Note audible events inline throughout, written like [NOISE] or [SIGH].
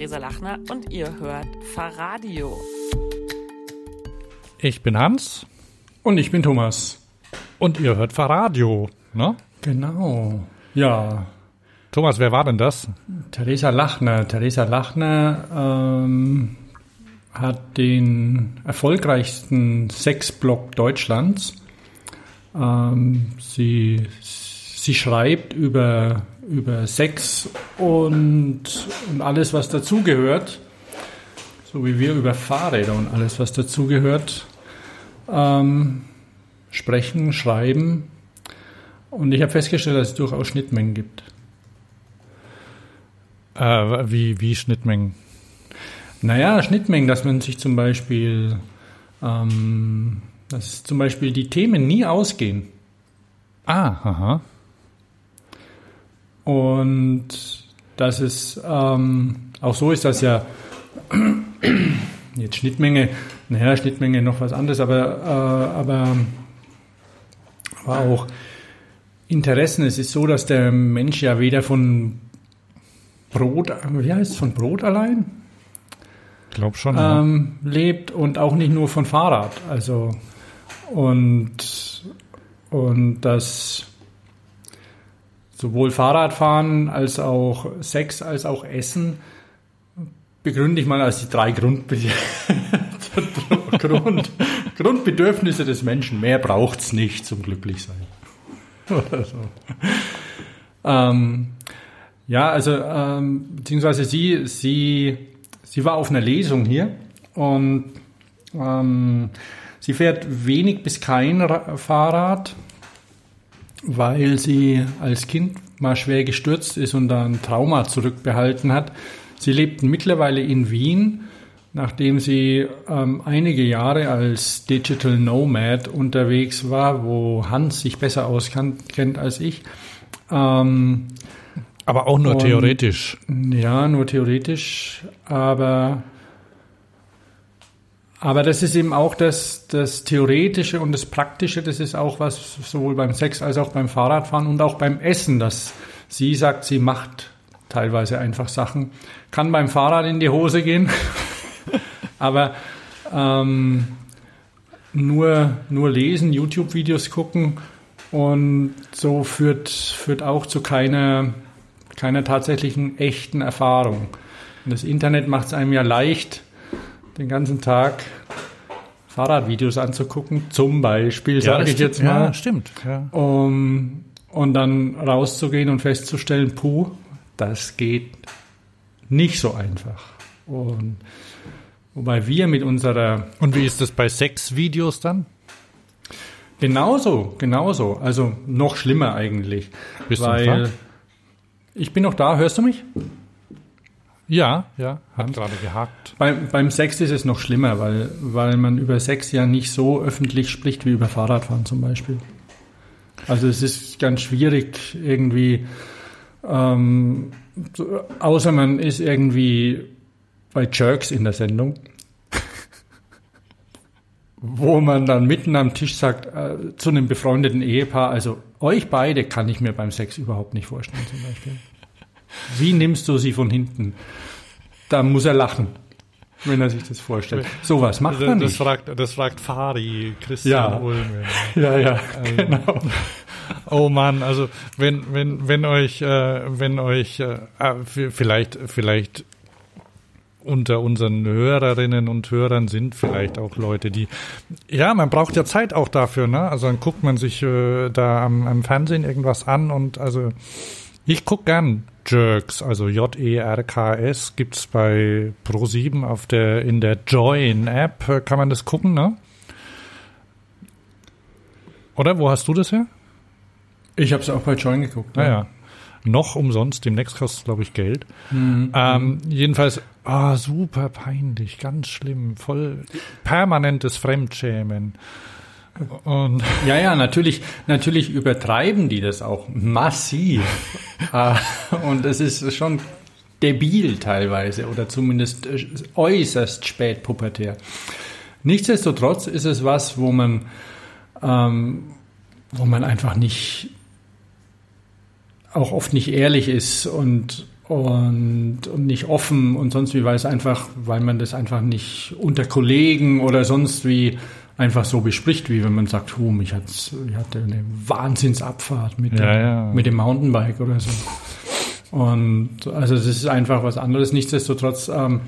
Theresa Lachner und ihr hört Fahrradio. Ich bin Hans. Und ich bin Thomas. Und ihr hört Fahrradio, ne? Genau. Ja. Thomas, wer war denn das? Theresa Lachner. Theresa Lachner ähm, hat den erfolgreichsten Sexblog Deutschlands. Ähm, sie, sie schreibt über, über Sex und, und alles, was dazugehört. So wie wir über Fahrräder und alles, was dazugehört, ähm, sprechen, schreiben. Und ich habe festgestellt, dass es durchaus Schnittmengen gibt. Äh, wie, wie Schnittmengen? Naja, Schnittmengen, dass man sich zum Beispiel, ähm, dass zum Beispiel die Themen nie ausgehen. Ah, aha. Und dass es ähm, auch so ist, dass ja [CLEARS THROAT] jetzt Schnittmenge, naja, Schnittmenge noch was anderes, aber, äh, aber, aber auch Interessen. Es ist so, dass der Mensch ja weder von Brot, wie heißt es, von Brot allein? Ich glaube schon. Ähm, ja. lebt und auch nicht nur von Fahrrad. Also und und das sowohl Fahrradfahren als auch Sex als auch Essen begründe ich mal als die drei Grundbe [LAUGHS] Grund, Grundbedürfnisse des Menschen. Mehr braucht es nicht zum Glücklichsein. So. Ähm, ja, also ähm, beziehungsweise sie, sie, sie war auf einer Lesung hier und ähm, sie fährt wenig bis kein Fahrrad, weil sie als Kind mal schwer gestürzt ist und da ein Trauma zurückbehalten hat. Sie lebt mittlerweile in Wien, nachdem sie ähm, einige Jahre als Digital Nomad unterwegs war, wo Hans sich besser auskennt als ich. Ähm, aber auch nur und, theoretisch. Ja, nur theoretisch. Aber, aber das ist eben auch das, das Theoretische und das Praktische. Das ist auch was sowohl beim Sex als auch beim Fahrradfahren und auch beim Essen, dass sie sagt, sie macht teilweise einfach Sachen. Kann beim Fahrrad in die Hose gehen. [LAUGHS] aber ähm, nur, nur lesen, YouTube-Videos gucken und so führt, führt auch zu keiner keiner tatsächlichen echten Erfahrung. Und das Internet macht es einem ja leicht, den ganzen Tag Fahrradvideos anzugucken, zum Beispiel, ja, sage ich jetzt mal. Ja, stimmt. Ja. Um, und dann rauszugehen und festzustellen, puh, das geht nicht so einfach. Und wobei wir mit unserer. Und wie ist das bei Sexvideos dann? Genauso, genauso. Also noch schlimmer eigentlich. Bist weil, du ich bin noch da, hörst du mich? Ja, ja, hat gerade gehakt. Beim, beim Sex ist es noch schlimmer, weil, weil man über Sex ja nicht so öffentlich spricht wie über Fahrradfahren zum Beispiel. Also es ist ganz schwierig irgendwie, ähm, außer man ist irgendwie bei Jerks in der Sendung, [LAUGHS] wo man dann mitten am Tisch sagt äh, zu einem befreundeten Ehepaar, also euch beide kann ich mir beim Sex überhaupt nicht vorstellen zum Beispiel. Wie nimmst du sie von hinten? Da muss er lachen, wenn er sich das vorstellt. Sowas macht man das. Fragt, das fragt Fari, Christian ja. Ulme. [LAUGHS] Ja, ja, also, genau. Oh Mann, also wenn wenn wenn euch äh, wenn euch äh, ah, vielleicht vielleicht unter unseren Hörerinnen und Hörern sind vielleicht auch Leute, die ja, man braucht ja Zeit auch dafür, ne? Also dann guckt man sich äh, da am, am Fernsehen irgendwas an und also ich guck gern Jerks, also J-E-R-K-S, gibt's bei Pro7 auf der, in der Join-App, äh, kann man das gucken, ne? Oder wo hast du das her? Ich habe es auch bei Join geguckt. Naja. Ja. Noch umsonst, demnächst kostet es, glaube ich, Geld. Mhm. Ähm, jedenfalls, ah, super peinlich, ganz schlimm, voll permanentes Fremdschämen. Und [LAUGHS] ja, ja, natürlich, natürlich übertreiben die das auch massiv. [LAUGHS] Ah, und es ist schon debil teilweise oder zumindest äh, äußerst spät pubertär. Nichtsdestotrotz ist es was, wo man, ähm, wo man einfach nicht, auch oft nicht ehrlich ist und, und, und nicht offen und sonst wie, weil es einfach, weil man das einfach nicht unter Kollegen oder sonst wie einfach so bespricht, wie wenn man sagt, hu, ich, hat's, ich hatte eine Wahnsinnsabfahrt mit, Ja, dem, ja. mit dem Mountainbike oder so. Und also das ist einfach was anderes. Nichtsdestotrotz, ähm,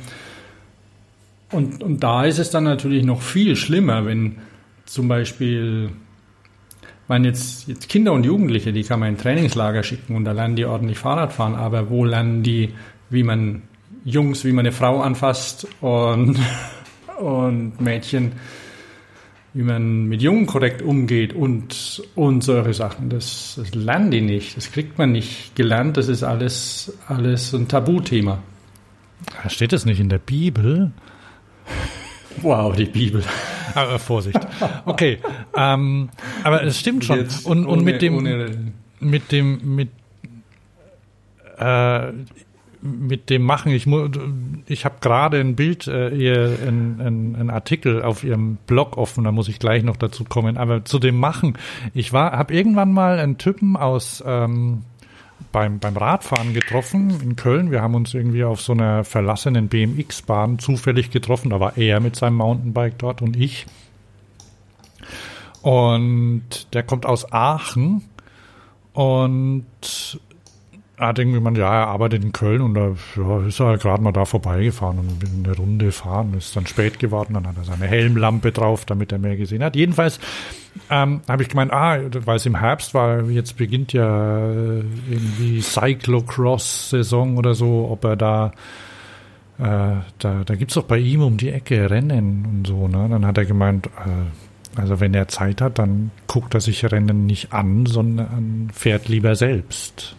und, und da ist es dann natürlich noch viel schlimmer, wenn zum Beispiel, man jetzt, jetzt Kinder und Jugendliche, die kann man in Trainingslager schicken und da lernen die ordentlich Fahrrad fahren, aber wo lernen die, wie man Jungs, wie man eine Frau anfasst und, [LAUGHS] und Mädchen, wie man mit Jungen korrekt umgeht und, und solche Sachen. Das, das lernen die nicht. Das kriegt man nicht gelernt. Das ist alles, alles ein Tabuthema. Steht das nicht in der Bibel? Wow, die Bibel. Aber Vorsicht. Okay, ähm, aber es stimmt schon. Und, und ohne- mit dem, mit dem, mit, äh, mit dem Machen, ich, ich habe gerade ein Bild, äh, ihr, Artikel auf ihrem Blog offen, da muss ich gleich noch dazu kommen, aber zu dem Machen, ich habe irgendwann mal einen Typen aus, ähm, beim, beim Radfahren getroffen in Köln. Wir haben uns irgendwie auf so einer verlassenen BMX-Bahn zufällig getroffen. Da war er mit seinem Mountainbike dort und ich. Und der kommt aus Aachen und hat irgendwie man, ja, er arbeitet in Köln und da ja, ist er gerade mal da vorbeigefahren und bin eine Runde fahren. Ist dann spät geworden, dann hat er seine Helmlampe drauf, damit er mehr gesehen hat. Jedenfalls ähm, habe ich gemeint, ah, weil es im Herbst war, jetzt beginnt ja äh, irgendwie Cyclocross-Saison oder so, ob er da äh, da, da gibt's doch bei ihm um die Ecke Rennen und so, ne? Dann hat er gemeint, äh, also wenn er Zeit hat, dann guckt er sich Rennen nicht an, sondern fährt lieber selbst.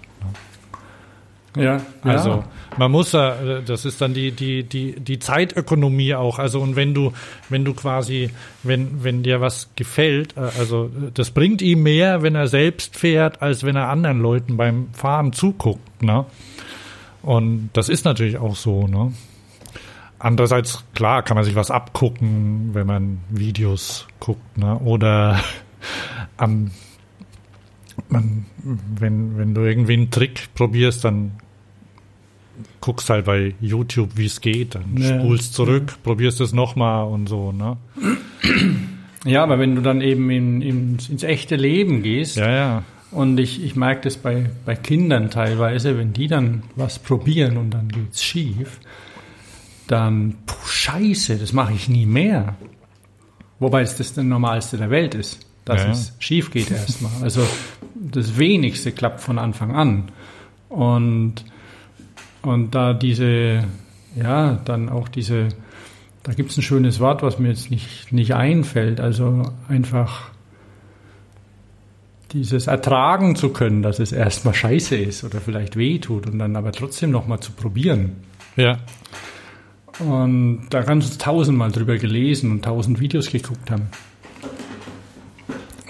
Ja, Also ja. man muss ja, das ist dann die die die die Zeitökonomie auch. Also und wenn du wenn du quasi wenn wenn dir was gefällt, äh, also das bringt ihm mehr, wenn er selbst fährt, als wenn er anderen Leuten beim Fahren zuguckt, ne? Und das ist natürlich auch so, ne? Andererseits klar kann man sich was abgucken, wenn man Videos guckt, ne? Oder am man, wenn, wenn du irgendwie einen Trick probierst, dann guckst halt bei YouTube, wie es geht, dann Ja. spulst zurück, probierst es nochmal und so, ne? ja, aber wenn du dann eben in, in, ins echte Leben gehst, Ja, ja. und ich, ich merke das bei, bei Kindern teilweise, wenn die dann was probieren und dann geht's schief, dann, puh, scheiße, das mache ich nie mehr. Wobei es das der Normalste der Welt ist, dass Ja, ja. es schief geht erstmal. Also das Wenigste klappt von Anfang an. Und, und da diese, ja, dann auch diese, da gibt es ein schönes Wort, was mir jetzt nicht, nicht einfällt. Also einfach dieses ertragen zu können, dass es erstmal scheiße ist oder vielleicht weh tut und dann aber trotzdem nochmal zu probieren. Ja. Und da kannst du tausendmal drüber gelesen und tausend Videos geguckt haben.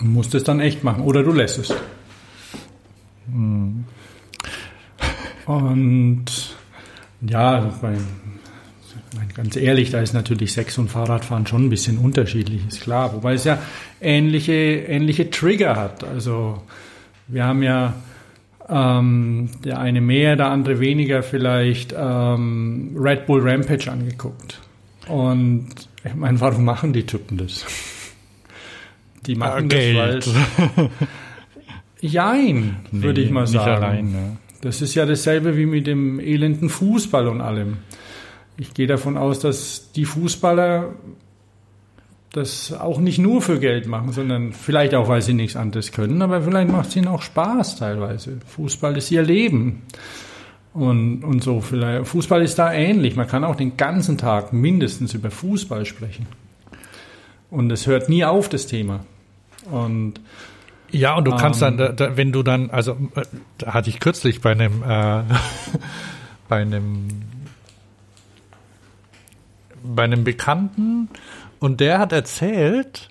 Und musst es dann echt machen. Oder du lässt es. Und ja, mein, ganz ehrlich, da ist natürlich Sex und Fahrradfahren schon ein bisschen unterschiedlich, ist klar. Wobei es ja ähnliche, ähnliche Trigger hat. Also wir haben ja ähm, der eine mehr, der andere weniger vielleicht ähm, Red Bull Rampage angeguckt. Und ich meine, warum machen die Typen das? Die machen das, Geld. weil [LAUGHS] Jein, würde Nee, ich mal nicht sagen. allein, ne? Das ist ja dasselbe wie mit dem elenden Fußball und allem. Ich gehe davon aus, dass die Fußballer das auch nicht nur für Geld machen, sondern vielleicht auch, weil sie nichts anderes können, aber vielleicht macht es ihnen auch Spaß teilweise. Fußball ist ihr Leben. Und, und so vielleicht. Fußball ist da ähnlich. Man kann auch den ganzen Tag mindestens über Fußball sprechen. Und es hört nie auf, das Thema. Und Ja, und du kannst Ähm. dann, da, da, wenn du dann, also äh, da hatte ich kürzlich bei einem, äh, [LAUGHS] bei einem, bei einem Bekannten und der hat erzählt,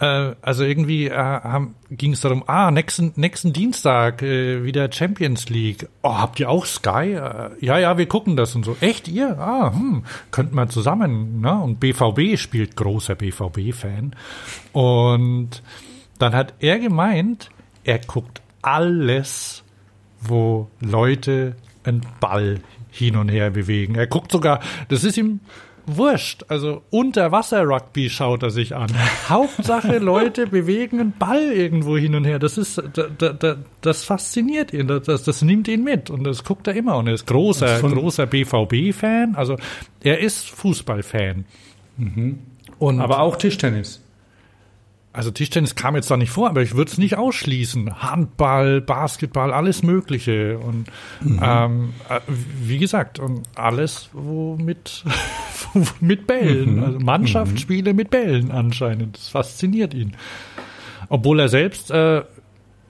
äh, also irgendwie äh, ging es darum, ah, nächsten, nächsten Dienstag äh, wieder Champions League. Oh, habt ihr auch Sky? Äh, ja, ja, wir gucken das und so. Echt, ihr? Ah, hm, könnten wir zusammen, ne? Und BVB spielt großer BVB-Fan. Und dann hat er gemeint, er guckt alles, wo Leute einen Ball hin und her bewegen. Er guckt sogar, das ist ihm wurscht. Also Unterwasser-Rugby schaut er sich an. Hauptsache, [LAUGHS] Leute bewegen einen Ball irgendwo hin und her. Das ist, da, da, das fasziniert ihn. Das, das nimmt ihn mit und das guckt er immer. Und er ist großer, großer BVB-Fan. Also er ist Fußballfan. Mhm. Und aber auch Tischtennis. Also Tischtennis kam jetzt da nicht vor, aber ich würde es nicht ausschließen. Handball, Basketball, alles Mögliche. Und mhm. ähm, äh, wie gesagt, und alles wo mit, [LAUGHS] mit Bällen. Mhm. Also Mannschaftsspiele mhm. mit Bällen anscheinend. Das fasziniert ihn. Obwohl er selbst, äh,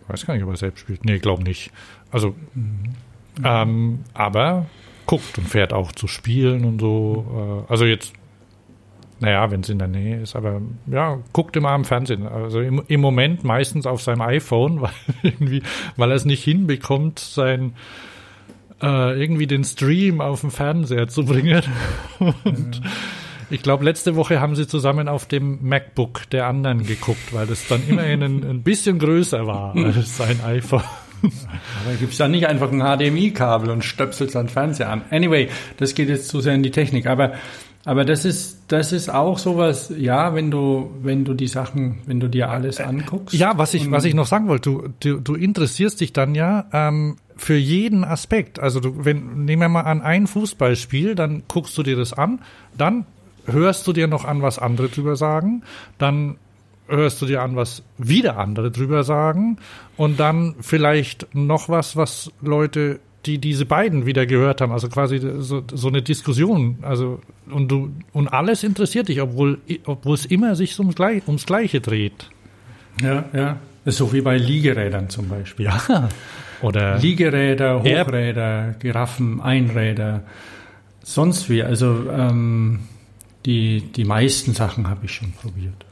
weiß gar nicht, ob er selbst spielt. Nee, glaube nicht. Also, mhm. ähm, aber guckt und fährt auch zu Spielen und so. Äh, also jetzt naja, wenn es in der Nähe ist, aber ja, guckt immer am Fernsehen. Also im, im Moment meistens auf seinem iPhone, [LAUGHS] weil irgendwie, weil er es nicht hinbekommt, sein äh, irgendwie den Stream auf dem Fernseher zu bringen. [LAUGHS] Und ja. ich glaube, letzte Woche haben sie zusammen auf dem MacBook der anderen geguckt, weil das dann immerhin ein, ein bisschen größer war [LAUGHS] als sein iPhone. Aber gibt es da nicht einfach ein HDMI-Kabel und stöpselt dann Fernseher an? Anyway, das geht jetzt zu sehr in die Technik. Aber aber das ist, das ist auch sowas, ja, wenn du, wenn du die Sachen, wenn du dir alles anguckst. Ja, was ich, was ich noch sagen wollte, du, du, du interessierst dich dann ja ähm, für jeden Aspekt. Also du, wenn, nehmen wir mal an ein Fußballspiel, dann guckst du dir das an, dann hörst du dir noch an, was andere drüber sagen, dann hörst du dir an, was wieder andere drüber sagen und dann vielleicht noch was, was Leute die diese beiden wieder gehört haben, also quasi so, so eine Diskussion, also und du und alles interessiert dich, obwohl obwohl es immer sich ums, Gleich, ums Gleiche dreht. Ja, ja, ist so wie bei Liegerädern zum Beispiel. Ja. Oder Liegeräder, Hochräder, Giraffen, Einräder, sonst wie. Also ähm, die die meisten Sachen habe ich schon probiert.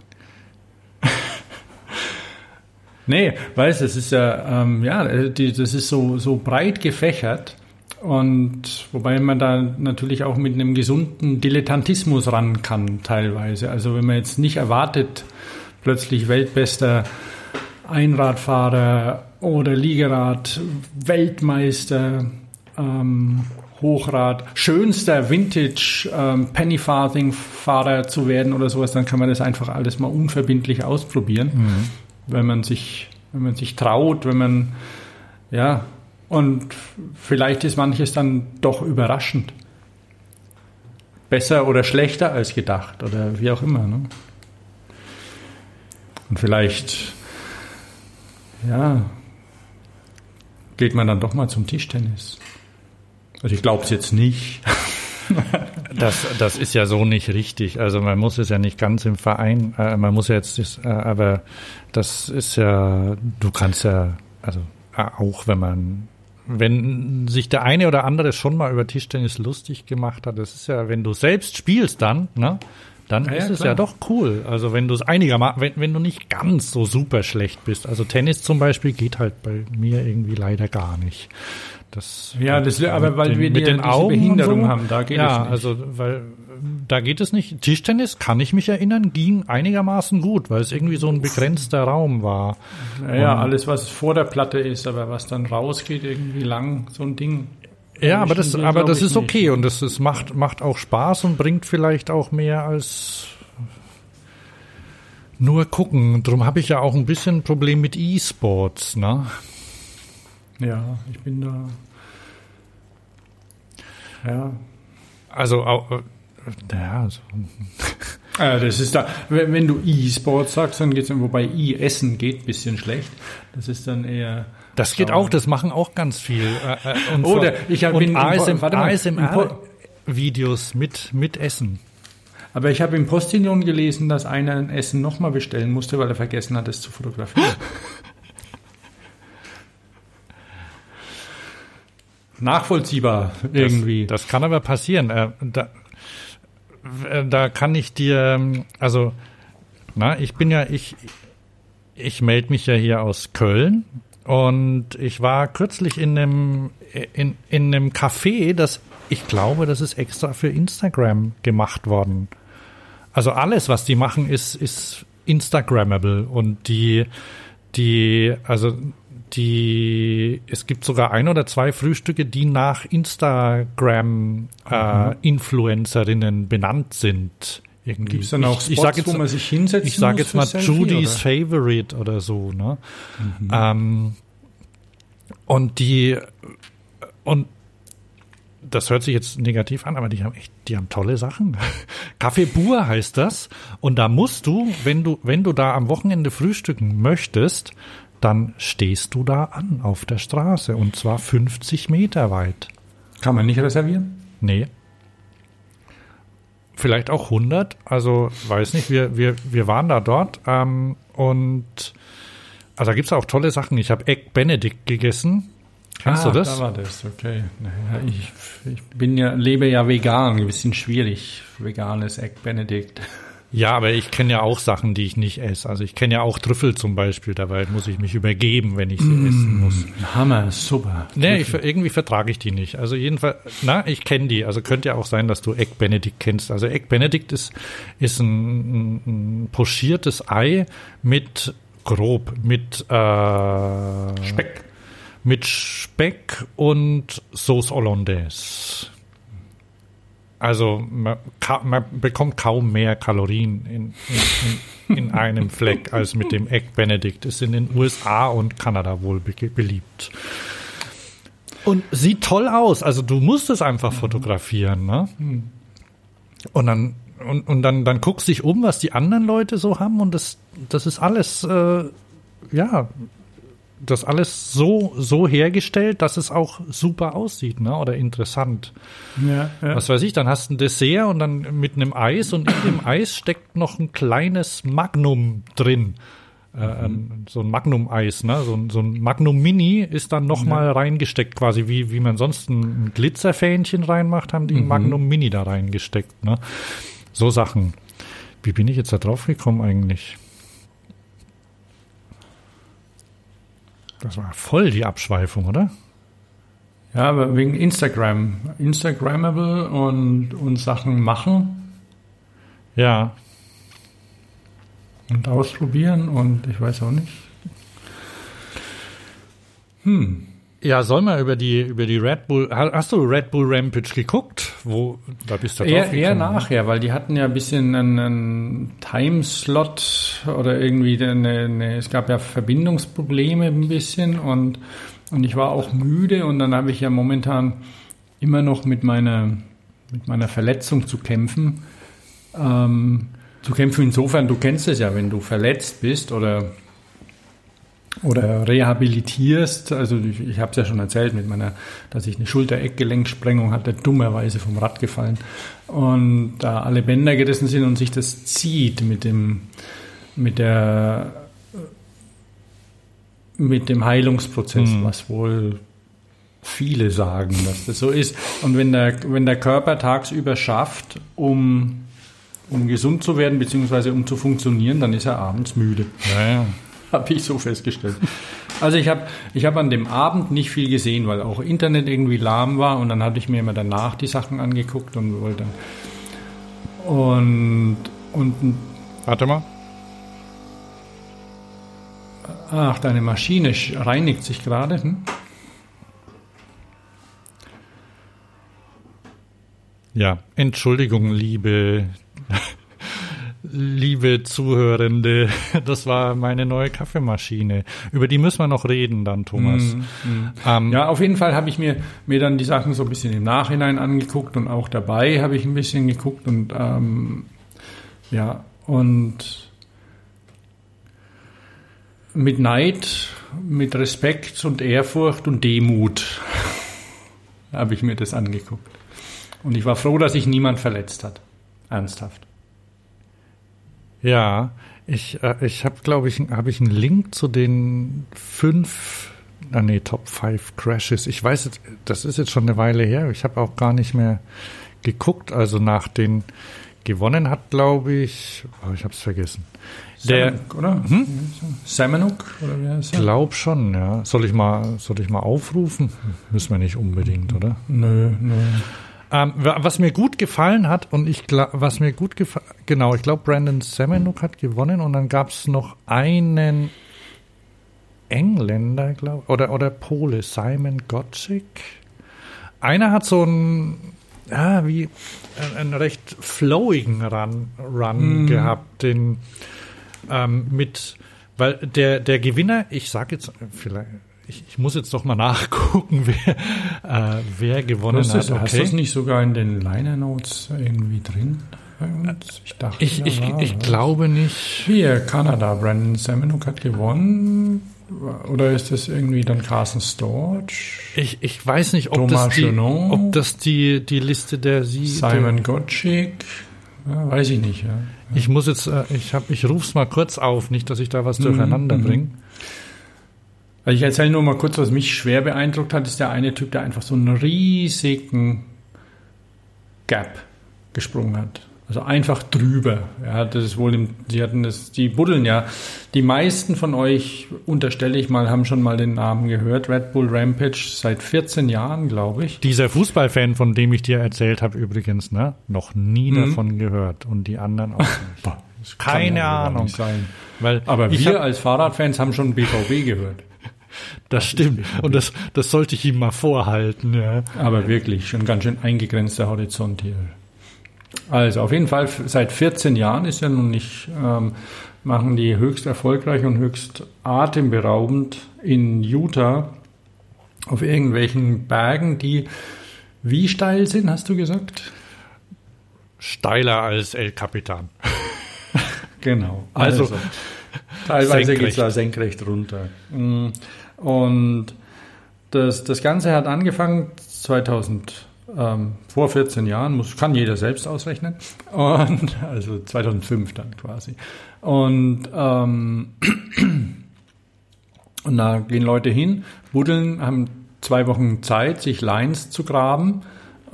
Nee, weißt es ist ja, ähm, ja, äh, die, das ist so, so breit gefächert. Und wobei man da natürlich auch mit einem gesunden Dilettantismus ran kann, teilweise. Also wenn man jetzt nicht erwartet, plötzlich weltbester Einradfahrer oder Liegerad, Weltmeister, ähm, Hochrad, schönster Vintage ähm, zu werden oder sowas, dann kann man das einfach alles mal unverbindlich ausprobieren. Mhm wenn man sich, wenn man sich traut, wenn man, ja, und vielleicht ist manches dann doch überraschend. Besser oder schlechter als gedacht oder wie auch immer. Ne? Und vielleicht, ja, geht man dann doch mal zum Tischtennis. Also ich glaube es jetzt nicht. [LAUGHS] das, das ist ja so nicht richtig. Also man muss es ja nicht ganz im Verein, äh, man muss ja jetzt, äh, aber das ist ja, du kannst ja, also äh, auch wenn man, wenn sich der eine oder andere schon mal über Tischtennis lustig gemacht hat, das ist ja, wenn du selbst spielst dann, ne? Dann ja, ist ja, es ja doch cool. Also wenn du es einigermaßen, wenn, wenn du nicht ganz so super schlecht bist. Also Tennis zum Beispiel geht halt bei mir irgendwie leider gar nicht. Das, ja, das, aber weil den, wir mit den Augen Behinderung so, haben, da geht ja, es nicht. also weil da geht es nicht. Tischtennis kann ich mich erinnern, ging einigermaßen gut, weil es irgendwie so ein begrenzter Raum war. Naja, Und, alles was vor der Platte ist, aber was dann rausgeht, irgendwie lang, so ein Ding. Ja, aber das, aber das ist okay nicht. und das, das macht, macht auch Spaß und bringt vielleicht auch mehr als nur gucken. Darum habe ich ja auch ein bisschen ein Problem mit E-Sports, ne? Ja, ich bin da. Ja. Also, äh, ja, also. [LAUGHS] Äh, das ist da, wenn du E-Sport sagst, dann geht es, wobei E-Essen geht ein bisschen schlecht. Das ist dann eher. Das geht auch, das machen auch ganz viel. Äh, [LAUGHS] und Oder ich habe in ASM, ASMR-Videos mit, mit Essen. Aber ich habe im Postillon gelesen, dass einer ein Essen nochmal bestellen musste, weil er vergessen hat, es zu fotografieren. [LAUGHS] nachvollziehbar irgendwie. Das, das kann aber passieren. Äh, da, äh, da kann ich dir, ähm, also, na, ich bin ja, ich, ich melde mich ja hier aus Köln und ich war kürzlich in einem, in, in einem Café, das, ich glaube, das ist extra für Instagram gemacht worden. Also alles, was die machen, ist, ist Instagrammable und die, die, also die, es gibt sogar ein oder zwei Frühstücke, die nach Instagram-Influencerinnen äh, benannt sind. Irgendwie. Gibt es dann auch Spots, ich, ich jetzt, wo man sich hinsetzt? Ich sage jetzt mal Selfie, Judy's oder? Favorite oder so. Ne? Mhm. Ähm, und die und das hört sich jetzt negativ an, aber die haben echt, die haben tolle Sachen. [LAUGHS] Kaffee Bur heißt das. Und da musst du, wenn du, wenn du da am Wochenende frühstücken möchtest, dann stehst du da an auf der Straße und zwar 50 Meter weit. Kann man nicht reservieren? Nee. Vielleicht auch 100, also weiß nicht, wir, wir, wir waren da dort ähm, und also da gibt es auch tolle Sachen. Ich habe Egg Benedict gegessen. Kennst ah, du das? Da war das, okay. Naja, ich, ich bin ja, lebe ja vegan, ein bisschen schwierig. Veganes Egg Benedict. Ja, aber ich kenne ja auch Sachen, die ich nicht esse. Also ich kenne ja auch Trüffel zum Beispiel, dabei muss ich mich übergeben, wenn ich sie mmh, essen muss. Hammer, super. Nee, ich, irgendwie vertrage ich die nicht. Also jedenfalls, na, ich kenne die. Also könnte ja auch sein, dass du Egg Benedict kennst. Also Egg Benedict ist, ist ein, ein pochiertes Ei mit grob, mit äh, Speck. Mit Speck und Sauce Hollandaise. Also man, man, bekommt kaum mehr Kalorien in, in, in, einem [LAUGHS] Fleck als mit dem Egg Benedict. Ist in den USA und Kanada wohl be beliebt. Und sieht toll aus. Also du musst es einfach fotografieren. Ne? Und dann und, und dann, dann guckst dich um, was die anderen Leute so haben und das, das ist alles, äh, ja, das alles so, so hergestellt, dass es auch super aussieht, ne? Oder interessant. Ja, ja. Was weiß ich, dann hast du ein Dessert und dann mit einem Eis und in dem Eis steckt noch ein kleines Magnum drin. Äh, mhm. so ein Magnum-Eis, ne? So, so, ein Magnum Mini ist dann nochmal ja. reingesteckt, quasi wie, wie man sonst ein Glitzerfähnchen reinmacht, haben die mhm. ein Magnum Mini da reingesteckt, ne? So Sachen. Wie bin ich jetzt da drauf gekommen eigentlich? Das war voll die Abschweifung, oder? Ja, aber wegen Instagram. Instagrammable und, und Sachen machen. Ja. Und ausprobieren und ich weiß auch nicht. Hm. Ja, soll mal über die über die Red Bull. Hast du Red Bull Rampage geguckt? Wo da bist du eher, eher nachher, weil die hatten ja ein bisschen einen, einen Timeslot oder irgendwie eine, eine, es gab ja Verbindungsprobleme ein bisschen und und ich war auch müde und dann habe ich ja momentan immer noch mit meiner mit meiner Verletzung zu kämpfen. Ähm, zu kämpfen insofern, du kennst es ja, wenn du verletzt bist oder oder rehabilitierst. Also ich, ich habe es ja schon erzählt mit meiner, dass ich eine Schulter-Eckgelenksprengung hatte, dummerweise vom Rad gefallen und da alle Bänder gerissen sind und sich das zieht mit dem mit der mit dem Heilungsprozess, mhm. was wohl viele sagen, dass das so ist. Und wenn der wenn der Körper tagsüber schafft, um um gesund zu werden beziehungsweise um zu funktionieren, dann ist er abends müde. Ja, ja. [LAUGHS] habe ich so festgestellt. Also ich habe ich hab an dem Abend nicht viel gesehen, weil auch Internet irgendwie lahm war und dann hatte ich mir immer danach die Sachen angeguckt und wollte und und warte mal. Ach, deine Maschine reinigt sich gerade. Hm? Ja, Entschuldigung, liebe liebe Zuhörende, [LAUGHS] das war meine neue Kaffeemaschine. Über die müssen wir noch reden dann, Thomas. Mm, mm. Ähm, ja, auf jeden Fall habe ich mir, mir dann die Sachen so ein bisschen im Nachhinein angeguckt und auch dabei habe ich ein bisschen geguckt und ähm, ja, und mit Neid, mit Respekt und Ehrfurcht und Demut [LAUGHS] habe ich mir das angeguckt. Und ich war froh, dass sich niemand verletzt hat. Ernsthaft. Ja, ich, äh, ich habe, glaube ich, habe ich einen Link zu den fünf, ah nee, Top 5 Crashes. Ich weiß, jetzt, das ist jetzt schon eine Weile her. Ich habe auch gar nicht mehr geguckt. Also nach den gewonnen hat, glaube ich, oh, ich habe es vergessen. Der, Semenuk, oder? Hm? Semenuk, oder wie heißt er? Glaub schon, ja. Soll ich mal, soll ich mal aufrufen? Müssen wir nicht unbedingt, oder? Nö, nö. Ähm, was mir gut gefallen hat und ich was mir gut gefallen, genau, ich glaube Brandon Semenuk hat gewonnen und dann gab es noch einen Engländer, glaube oder oder Pole, Simon Gottschick. Einer hat so ein ja, wie einen recht flowigen Run, Run mm. gehabt, den ähm, mit, weil der, der Gewinner, ich sage jetzt vielleicht, ich, ich, muss jetzt doch mal nachgucken, [LAUGHS] wer, äh, wer gewonnen hast hat. Okay. Hast du das nicht sogar in den Liner Notes irgendwie drin? Ich dachte, ich, ich, ja, ich glaube nicht. Hier, Kanada, Brandon Semenuk hat gewonnen. Oder ist das irgendwie dann Carson Storch? Ich, ich weiß nicht, ob Thomas das, die, ob das die, die Liste der Sie. Simon Gottschick. Ja, weiß ich nicht. Ja. Ich muss jetzt, äh, ich habe, ich ruf's mal kurz auf, nicht, dass ich da was mhm, durcheinander mhm. bringe. Also ich erzähle nur mal kurz, was mich schwer beeindruckt hat, ist der eine Typ, der einfach so einen riesigen Gap gesprungen hat. Also einfach drüber. Ja, das ist wohl, im, Sie hatten das, die buddeln ja. Die meisten von euch, unterstelle ich mal, haben schon mal den Namen gehört. Red Bull Rampage seit 14 Jahren, glaube ich. Dieser Fußballfan, von dem ich dir erzählt habe, übrigens, ne, noch nie mhm. davon gehört und die anderen auch nicht. [LAUGHS] Keine ja Ahnung. Weil Aber wir hab, als Fahrradfans haben schon BVB gehört. Das stimmt. Und das, das sollte ich ihm mal vorhalten. Ja. Aber wirklich, schon ganz schön eingegrenzter Horizont hier. Also auf jeden Fall seit 14 Jahren ist ja nun nicht, ähm, machen die höchst erfolgreich und höchst atemberaubend in Utah auf irgendwelchen Bergen, die wie steil sind, hast du gesagt? Steiler als El Capitan. [LAUGHS] genau. Also, also teilweise geht es da senkrecht runter. Und das, das Ganze hat angefangen 2000 ähm, vor 14 Jahren, muss, kann jeder selbst ausrechnen. Und, [LAUGHS] also 2005 dann quasi. Und, ähm, [CLEARS THROAT] und da gehen Leute hin, buddeln, haben zwei Wochen Zeit, sich Lines zu graben,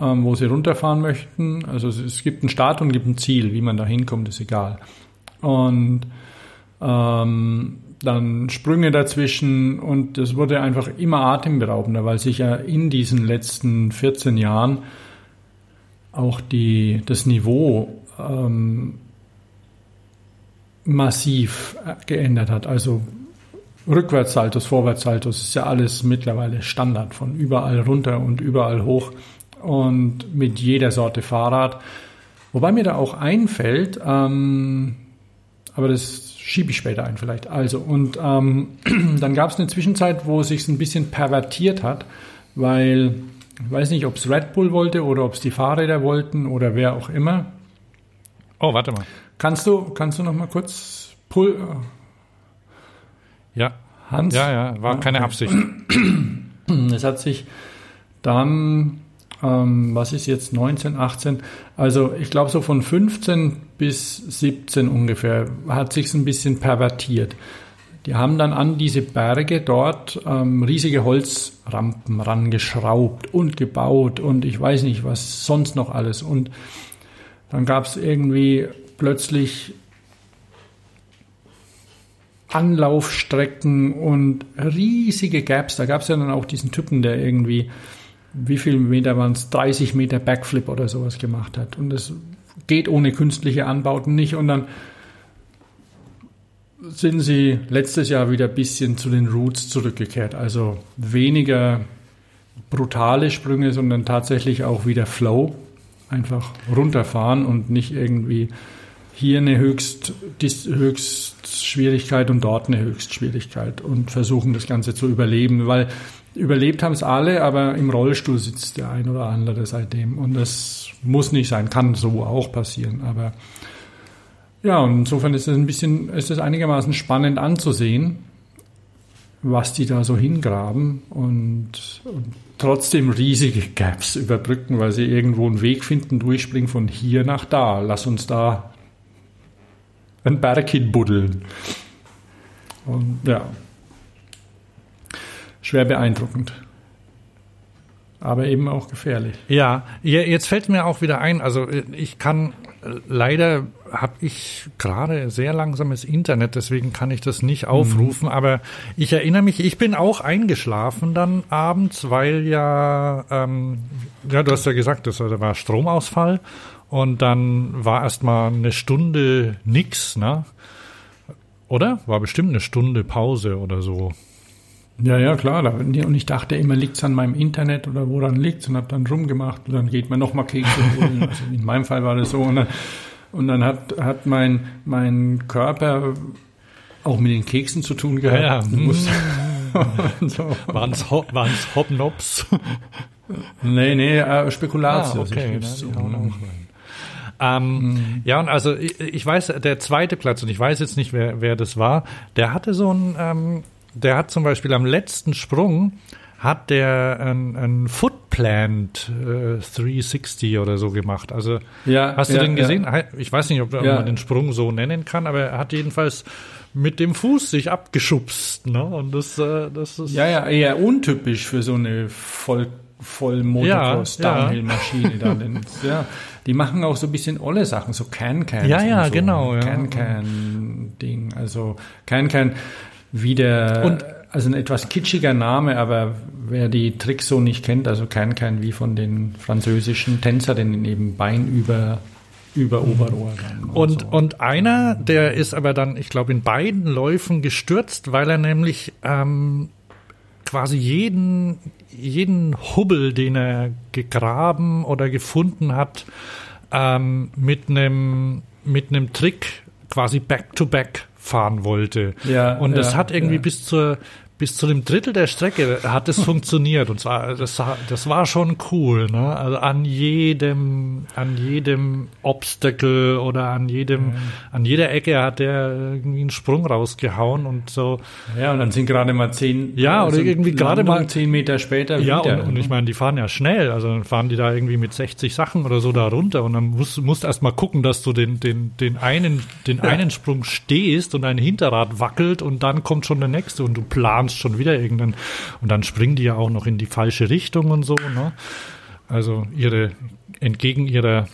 ähm, wo sie runterfahren möchten. Also es, es gibt einen Start und gibt ein Ziel. Wie man da hinkommt, ist egal. Und ähm, dann Sprünge dazwischen und es wurde einfach immer atemberaubender, weil sich ja in diesen letzten 14 Jahren auch die, das Niveau ähm, massiv äh, geändert hat. Also Rückwärtssaltos, Vorwärtssaltos ist ja alles mittlerweile Standard von überall runter und überall hoch und mit jeder Sorte Fahrrad. Wobei mir da auch einfällt, ähm, aber das schiebe ich später ein vielleicht. Also, und ähm, [CLEARS THROAT] dann gab es eine Zwischenzeit, wo es sich ein bisschen pervertiert hat, weil ich weiß nicht, ob es Red Bull wollte oder ob es die Fahrräder wollten oder wer auch immer. Oh, warte mal. Kannst du, kannst du noch mal kurz Pull? Ja. Hans? Ja, ja, war keine. Absicht. [CLEARS THROAT] Es hat sich dann ähm, was ist jetzt 19, 18? Also ich glaube so von 15 bis 17 ungefähr hat sich ein bisschen pervertiert. Die haben dann an diese Berge dort ähm, riesige Holzrampen rangeschraubt und gebaut und ich weiß nicht, was sonst noch alles. Und dann gab es irgendwie plötzlich Anlaufstrecken und riesige Gaps. Da gab es ja dann auch diesen Typen, der irgendwie wie viel Meter waren es, 30 Meter Backflip oder sowas gemacht hat. Und das geht ohne künstliche Anbauten nicht. Und dann sind sie letztes Jahr wieder ein bisschen zu den Roots zurückgekehrt. Also weniger brutale Sprünge, sondern tatsächlich auch wieder Flow. Einfach runterfahren und nicht irgendwie hier eine Höchst, Höchstschwierigkeit und dort eine Höchstschwierigkeit und versuchen das Ganze zu überleben, weil Überlebt haben es alle, aber im Rollstuhl sitzt der ein oder andere seitdem. Und das muss nicht sein, kann so auch passieren. Aber ja, und insofern ist es ein bisschen, ist es einigermaßen spannend anzusehen, was die da so hingraben und, und trotzdem riesige Gaps überbrücken, weil sie irgendwo einen Weg finden, durchspringen von hier nach da. Lass uns da einen Berg hinbuddeln. Und ja, schwer beeindruckend. Aber eben auch gefährlich. Ja, jetzt fällt mir auch wieder ein, also ich kann, leider habe ich gerade sehr langsames Internet, deswegen kann ich das nicht aufrufen, mhm. aber ich erinnere mich, ich bin auch eingeschlafen dann abends, weil ja, ähm, ja, du hast ja gesagt, das war Stromausfall und dann war erstmal eine Stunde nix, ne? Oder? War bestimmt eine Stunde Pause oder so. Ja, ja, klar. Und ich dachte immer, liegt es an meinem Internet oder woran liegt es und habe dann rumgemacht und dann geht man nochmal Kekse holen. [LAUGHS] Also in meinem Fall war das so. Und dann, und dann hat, hat mein, mein Körper auch mit den Keksen zu tun gehabt. Ja, ja. [LAUGHS] so. Waren es Hobnobs? nee, nee, äh, Spekulatius. Ah, okay, so. Ähm, mhm. Ja, und also ich, ich, weiß, der zweite Platz, und ich weiß jetzt nicht, wer, wer das war, der hatte so ein, ähm, der hat zum Beispiel am letzten Sprung hat der ein, ein Footplant äh, 360 oder so gemacht. Also ja, hast du ja, den gesehen? Ja. Ich weiß nicht, ob, ob man den Sprung so nennen kann, aber er hat jedenfalls mit dem Fuß sich abgeschubst. Ne? Und das, äh, das ist ja ja eher untypisch für so eine voll voll Motocross Downhill Maschine da. [LAUGHS] ja, die machen auch so ein bisschen olle Sachen, so Can Can. Ja ja so. genau. Can Can Ding, also Can Can wie der und also ein etwas kitschiger Name, aber wer die Tricks so nicht kennt, also kein kein wie von den französischen Tänzerinnen eben Bein über über Oberohr dann. Und, und, so. und einer, der ist aber dann, ich glaube, in beiden Läufen gestürzt, weil er nämlich ähm, quasi jeden, jeden Hubbel, den er gegraben oder gefunden hat, ähm, mit einem mit einem Trick quasi back to back fahren wollte. Ja, und das ja, hat irgendwie ja. bis zur bis zu dem Drittel der Strecke hat es [LAUGHS] funktioniert und zwar das, das war schon cool, ne? Also an jedem an jedem Obstacle oder an jedem ja. an jeder Ecke hat der irgendwie einen Sprung rausgehauen und so. Ja und dann sind gerade mal zehn ja oder also irgendwie gerade mal zehn Meter später ja wieder. und, und ich meine die fahren ja schnell, also dann fahren die da irgendwie mit 60 Sachen oder so da runter und dann musst musst erst mal gucken, dass du den den den einen den einen Sprung stehst und dein Hinterrad wackelt und dann kommt schon der nächste und du planst planst schon wieder irgendeinen. Und dann springen die ja auch noch in die falsche Richtung und so. Ne? Also ihre, entgegen ihrer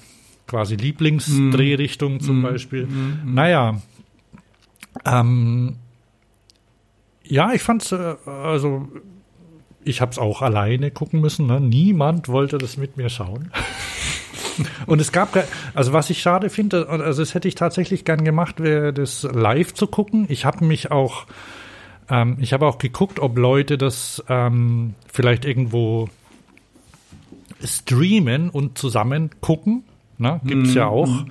quasi Lieblingsdrehrichtung mm. zum mm. Beispiel. Mm. Naja, ähm, ja, ich fand's, äh, also ich habe es auch alleine gucken müssen. Ne? Niemand wollte das mit mir schauen. [LAUGHS] Und es gab, also was ich schade finde, also das hätte ich tatsächlich gern gemacht, wäre das live zu gucken. Ich habe mich auch ähm, ich habe auch geguckt, ob Leute das ähm, vielleicht irgendwo streamen und zusammen gucken. Ne? Gibt es mm, ja auch.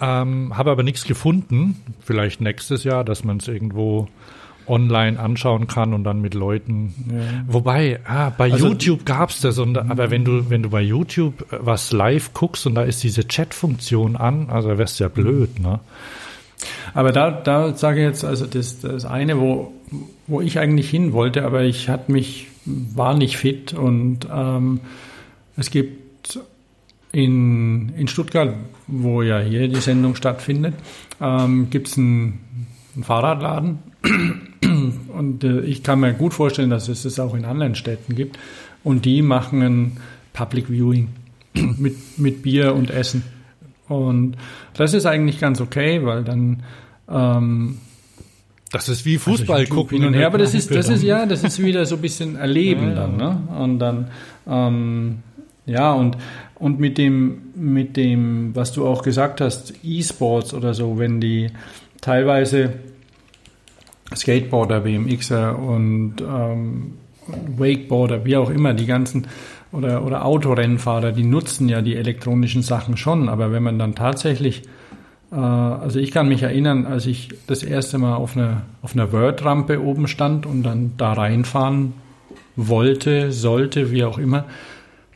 Ähm, habe aber nichts gefunden. Vielleicht nächstes Jahr, dass man es irgendwo online anschauen kann und dann mit Leuten. Ja. Wobei, ah, bei also, YouTube gab's das, und, aber wenn du, wenn du bei YouTube äh, was live guckst und da ist diese Chat-Funktion an, also wär's ja blöd, ne? Aber da, da sage ich jetzt, also das, das eine, wo, wo ich eigentlich hin wollte, aber ich hatte mich, war nicht fit und ähm, es gibt in, in Stuttgart, wo ja hier die Sendung stattfindet, ähm, gibt es einen, einen Fahrradladen [CLEARS THROAT] und äh, ich kann mir gut vorstellen, dass es es auch in anderen Städten gibt und die machen ein Public Viewing [CLEARS THROAT] mit, mit Bier und Essen. Und das ist eigentlich ganz okay, weil dann ähm, das ist wie Fußball also gucken hin und her, aber das ist, das ist ja, das ist wieder so ein bisschen [LAUGHS] erleben ja, dann, ne? Und dann, ähm, ja, und, und mit dem, mit dem, was du auch gesagt hast, E-Sports oder so, wenn die teilweise Skateboarder, BMXer und ähm, Wakeboarder, wie auch immer, die ganzen oder, oder Autorennfahrer, die nutzen ja die elektronischen Sachen schon, aber wenn man dann tatsächlich, äh, also ich kann mich erinnern, als ich das erste Mal auf einer, auf einer Word-Rampe oben stand und dann da reinfahren wollte, sollte, wie auch immer,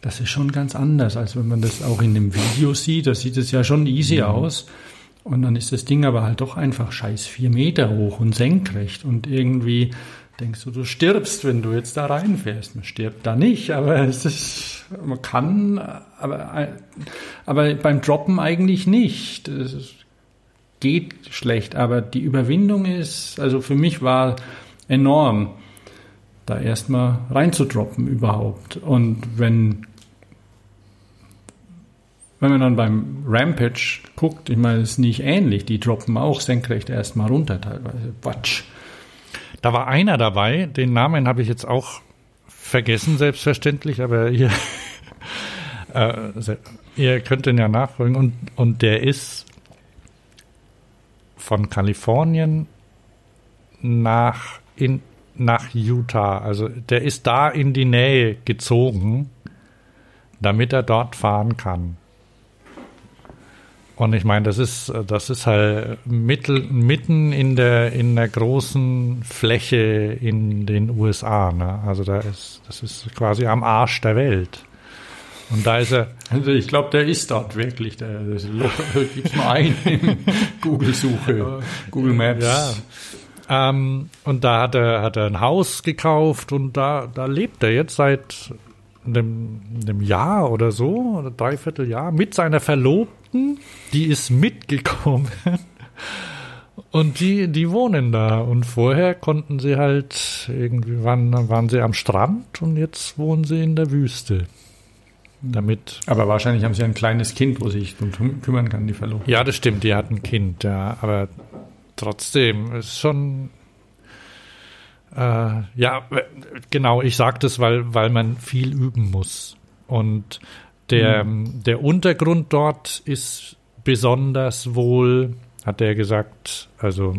das ist schon ganz anders, als wenn man das auch in dem Video sieht. Da sieht es ja schon easy mhm. aus. Und dann ist das Ding aber halt doch einfach scheiß vier Meter hoch und senkrecht und irgendwie denkst du, du stirbst, wenn du jetzt da reinfährst. Man stirbt da nicht, aber es ist, man kann, aber, aber beim Droppen eigentlich nicht. Es geht schlecht, aber die Überwindung ist, also für mich war enorm, da erstmal reinzudroppen überhaupt. Und wenn, wenn man dann beim Rampage guckt, ich meine, es ist nicht ähnlich, die droppen auch senkrecht erstmal runter teilweise. Quatsch. Da war einer dabei, den Namen habe ich jetzt auch vergessen, selbstverständlich, aber ihr, [LAUGHS] äh, ihr könnt den ja nachfolgen. Und, und der ist von Kalifornien nach in nach Utah. Also der ist da in die Nähe gezogen, damit er dort fahren kann. Und ich meine, das ist, das ist halt mittel, mitten in der, in der großen Fläche in den USA. Ne? Also da ist, das ist quasi am Arsch der Welt. Und da ist er. Also ich glaube, der ist dort wirklich. Der, [LAUGHS] gibt's mal ein in Google-Suche, Google Maps. Ja. Ähm, und da hat er, hat er ein Haus gekauft und da, da lebt er jetzt seit einem, einem Jahr oder so, oder dreiviertel Jahr, mit seiner Verlobten, die ist mitgekommen. [LAUGHS] Und die, die wohnen da. Und vorher konnten sie halt irgendwie, waren, waren sie am Strand und jetzt wohnen sie in der Wüste. Damit. Aber wahrscheinlich haben sie ein kleines Kind, wo sich drum kümmern kann, die Verlobte. Ja, das stimmt, die hat ein Kind, ja. Aber trotzdem ist schon. Äh, ja, genau, ich sage das, weil, weil man viel üben muss. Und der, mhm. der Untergrund dort ist besonders wohl, hat er gesagt, also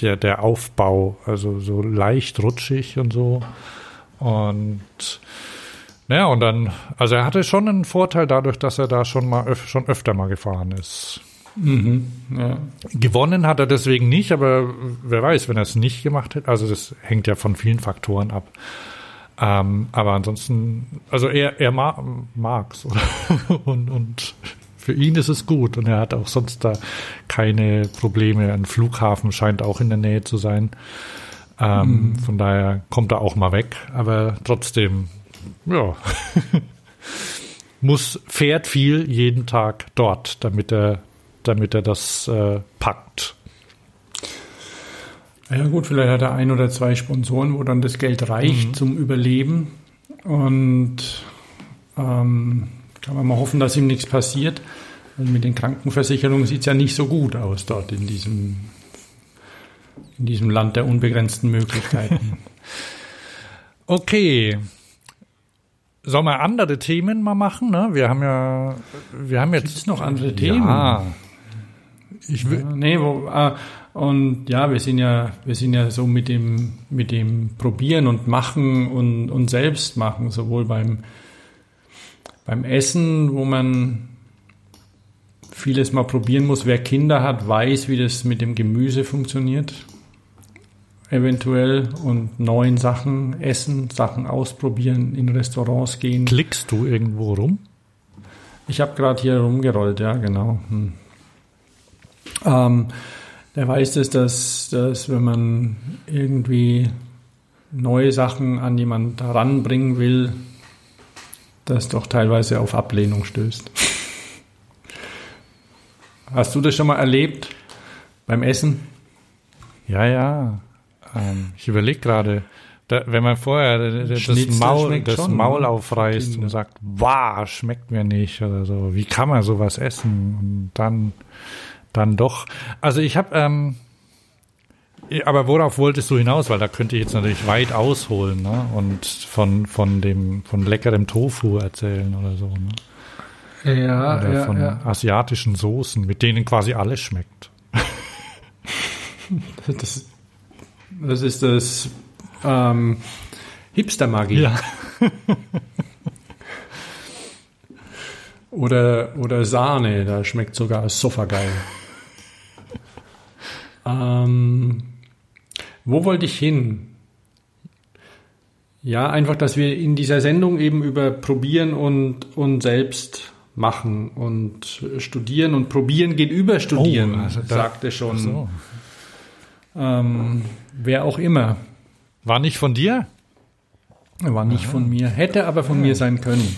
der, der Aufbau, also so leicht rutschig und so. Und naja, und dann, also er hatte schon einen Vorteil dadurch, dass er da schon mal öf schon öfter mal gefahren ist. Mhm, ja. Gewonnen hat er deswegen nicht, aber wer weiß, wenn er es nicht gemacht hätte, also das hängt ja von vielen Faktoren ab. Ähm, aber ansonsten, also er, er ma mag's [LAUGHS] und, und für ihn ist es gut und er hat auch sonst da keine Probleme. Ein Flughafen scheint auch in der Nähe zu sein. Ähm, mhm. Von daher kommt er auch mal weg, aber trotzdem ja, [LAUGHS] muss, fährt viel jeden Tag dort, damit er, damit er das äh, packt. Ja gut, vielleicht hat er ein oder zwei Sponsoren, wo dann das Geld reicht mhm. zum Überleben. Und ähm, kann man mal hoffen, dass ihm nichts passiert. Und mit den Krankenversicherungen sieht es ja nicht so gut aus dort in diesem, in diesem Land der unbegrenzten Möglichkeiten. [LAUGHS] okay, Sollen wir andere Themen mal machen? Ne? Wir haben ja, wir haben jetzt Gibt's noch andere Themen. Ja. Ich will, nee, wo, äh, und ja, wir sind ja, wir sind ja so mit dem, mit dem Probieren und Machen und, und selbst machen, sowohl beim, beim Essen, wo man vieles mal probieren muss. Wer Kinder hat, weiß, wie das mit dem Gemüse funktioniert eventuell und neuen Sachen essen, Sachen ausprobieren, in Restaurants gehen. Klickst du irgendwo rum? Ich habe gerade hier rumgerollt, ja, genau. Hm. Ähm, der weiß es, dass, dass wenn man irgendwie neue Sachen an jemand heranbringen will, das doch teilweise auf Ablehnung stößt. Hast du das schon mal erlebt beim Essen? Ja, ja. Ähm, ich überlege gerade, wenn man vorher das, Maul, das schon, Maul aufreißt und sagt, wow, schmeckt mir nicht oder so, wie kann man sowas essen? Und dann, dann doch. Also ich habe, ähm, aber worauf wolltest du hinaus? Weil da könnte ich jetzt natürlich weit ausholen ne? und von, von dem von leckerem Tofu erzählen oder so. Ne? Ja, oder ja, von ja. asiatischen Soßen, mit denen quasi alles schmeckt. [LAUGHS] das, das ist das ähm, Hipster-Magie. Ja. oder, oder Sahne, da schmeckt sogar Sofa geil. Ähm, wo wollte ich hin? Ja, einfach, dass wir in dieser Sendung eben über Probieren und, und selbst machen und studieren und probieren geht über studieren, oh, also da, sagte schon. So. Ähm, wer auch immer. War nicht von dir? War nicht Aha. von mir. Hätte aber von mir sein können.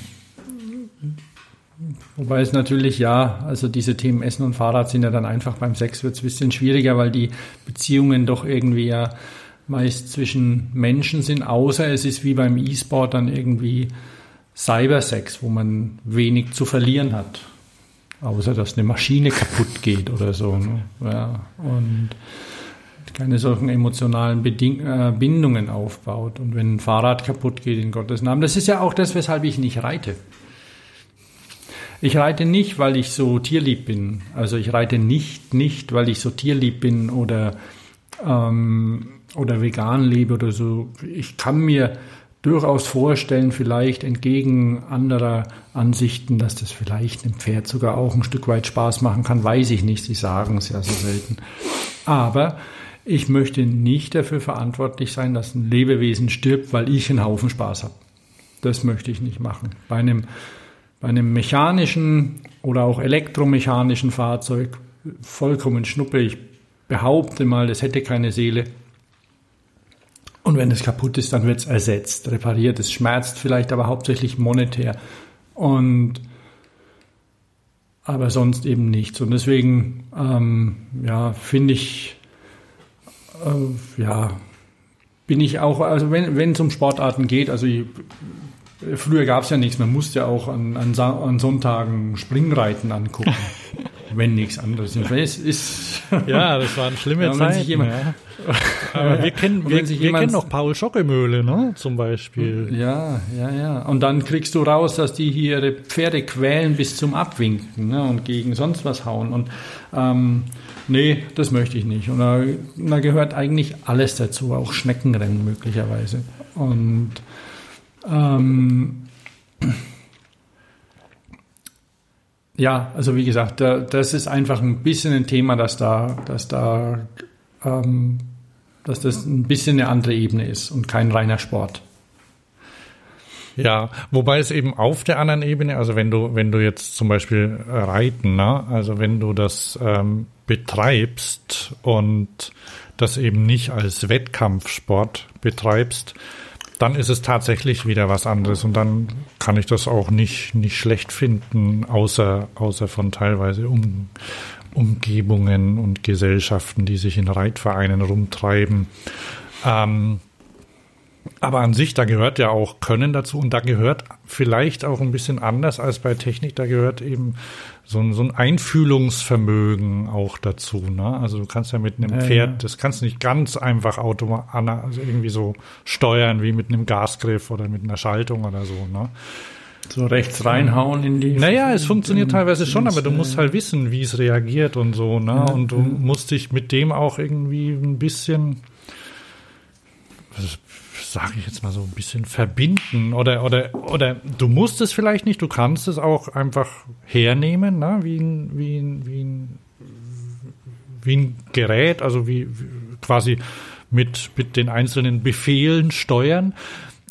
Wobei es natürlich, ja, also diese Themen Essen und Fahrrad sind ja dann einfach beim Sex wird es ein bisschen schwieriger, weil die Beziehungen doch irgendwie ja meist zwischen Menschen sind, außer es ist wie beim E-Sport dann irgendwie Cybersex, wo man wenig zu verlieren hat. Außer dass eine Maschine kaputt geht oder so. Ne? Ja, und keine solchen emotionalen Beding äh, Bindungen aufbaut. Und wenn ein Fahrrad kaputt geht, in Gottes Namen. Das ist ja auch das, weshalb ich nicht reite. Ich reite nicht, weil ich so tierlieb bin. Also ich reite nicht, nicht, weil ich so tierlieb bin oder ähm, oder vegan lebe oder so. Ich kann mir durchaus vorstellen, vielleicht entgegen anderer Ansichten, dass das vielleicht einem Pferd sogar auch ein Stück weit Spaß machen kann, weiß ich nicht. Sie sagen es ja so selten. Aber ich möchte nicht dafür verantwortlich sein, dass ein Lebewesen stirbt, weil ich einen Haufen Spaß habe. Das möchte ich nicht machen. Bei einem, bei einem mechanischen oder auch elektromechanischen Fahrzeug vollkommen schnuppe. Ich behaupte mal, das hätte keine Seele. Und wenn es kaputt ist, dann wird es ersetzt, repariert. Es schmerzt vielleicht aber hauptsächlich monetär. Und aber sonst eben nichts. Und deswegen, ähm, ja, finde ich, äh, ja, bin ich auch, also wenn, wenn es um Sportarten geht, also ich, früher gab es ja nichts, man musste ja auch an, an, an Sonntagen Springreiten angucken. [LAUGHS] wenn nichts anderes ist. ist [LAUGHS] ja, das waren schlimme ja, Zeiten. Jemand, ja. [LAUGHS] Aber wir kennen, wir, wir kennen noch Paul Schockemöhle, ne, zum Beispiel. Ja, ja, ja. Und dann kriegst du raus, dass die hier ihre Pferde quälen bis zum Abwinken ne, und gegen sonst was hauen. Und ähm, nee, das möchte ich nicht. Und da, da gehört eigentlich alles dazu, auch Schneckenrennen möglicherweise. Und ähm, ja, also wie gesagt, das ist einfach ein bisschen ein Thema, dass da, dass da, ähm, dass das ein bisschen eine andere Ebene ist und kein reiner Sport. Ja, wobei es eben auf der anderen Ebene, also wenn du, wenn du jetzt zum Beispiel reiten, ne? also wenn du das ähm, betreibst und das eben nicht als Wettkampfsport betreibst, dann ist es tatsächlich wieder was anderes und dann kann ich das auch nicht, nicht schlecht finden, außer, außer von teilweise um, Umgebungen und Gesellschaften, die sich in Reitvereinen rumtreiben. Ähm, aber an sich, da gehört ja auch Können dazu und da gehört vielleicht auch ein bisschen anders als bei Technik, da gehört eben so ein, so ein Einfühlungsvermögen auch dazu. Ne? Also du kannst ja mit einem ja, Pferd, ja. das kannst du nicht ganz einfach automatisch, also irgendwie so steuern wie mit einem Gasgriff oder mit einer Schaltung oder so. Ne? So rechts reinhauen in die. Naja, es funktioniert teilweise schon, aber du musst halt wissen, wie es reagiert und so, ne? Ja, und du musst dich mit dem auch irgendwie ein bisschen sage ich jetzt mal so ein bisschen verbinden oder oder oder du musst es vielleicht nicht, du kannst es auch einfach hernehmen, ne? wie ein wie ein wie ein wie ein Gerät, also wie, wie quasi mit mit den einzelnen Befehlen steuern.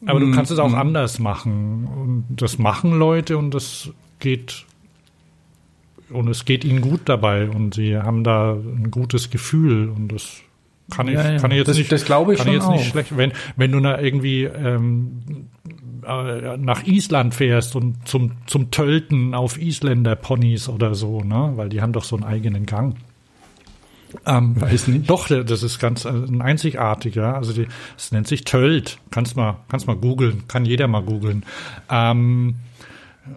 Aber du kannst es auch mhm. anders machen und das machen Leute und das geht und es geht ihnen gut dabei und sie haben da ein gutes Gefühl und das kann ich, ja, ja. kann ich jetzt das, nicht, das glaube ich kann ich jetzt auch. nicht schlecht. Wenn, wenn du da irgendwie ähm, äh, nach Island fährst und zum, zum Tölten auf Isländer Ponys oder so, ne? Weil die haben doch so einen eigenen Gang. Ähm, Weiß nicht. Doch, das ist ganz äh, ein einzigartiger. Also die, das nennt sich Tölt. Kannst mal, kannst mal googeln. Kann jeder mal googeln. Ähm,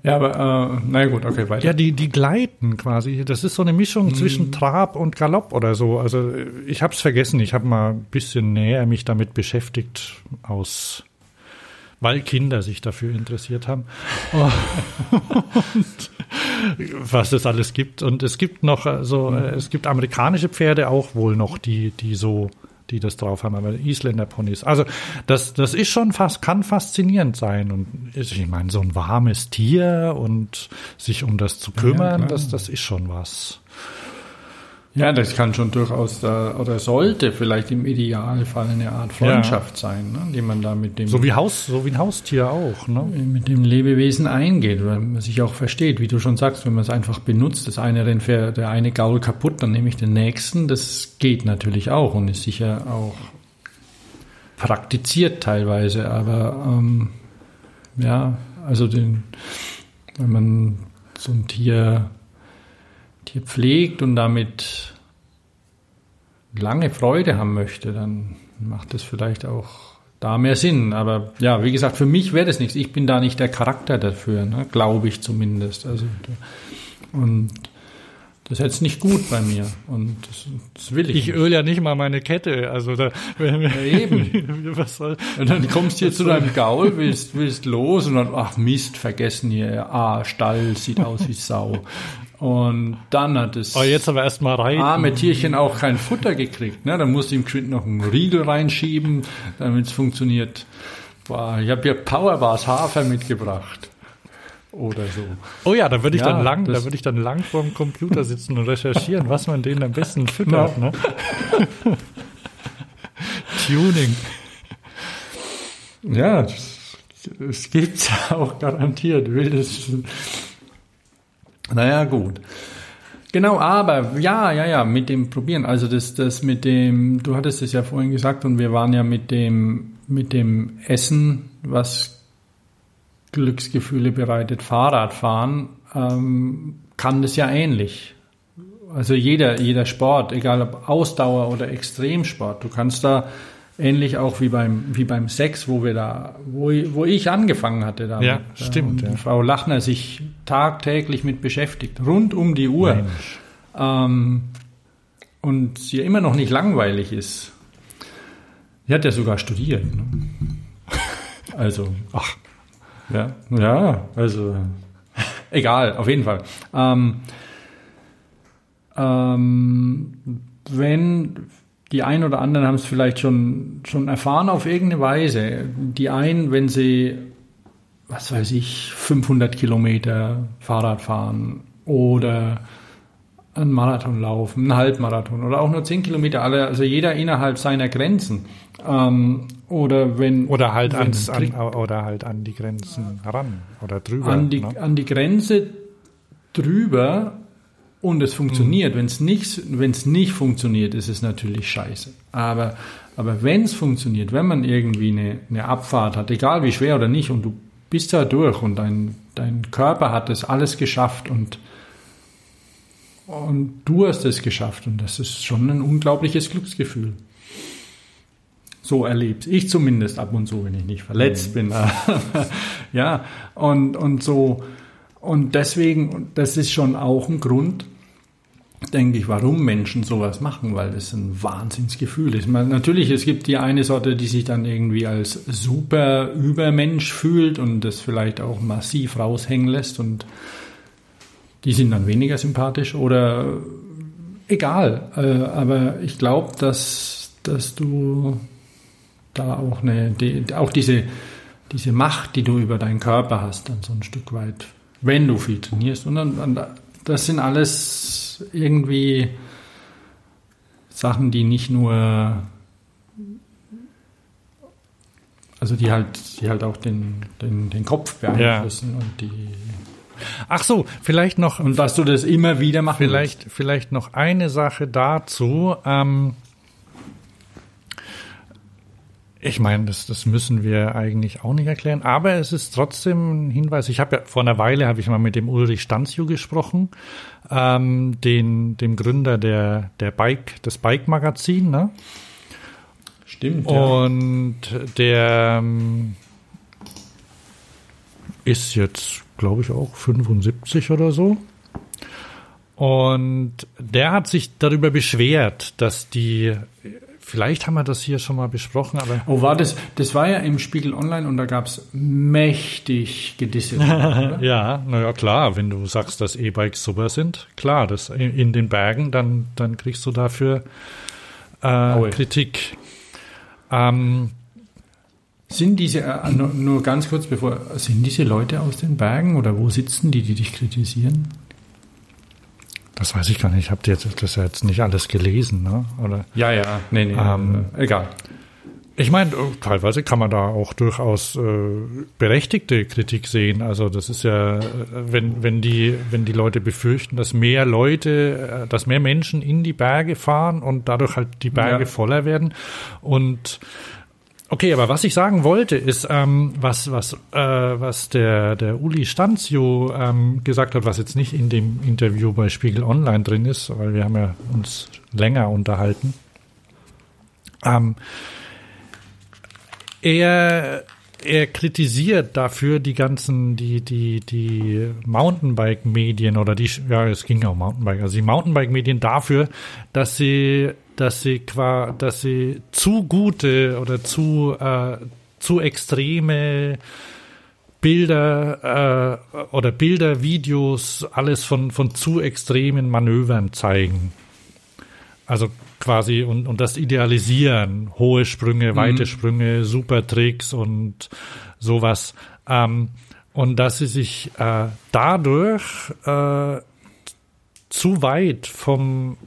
ja, aber äh, na gut, okay, weiter. Ja, die, die gleiten quasi. Das ist so eine Mischung hm. zwischen Trab und Galopp oder so. Also ich habe es vergessen. Ich habe mal ein bisschen näher mich damit beschäftigt aus weil Kinder sich dafür interessiert haben. [LAUGHS] Und was es alles gibt. Und es gibt noch äh, so, mhm. es gibt amerikanische Pferde auch wohl noch, die, die so die das drauf haben, aber Isländer Ponys. Also das, das ist schon fast, kann faszinierend sein. Und ich meine, so ein warmes Tier und sich um das zu kümmern, ja, das, das ist schon was. Ja, das kann schon durchaus da, oder sollte vielleicht im Idealfall eine Art Freundschaft ja. sein, ne, die man da mit dem so wie Haus, so wie ein Haustier auch, ne? mit dem Lebewesen eingeht, weil man sich auch versteht, wie du schon sagst, wenn man es einfach benutzt, das eine rennt der eine Gaul kaputt, dann nehme ich den nächsten. Das geht natürlich auch und ist sicher auch praktiziert teilweise, aber ähm, ja, also den, wenn man so ein Tier pflegt und damit lange Freude haben möchte, dann macht das vielleicht auch da mehr Sinn. Aber ja, wie gesagt, für mich wäre das nichts. Ich bin da nicht der Charakter dafür, ne? glaube ich zumindest. Also und das ist jetzt nicht gut bei mir und das, das will ich. Ich nicht. öle ja nicht mal meine Kette, also da ja, eben. [LAUGHS] was soll? Und dann kommst du hier zu deinem Gaul, willst willst los und dann ach Mist, vergessen hier. Ah, Stall sieht aus wie Sau. Und dann hat das Oh, jetzt aber erstmal rein. arme Tierchen auch kein Futter gekriegt. Ne? Da musste ihm geschwind noch einen Riegel reinschieben, damit es funktioniert. Boah, ich habe hier Powerbars Hafer mitgebracht. Oder so. Oh ja, da würde ich Ja, dann lang, da würde ich dann lang vor dem Computer sitzen und recherchieren, was man denen am besten füttert, ne? [LAUGHS] Tuning. Ja, das, das gibt's auch garantiert. Wildes. Naja, gut. Genau, aber ja, ja, ja, mit dem Probieren. Also das, das mit dem, du hattest es ja vorhin gesagt und wir waren ja mit dem, mit dem Essen, was Glücksgefühle bereitet, Fahrradfahren, ähm, kann das ja ähnlich. Also jeder, jeder Sport, egal ob Ausdauer oder Extremsport, du kannst da ähnlich auch wie beim, wie beim Sex, wo wir da, wo, wo ich angefangen hatte damit. Ja, stimmt, ja. Frau Lachner sich tagtäglich mit beschäftigt, rund um die Uhr. Ähm, und sie immer noch nicht langweilig ist. Sie hat ja sogar studiert. Ne? [LAUGHS] Also, ach, ja, ja, also, egal, auf jeden Fall. Ähm, ähm, wenn die einen oder anderen haben es vielleicht schon, schon erfahren auf irgendeine Weise. Die einen, wenn sie, was weiß ich, 500 Kilometer Fahrrad fahren oder einen Marathon laufen, einen Halbmarathon oder auch nur 10 Kilometer, alle, also jeder innerhalb seiner Grenzen. Ähm, oder wenn Oder halt wenn ans, an, oder halt an die Grenzen ran oder drüber. an die, ne? an die Grenze drüber und es funktioniert. Wenn es nicht, nicht funktioniert, ist es natürlich scheiße. Aber, aber wenn es funktioniert, wenn man irgendwie eine, eine Abfahrt hat, egal wie schwer oder nicht, und du bist da durch und dein, dein Körper hat das alles geschafft und, und du hast es geschafft und das ist schon ein unglaubliches Glücksgefühl. So erlebt ich zumindest ab und zu, wenn ich nicht verletzt bin. [LAUGHS] ja, und, und so, und deswegen, das ist schon auch ein Grund, denke ich, warum Menschen sowas machen, weil das ein Wahnsinnsgefühl ist. Man, natürlich, es gibt die eine Sorte, die sich dann irgendwie als super Übermensch fühlt und das vielleicht auch massiv raushängen lässt und die sind dann weniger sympathisch oder egal. Äh, aber ich glaube, dass, dass du da auch eine, die, auch diese, diese Macht, die du über deinen Körper hast, dann so ein Stück weit, wenn du viel trainierst. Und dann, dann das sind alles irgendwie Sachen, die nicht nur, also die halt, die halt auch den, den, den Kopf beeinflussen und die, Ach so, vielleicht noch, und dass du das immer wieder machen vielleicht, vielleicht noch eine Sache dazu. Ähm, ich meine, das, das müssen wir eigentlich auch nicht erklären, aber es ist trotzdem ein Hinweis. Ich habe ja vor einer Weile habe ich mal mit dem Ulrich Stanzio gesprochen, ähm, den, dem Gründer der, der Bike, des Bike-Magazin, ne? willst. Stimmt, Und der ähm, ist jetzt, glaube ich, auch 75 oder so. Und der hat sich darüber beschwert, dass die, vielleicht haben wir das hier schon mal besprochen, aber Oh, war das, das war ja im Spiegel Online und da gab's mächtig gedisselt. [LAUGHS] ja, naja, klar, wenn du sagst, dass E-Bikes super sind, klar, das in, den Bergen, dann, dann kriegst du dafür äh, Aue. Kritik. Ähm, Sind diese, äh, nur, nur ganz kurz bevor, sind diese Leute aus den Bergen oder wo sitzen die, die dich kritisieren? Das weiß ich gar nicht, ich habe jetzt das ja jetzt nicht alles gelesen, ne? Oder Ja, ja, nee, nee, Ähm, äh, egal. Ich meine, äh, teilweise kann man da auch durchaus äh, berechtigte Kritik sehen. Also das ist ja, äh, wenn, wenn die, wenn die Leute befürchten, dass mehr Leute, äh, dass mehr Menschen in die Berge fahren und dadurch halt die Berge Ja. voller werden. Und okay, aber was ich sagen wollte, ist, ähm, was, was, äh, was der, der Uli Stanzio ähm, gesagt hat, was jetzt nicht in dem Interview bei Spiegel Online drin ist, weil wir haben ja uns länger unterhalten. Ähm, er, er kritisiert dafür die ganzen, die, die, die Mountainbike-Medien oder die, ja, es ging auch Mountainbike, also die Mountainbike-Medien dafür, dass sie, dass sie qua, dass sie zu gute oder zu, äh, zu extreme Bilder äh, oder Bilder, Videos, alles von, von zu extremen Manövern zeigen. Also quasi und, und das Idealisieren, hohe Sprünge, mhm. weite Sprünge, super Tricks und sowas. Ähm, und dass sie sich äh, dadurch äh, zu weit vom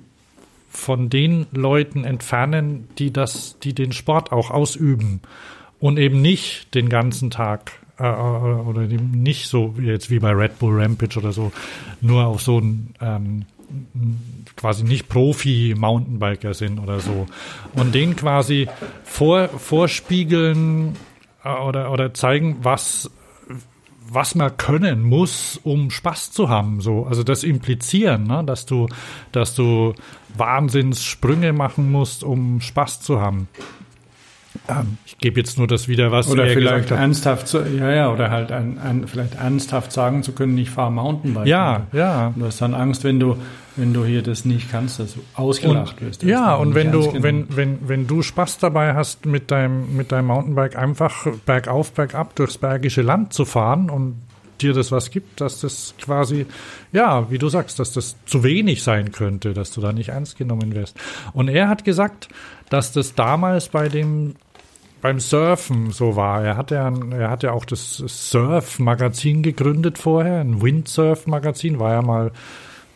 von den Leuten entfernen, die das, die den Sport auch ausüben und eben nicht den ganzen Tag äh, äh oder nicht so jetzt wie bei Red Bull Rampage oder so nur auf so ein ähm, quasi nicht Profi-Mountainbiker sind oder so. Und denen quasi vor, vorspiegeln äh, oder, oder zeigen, was was man können muss, um Spaß zu haben. So, also das implizieren, ne? dass du, dass du Wahnsinnssprünge machen musst, um Spaß zu haben. Ähm, ich gebe jetzt nur das wieder, was oder vielleicht ernsthaft, zu, ja ja, oder halt ein, ein, vielleicht ernsthaft sagen zu können, ich fahre Mountainbike. Ja, ja. Du hast dann Angst, wenn du wenn du hier das nicht kannst, dass du ausgelacht wirst. Ja, und wenn du, wenn, wenn, wenn du Spaß dabei hast, mit deinem, mit deinem Mountainbike einfach bergauf, bergab durchs Bergische Land zu fahren und dir das was gibt, dass das quasi, ja, wie du sagst, dass das zu wenig sein könnte, dass du da nicht ernst genommen wirst. Und er hat gesagt, dass das damals bei dem beim Surfen so war. Er hat ja, er hat ja auch das Surf-Magazin gegründet vorher, ein Windsurf-Magazin, war ja mal,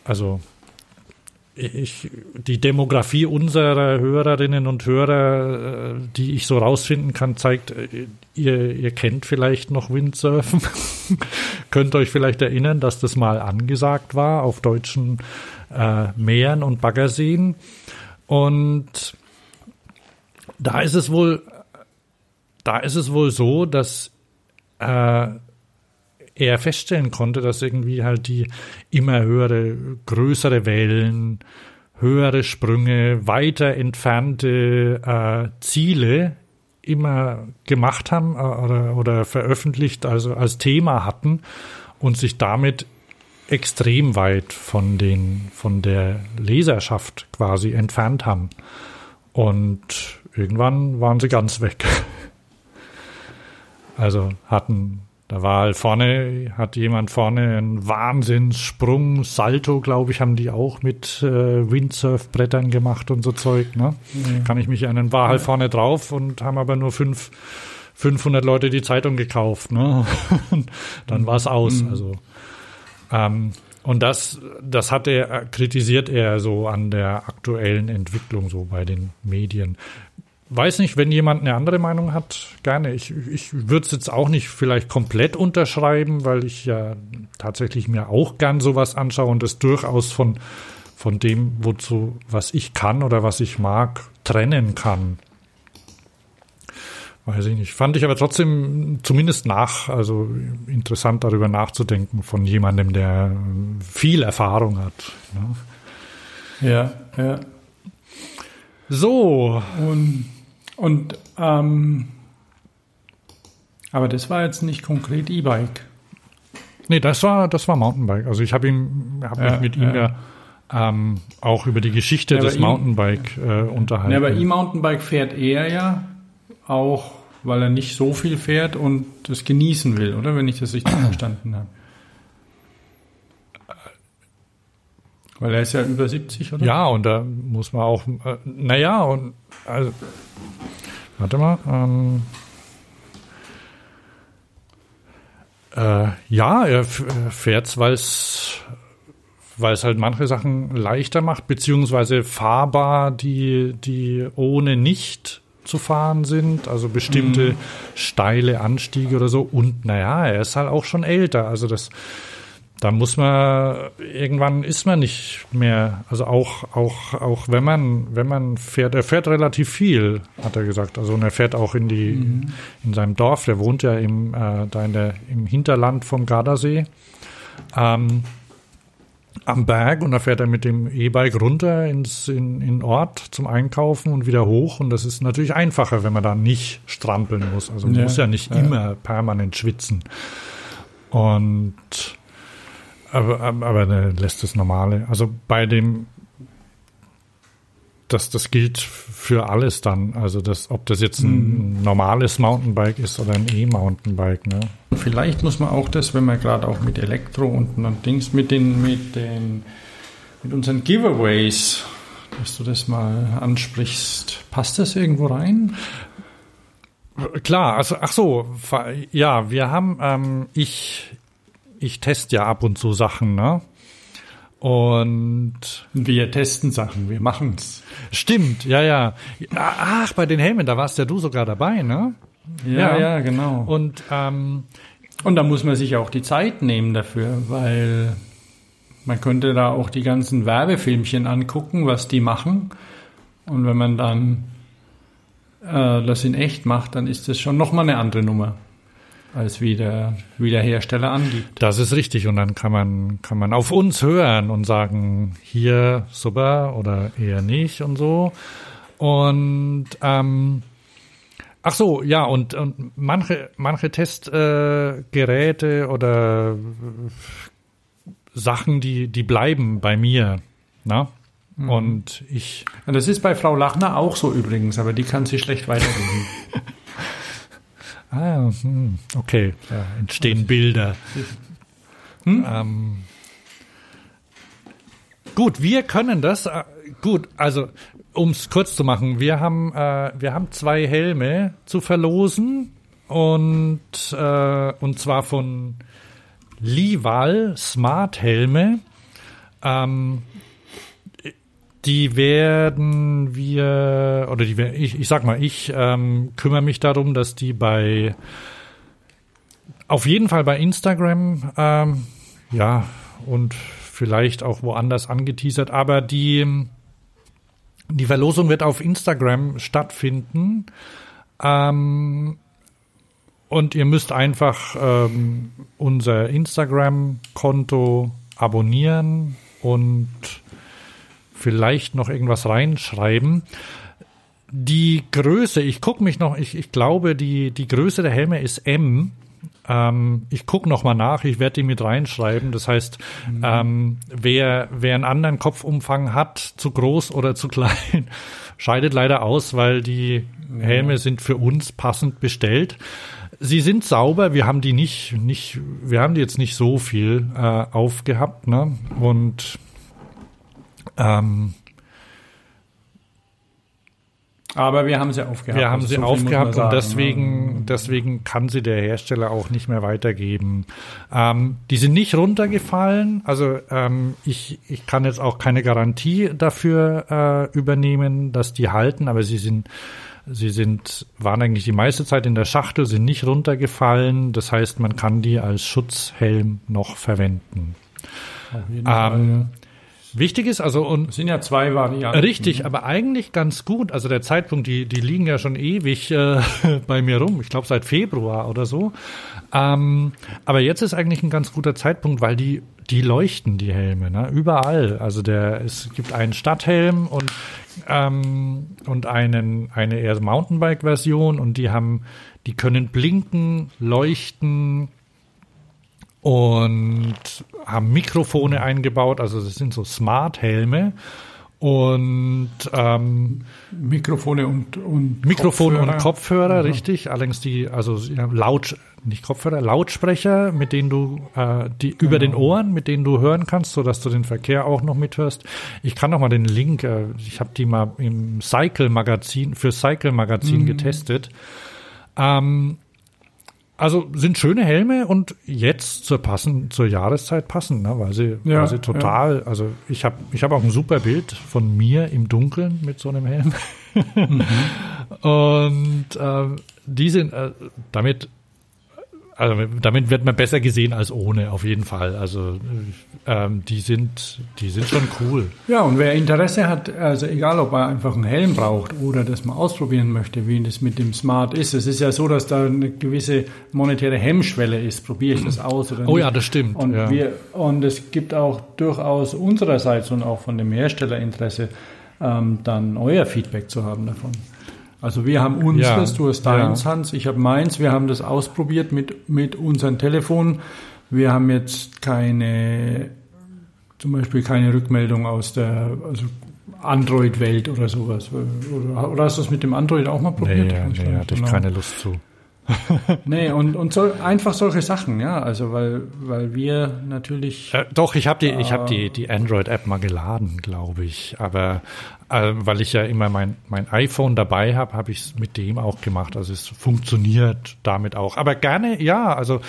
also ich, die Demografie unserer Hörerinnen und Hörer, äh, die ich so rausfinden kann, zeigt, äh, ihr, ihr kennt vielleicht noch Windsurfen. [LAUGHS] Könnt euch vielleicht erinnern, dass das mal angesagt war auf deutschen äh, Meeren und Baggerseen. Und da ist es wohl, da ist es wohl so, dass äh, er feststellen konnte, dass irgendwie halt die immer höhere, größere Wellen, höhere Sprünge, weiter entfernte äh, Ziele immer gemacht haben äh, oder, oder veröffentlicht, also als Thema hatten und sich damit extrem weit von den von der Leserschaft quasi entfernt haben. Und irgendwann waren sie ganz weg. [LAUGHS] Also hatten da war halt vorne, hat jemand vorne einen Wahnsinnssprung, Salto, glaube ich, haben die auch mit äh, Windsurfbrettern gemacht und so Zeug. Ne? Ja. Kann ich mich erinnern, war halt vorne drauf und haben aber nur fünf, 500 Leute die Zeitung gekauft. Ne? [LAUGHS] dann war es aus. Mhm. Also ähm, und das, das hat er, kritisiert er so an der aktuellen Entwicklung so bei den Medien weiß nicht, wenn jemand eine andere Meinung hat, gerne. Ich, ich würde es jetzt auch nicht vielleicht komplett unterschreiben, weil ich ja tatsächlich mir auch gern sowas anschaue und es durchaus von, von dem, wozu, was ich kann oder was ich mag, trennen kann. Weiß ich nicht. Fand ich aber trotzdem zumindest nach, also interessant darüber nachzudenken von jemandem, der viel Erfahrung hat. Ne? Ja, ja. So. Und und ähm, aber das war jetzt nicht konkret E-Bike. Nee, das war, das war Mountainbike. Also ich habe ihn, habe mich mit ihm ja, ähm, auch über die Geschichte ja, des Mountainbike äh, unterhalten. Ja, aber E-Mountainbike fährt er ja auch, weil er nicht so viel fährt und das genießen will, oder? Wenn ich das richtig [CLEARS THROAT] verstanden habe. Weil er ist ja über 70, oder? Ja, und da muss man auch, äh, naja, und also, warte mal. Ähm, äh, ja, er fährt es, weil es weil es halt manche Sachen leichter macht, beziehungsweise fahrbar, die, die ohne nicht zu fahren sind, also bestimmte mhm. steile Anstiege oder so. Und naja, er ist halt auch schon älter. Also das da muss man irgendwann ist man nicht mehr, also auch auch auch wenn man wenn man fährt, er fährt relativ viel, hat er gesagt. Also und er fährt auch in die mhm. in seinem Dorf. Der wohnt ja im äh, da in der im Hinterland vom Gardasee. Ähm, am Berg und da fährt er mit dem E-Bike runter ins in, in Ort zum Einkaufen und wieder hoch und das ist natürlich einfacher, wenn man da nicht strampeln muss. Also man ja, muss ja nicht ja. immer permanent schwitzen. Und aber, aber, aber lässt das normale. Also bei dem das, das gilt für alles dann. Also das, ob das jetzt ein mhm. normales Mountainbike ist oder ein E-Mountainbike. Ne? Vielleicht muss man auch das, wenn man gerade auch mit Elektro und, und Dings mit den, mit den, mit unseren Giveaways, dass du das mal ansprichst, passt das irgendwo rein? Klar, also ach so, ja, wir haben, ähm, ich, ich teste ja ab und zu Sachen, ne? Und wir testen Sachen, wir machen's. Stimmt, ja, ja. Ach, bei den Helmen, da warst ja du sogar dabei, ne? Ja, ja, ja genau. Und ähm, und da muss man sich auch die Zeit nehmen dafür, weil man könnte da auch die ganzen Werbefilmchen angucken, was die machen. Und wenn man dann äh, das in echt macht, dann ist das schon nochmal eine andere Nummer, als wie der, wie der Hersteller angibt. Das ist richtig. Und dann kann man, kann man auf uns hören und sagen, hier super oder eher nicht und so. Und ähm, ach so, ja, und, und manche, manche Testgeräte äh, oder Sachen, die, die bleiben bei mir. Na? Mhm. Und ich. Das ist bei Frau Lachner auch so übrigens, aber die kann sie schlecht weitergeben. [LAUGHS] ah, hm, okay, da entstehen Bilder. Hm? Ähm, gut, wir können das. Äh, gut, also um es kurz zu machen, wir haben äh, wir haben zwei Helme zu verlosen und äh, und zwar von Lival Smart Helme. Ähm, die werden wir, oder die ich, ich sag mal, ich ähm, kümmere mich darum, dass die bei, auf jeden Fall bei Instagram, ähm, ja, und vielleicht auch woanders angeteasert, aber die, die Verlosung wird auf Instagram stattfinden. Ähm, und ihr müsst einfach ähm, unser Instagram-Konto abonnieren und vielleicht noch irgendwas reinschreiben. Die Größe, ich gucke mich noch, ich, ich glaube, die, die Größe der Helme ist M. Ähm, ich gucke noch mal nach, ich werde die mit reinschreiben. Das heißt, mhm. ähm, wer, wer einen anderen Kopfumfang hat, zu groß oder zu [LAUGHS] klein, scheidet leider aus, weil die Helme sind für uns passend bestellt. Sie sind sauber, wir haben die nicht, nicht, wir haben die jetzt nicht so viel äh, aufgehabt, ne? Und ähm, aber wir haben sie aufgehabt. Wir haben also sie so aufgehabt und deswegen, deswegen kann sie der Hersteller auch nicht mehr weitergeben. Ähm, die sind nicht runtergefallen. Also ähm, ich, ich kann jetzt auch keine Garantie dafür äh, übernehmen, dass die halten, aber sie sind Sie sind, waren eigentlich die meiste Zeit in der Schachtel, sind nicht runtergefallen. Das heißt, man kann die als Schutzhelm noch verwenden. Auf jeden ähm, Fall. Wichtig ist also und es sind ja zwei Varianten. Richtig, aber eigentlich ganz gut. Also der Zeitpunkt, die die liegen ja schon ewig äh, [LAUGHS] bei mir rum. Ich glaube seit Februar oder so. Ähm, aber jetzt ist eigentlich ein ganz guter Zeitpunkt, weil die die leuchten die Helme, ne? überall. Also der es gibt einen Stadthelm und ähm, und einen eine eher Mountainbike-Version und die haben die können blinken, leuchten und haben Mikrofone eingebaut, also das sind so Smart-Helme und ähm, Mikrofone und, und Mikrofon Kopfhörer. und Kopfhörer, mhm. richtig. Allerdings die, also ja, laut, nicht Kopfhörer, Lautsprecher, mit denen du äh, die genau. über den Ohren, mit denen du hören kannst, so dass du den Verkehr auch noch mithörst. Ich kann noch mal den Link, äh, ich habe die mal im Cycle Magazin für Cycle Magazin mhm. getestet. Ähm, also sind schöne Helme und jetzt zur passen zur Jahreszeit passen, ne, weil sie, ja, weil sie total, ja. also ich habe ich habe auch ein super Bild von mir im Dunkeln mit so einem Helm. [LAUGHS] mhm. Und äh, die sind äh, damit also damit wird man besser gesehen als ohne, auf jeden Fall. Also ähm, die sind, die sind schon cool. Ja, und wer Interesse hat, also egal ob er einfach einen Helm braucht oder das mal ausprobieren möchte, wie das mit dem Smart ist. Es ist ja so, dass da eine gewisse monetäre Hemmschwelle ist. Probiere ich das aus oder nicht? Oh ja, das stimmt. Und, ja. wir, und es gibt auch durchaus unsererseits und auch von dem Hersteller Interesse, ähm, dann euer Feedback zu haben davon. Also wir haben unseres, ja, du hast deins, ja. Hans, ich habe meins, wir haben das ausprobiert mit, mit unseren Telefonen. Wir haben jetzt keine, zum Beispiel keine Rückmeldung aus der, also Android-Welt oder sowas. Oder, oder, hast du es mit dem Android auch mal probiert? Nee, nee hatte ich genau. keine Lust zu. [LAUGHS] nee, und, und so, einfach solche Sachen, ja. Also weil, weil wir natürlich. Äh, doch, ich habe die, ich habe die, die Android-App mal geladen, glaube ich. Aber äh, weil ich ja immer mein, mein iPhone dabei habe, habe ich es mit dem auch gemacht. Also es funktioniert damit auch. Aber gerne, ja, also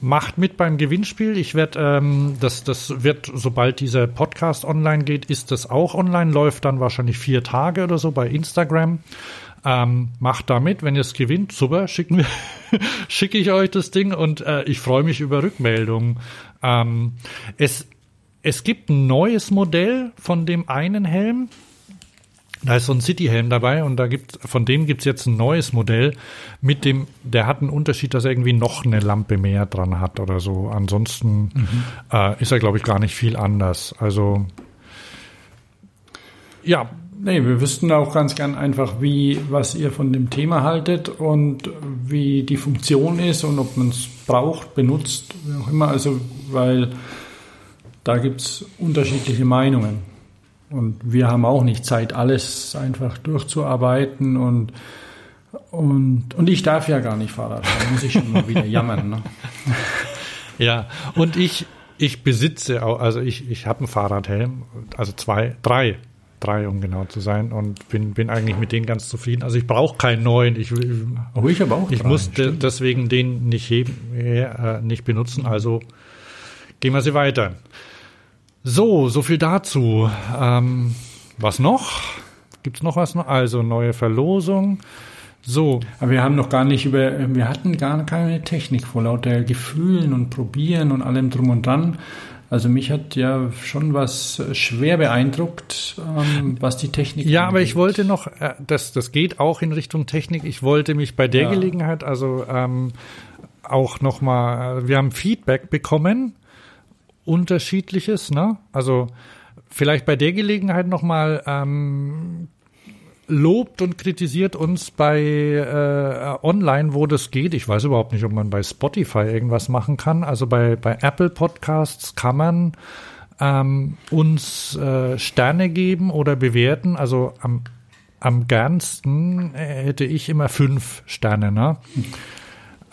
macht mit beim Gewinnspiel. Ich werde, ähm, das, das wird, sobald dieser Podcast online geht, ist das auch online, läuft dann wahrscheinlich vier Tage oder so bei Instagram. Ähm, macht da mit, wenn ihr es gewinnt, super, schicken wir, [LAUGHS] schicke ich euch das Ding und äh, ich freue mich über Rückmeldungen. Ähm, es, es gibt ein neues Modell von dem einen Helm. Da ist so ein City-Helm dabei und da gibt von dem gibt's jetzt ein neues Modell mit dem, der hat einen Unterschied, dass er irgendwie noch eine Lampe mehr dran hat oder so. Ansonsten mhm. äh, ist er, glaube ich, gar nicht viel anders. Also ja, Nee, wir wüssten auch ganz gern einfach, wie, was ihr von dem Thema haltet und wie die Funktion ist und ob man es braucht, benutzt, wie auch immer. Also, weil da gibt es unterschiedliche Meinungen. Und wir haben auch nicht Zeit, alles einfach durchzuarbeiten und und, und ich darf ja gar nicht Fahrrad fahren, muss ich schon mal wieder jammern. Ne? [LAUGHS] Ja, und ich, ich besitze auch, also ich, ich habe einen Fahrradhelm, also zwei, drei drei, um genau zu sein, und bin, bin eigentlich mit denen ganz zufrieden. Also ich brauche keinen neuen. Ich, oh, ich auch. Ich drei, musste stimmt. deswegen den nicht heben, äh, nicht benutzen. Also gehen wir sie weiter. So, so viel dazu. Ähm, was noch? Gibt's noch was noch? Also neue Verlosung. So. Aber wir haben noch gar nicht über, wir hatten gar keine Technik vor lauter Gefühlen und Probieren und allem drum und dran. Also mich hat ja schon was schwer beeindruckt, ähm, was die Technik. Ja, angeht. aber ich wollte noch, äh, das, das geht auch in Richtung Technik. Ich wollte mich bei der ja. Gelegenheit also ähm, auch noch mal, äh, wir haben Feedback bekommen, unterschiedliches, ne? Also vielleicht bei der Gelegenheit noch mal ähm, lobt und kritisiert uns bei äh, online, wo das geht. Ich weiß überhaupt nicht, ob man bei Spotify irgendwas machen kann. Also bei, bei Apple Podcasts kann man ähm, uns äh, Sterne geben oder bewerten. Also am, am gernsten äh, hätte ich immer fünf Sterne. Ne? Hm.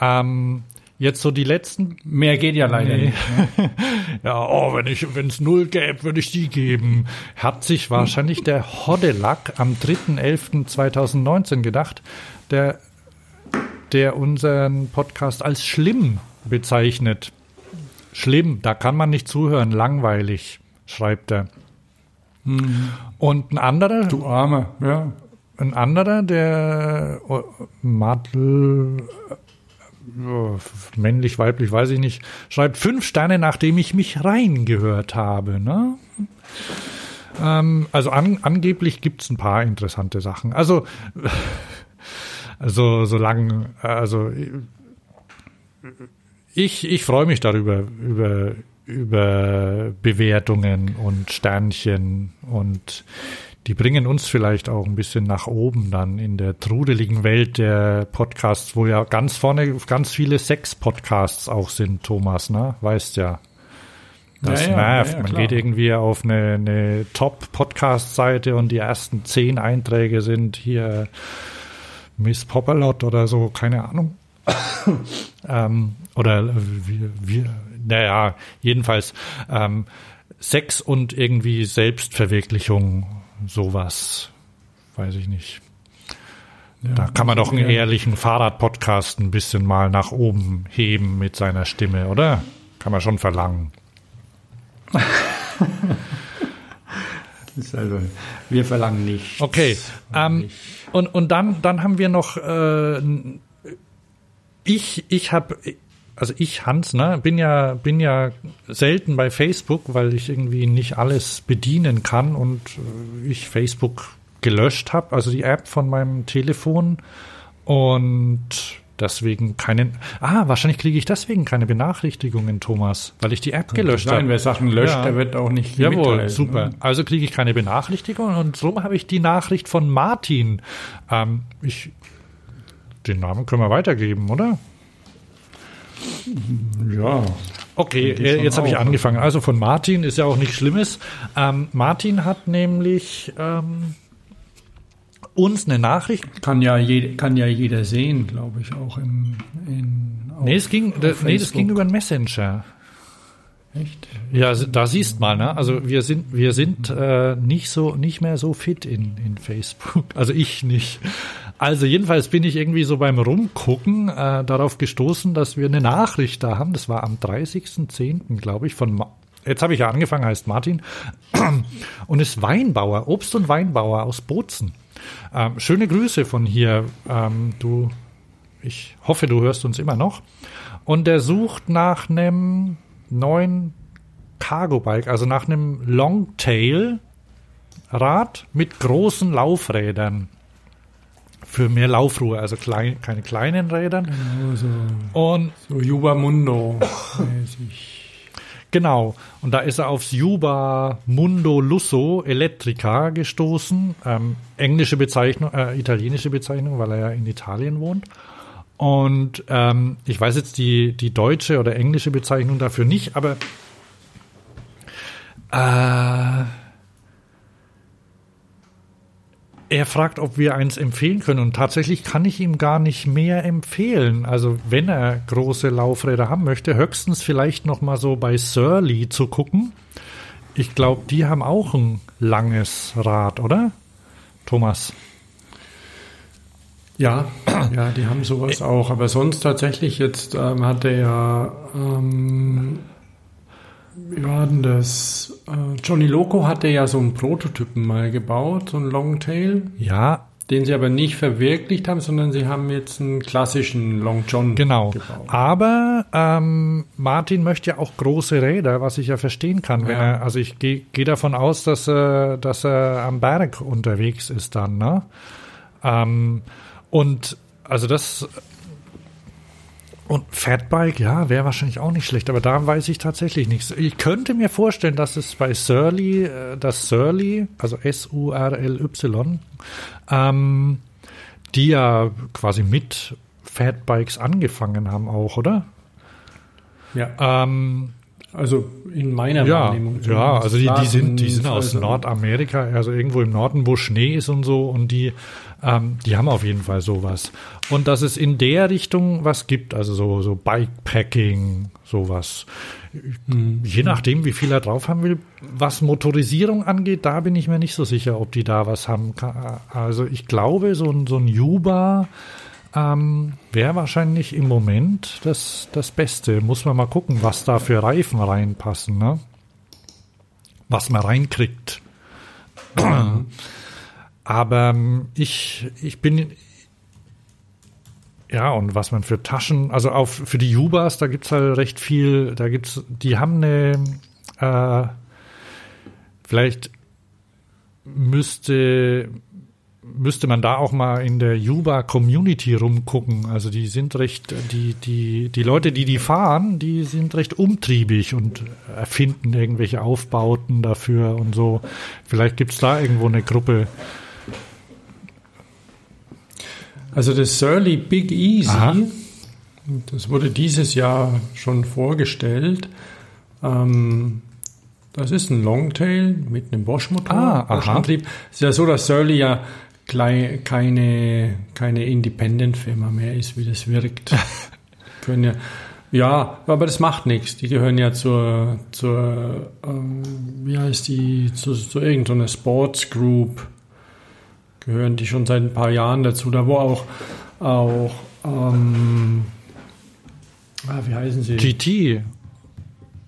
Ähm, Jetzt so die letzten. Mehr geht ja leider nee. nicht. Ne? [LAUGHS] ja, oh, wenn ich, wenn es null gäbe, würde ich die geben. Hat sich wahrscheinlich der Hodelack am 3.11.2019 gedacht, der, der unseren Podcast als schlimm bezeichnet. Schlimm, da kann man nicht zuhören, langweilig, schreibt er. Mhm. Und ein anderer. Du Arme, ja. Ein anderer, der oh, Madl männlich, weiblich, weiß ich nicht, schreibt fünf Sterne, nachdem ich mich reingehört habe. Ne? Ähm, also an, angeblich gibt es ein paar interessante Sachen. Also, also solange, also ich, ich freue mich darüber, über, über Bewertungen und Sternchen und die bringen uns vielleicht auch ein bisschen nach oben dann in der trudeligen Welt der Podcasts, wo ja ganz vorne ganz viele Sex-Podcasts auch sind, Thomas, ne? Weißt ja. Das ja, nervt. Ja, ja, Man geht irgendwie auf eine, eine Top-Podcast-Seite und die ersten zehn Einträge sind hier Miss Popperlot oder so, keine Ahnung. [COUGHS] ähm, oder wir, wir, naja, jedenfalls ähm, Sex und irgendwie Selbstverwirklichung sowas. Weiß ich nicht. Ja, da kann man doch einen ehrlichen Fahrradpodcast ein bisschen mal nach oben heben mit seiner Stimme, oder? Kann man schon verlangen. [LAUGHS] also, wir verlangen nicht. Okay. Ähm, und, und dann, dann haben wir noch, äh, ich, ich habe also ich, Hans, ne, bin ja, bin ja selten bei Facebook, weil ich irgendwie nicht alles bedienen kann und äh, ich Facebook gelöscht habe, also die App von meinem Telefon und deswegen keinen. Ah, wahrscheinlich kriege ich deswegen keine Benachrichtigungen, Thomas, weil ich die App gelöscht habe. Wer Sachen löscht, ja. der wird auch nicht. Jawohl, super. Ne? Also kriege ich keine Benachrichtigungen und so habe ich die Nachricht von Martin. Ähm, ich, den Namen können wir weitergeben, oder? Ja. Okay, äh, jetzt habe ich angefangen. Also von Martin ist ja auch nichts Schlimmes. Ähm, Martin hat nämlich ähm, uns eine Nachricht. Kann ja, je, kann ja jeder sehen, glaube ich, auch im. In, nee, es ging, nee, das ging über einen Messenger. Echt? Ja, da siehst mal, ne? Also wir sind, wir sind äh, nicht so, nicht mehr so fit in, in Facebook. Also ich nicht. Also jedenfalls bin ich irgendwie so beim Rumgucken äh, darauf gestoßen, dass wir eine Nachricht da haben. Das war am 30.10., glaube ich, von Ma Jetzt habe ich ja angefangen, heißt Martin [CLEARS THROAT] und ist Weinbauer, Obst- und Weinbauer aus Bozen. Ähm, schöne Grüße von hier. Ähm, du, ich hoffe, du hörst uns immer noch. Und der sucht nach einem neuen Cargo Bike, also nach einem Longtail Rad mit großen Laufrädern. Für mehr Laufruhe, also klein, keine kleinen Rädern. Genau, so, und so Juba Mundo mäßig. Genau. Und da ist er aufs Juba Mundo Lusso Elettrica gestoßen. Ähm, englische Bezeichnung, äh, italienische Bezeichnung, weil er ja in Italien wohnt. Und ähm, ich weiß jetzt die, die deutsche oder englische Bezeichnung dafür nicht, aber äh, er fragt, ob wir eins empfehlen können. Und tatsächlich kann ich ihm gar nicht mehr empfehlen. Also wenn er große Laufräder haben möchte, höchstens vielleicht noch mal so bei Surly zu gucken. Ich glaube, die haben auch ein langes Rad, oder? Thomas. Ja, ja, die haben sowas auch. Aber sonst tatsächlich, jetzt ähm, hat er ja, ähm, wie war denn das? Äh, Johnny Loco hatte ja so einen Prototypen mal gebaut, so einen Longtail. Ja. Den sie aber nicht verwirklicht haben, sondern sie haben jetzt einen klassischen Long John genau. gebaut. Aber ähm, Martin möchte ja auch große Räder, was ich ja verstehen kann. Ja. er, also ich gehe geh davon aus, dass er, dass er am Berg unterwegs ist dann. Ne? Ähm, und also das und Fatbike, ja, wäre wahrscheinlich auch nicht schlecht, aber da weiß ich tatsächlich nichts. Ich könnte mir vorstellen, dass es bei Surly, äh, das Surly, also S-U-R-L-Y, ähm, die ja quasi mit Fatbikes angefangen haben auch, oder? Ja. Ähm, also in meiner ja, Wahrnehmung. Ja, also die, die sind, die sind aus Nordamerika, also irgendwo im Norden, wo Schnee ist und so, und die ähm, die haben auf jeden Fall sowas. Und dass es in der Richtung was gibt, also so, so Bikepacking, sowas. Mhm. Je nachdem, wie viel er drauf haben will. Was Motorisierung angeht, da bin ich mir nicht so sicher, ob die da was haben. Also ich glaube, so ein, so ein Juba ähm, wäre wahrscheinlich im Moment das, das Beste. Muss man mal gucken, was da für Reifen reinpassen, ne? Was man reinkriegt. Aber ähm, ich, ich bin, ja, und was man für Taschen, also auch für die Jubas, da gibt's halt recht viel, da gibt's, die haben eine, äh, vielleicht müsste, müsste man da auch mal in der Juba-Community rumgucken. Also die sind recht, die, die, die Leute, die die fahren, die sind recht umtriebig und erfinden irgendwelche Aufbauten dafür und so. Vielleicht gibt's da irgendwo eine Gruppe, Also das Surly Big Easy, Aha. das wurde dieses Jahr schon vorgestellt. Ähm, das ist ein Longtail mit einem Bosch-Motor, ah, Bosch-Antrieb. Es ist ja so, dass Surly ja keine, keine Independent-Firma mehr ist, wie das wirkt. [LAUGHS] Können ja, ja, aber das macht nichts. Die gehören ja zur, zur ähm, wie heißt die, zu, zu irgendeiner Sports Group gehören die schon seit ein paar Jahren dazu, da wo auch, auch ähm, ah, wie heißen sie? GT.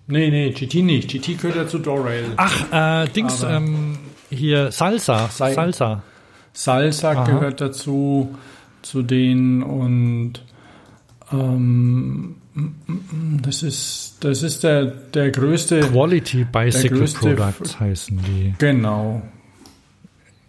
Nee, nee, GT nicht. GT gehört ja zu Dorail. Ach, äh, Dings, ähm, hier Salsa. Sei, Salsa. Salsa Aha. gehört dazu, zu denen und ähm, das ist, das ist der, der größte. Quality Bicycle größte, Products heißen die. Genau,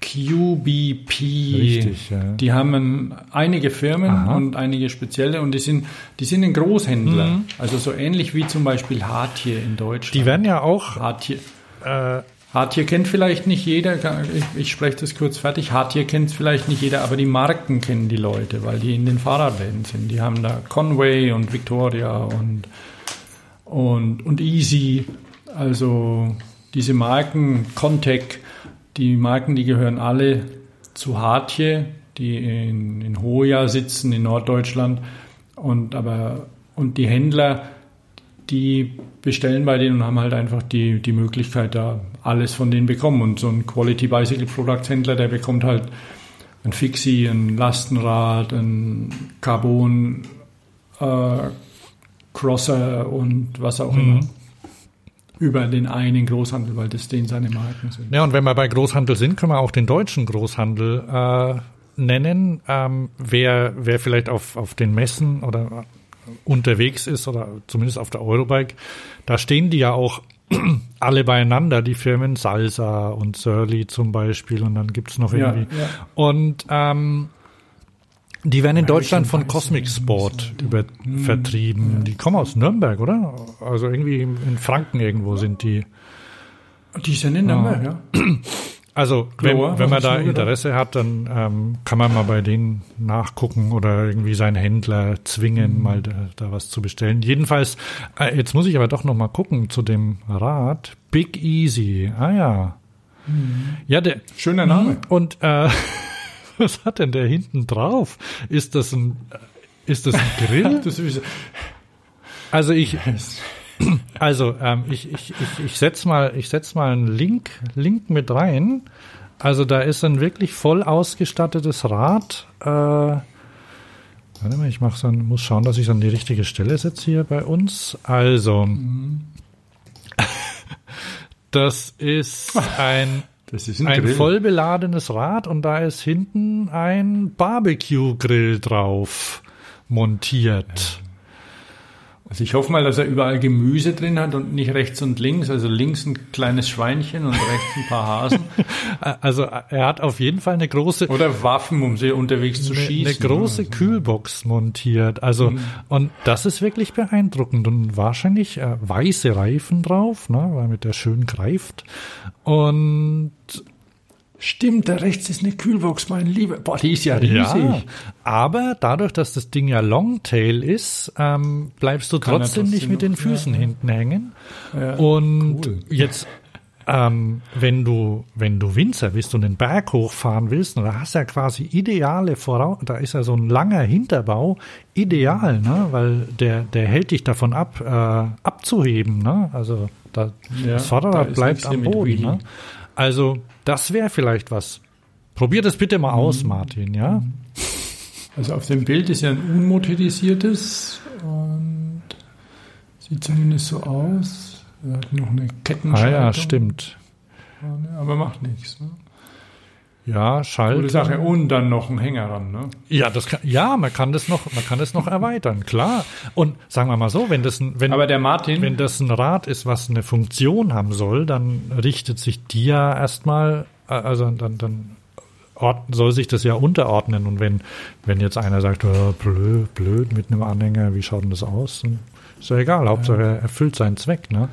QBP. Richtig, ja. Die haben einige Firmen Aha. und einige spezielle und die sind, die sind ein Großhändler. Mhm. Also so ähnlich wie zum Beispiel Hartier in Deutschland. Die werden ja auch. Hartier. Äh, Hartier kennt vielleicht nicht jeder, ich, ich spreche das kurz fertig. Hartier kennt vielleicht nicht jeder, aber die Marken kennen die Leute, weil die in den Fahrradläden sind. Die haben da Conway und Victoria und und, und Easy. Also diese Marken, Contec, die Marken, die gehören alle zu Hartje, die in, in Hoja sitzen, in Norddeutschland. Und, aber, und die Händler, die bestellen bei denen und haben halt einfach die, die Möglichkeit, da alles von denen bekommen. Und so ein Quality Bicycle Products Händler, der bekommt halt ein Fixie, ein Lastenrad, ein Carbon äh, Crosser und was auch mhm. immer über den einen Großhandel, weil das den seine Marken sind. Ja, und wenn wir bei Großhandel sind, können wir auch den deutschen Großhandel äh, nennen. Ähm, wer, wer vielleicht auf, auf den Messen oder unterwegs ist oder zumindest auf der Eurobike, da stehen die ja auch [CLEARS THROAT] alle beieinander, die Firmen Salsa und Surly zum Beispiel und dann gibt's noch irgendwie. Ja, ja. Und ähm, die werden in Deutschland von Cosmic Sport über, vertrieben. Die kommen aus Nürnberg, oder? Also irgendwie in Franken irgendwo sind die. Die sind in Nürnberg, ja. [CLEARS THROAT] Also wenn, wenn man da Interesse hat, dann ähm, kann man mal bei denen nachgucken oder irgendwie seinen Händler zwingen, mhm. mal da, da, was zu bestellen. Jedenfalls, äh, jetzt muss ich aber doch noch mal gucken zu dem Rad. Big Easy. Ah ja. Mhm. Ja, der schöner Name. Und äh, [LAUGHS] [LAUGHS] was hat denn der hinten drauf? Ist das ein ist das ein Grill? [LAUGHS] also ich also ähm, ich ich ich ich setz mal ich setz mal einen Link Link mit rein. Also da ist ein wirklich voll ausgestattetes Rad. Äh, warte mal, ich mach so, muss schauen, dass ich es an die richtige Stelle setze hier bei uns. Also mhm. [LAUGHS] das ist ein das ist ein, ein voll beladenes Rad und da ist hinten ein Barbecue-Grill drauf montiert. Also ich hoffe mal, dass er überall Gemüse drin hat und nicht rechts und links. Also links ein kleines Schweinchen und rechts ein paar Hasen. [LAUGHS] Also er hat auf jeden Fall eine große oder Waffen, um sie unterwegs zu eine, schießen. Eine große also. Kühlbox montiert. Also mhm. und das ist wirklich beeindruckend und wahrscheinlich äh, weiße Reifen drauf, ne, weil mit der schön greift und Stimmt, da rechts ist eine Kühlbox, mein Lieber. Boah, die ist ja riesig. Ja, aber dadurch, dass das Ding ja Longtail ist, ähm, bleibst du trotzdem, trotzdem, nicht mit den Füßen ja, hinten hängen. Ja, und cool. jetzt, ähm, wenn du, wenn du Winzer bist und den Berg hochfahren willst, da hast du ja quasi ideale Voraus, da ist ja so ein langer Hinterbau ideal, ne, weil der, der hält dich davon ab, äh, abzuheben, ne, also da, das Vorderrad da bleibt am Boden, ne. Also, das wäre vielleicht was. Probier das bitte mal aus, mhm. Martin, ja? Also auf dem Bild ist ja ein unmotorisiertes und sieht zumindest so aus. Er hat noch eine Kettenschaltung. Ah ja, stimmt. Aber macht nichts. Ne? Ja, Schalt. Gute Sache. Und dann noch ein Hänger ran, ne? Ja, das kann, ja, man kann das noch, man kann das noch erweitern, klar. Und sagen wir mal so, wenn das ein, wenn, Aber der Martin, wenn das ein Rad ist, was eine Funktion haben soll, dann richtet sich die ja erstmal, äh, also dann, dann soll sich das ja unterordnen. Und wenn, wenn jetzt einer sagt, oh, blöd, blöd mit einem Anhänger, wie schaut denn das aus? Ist ja egal, Hauptsache er erfüllt seinen Zweck, ne?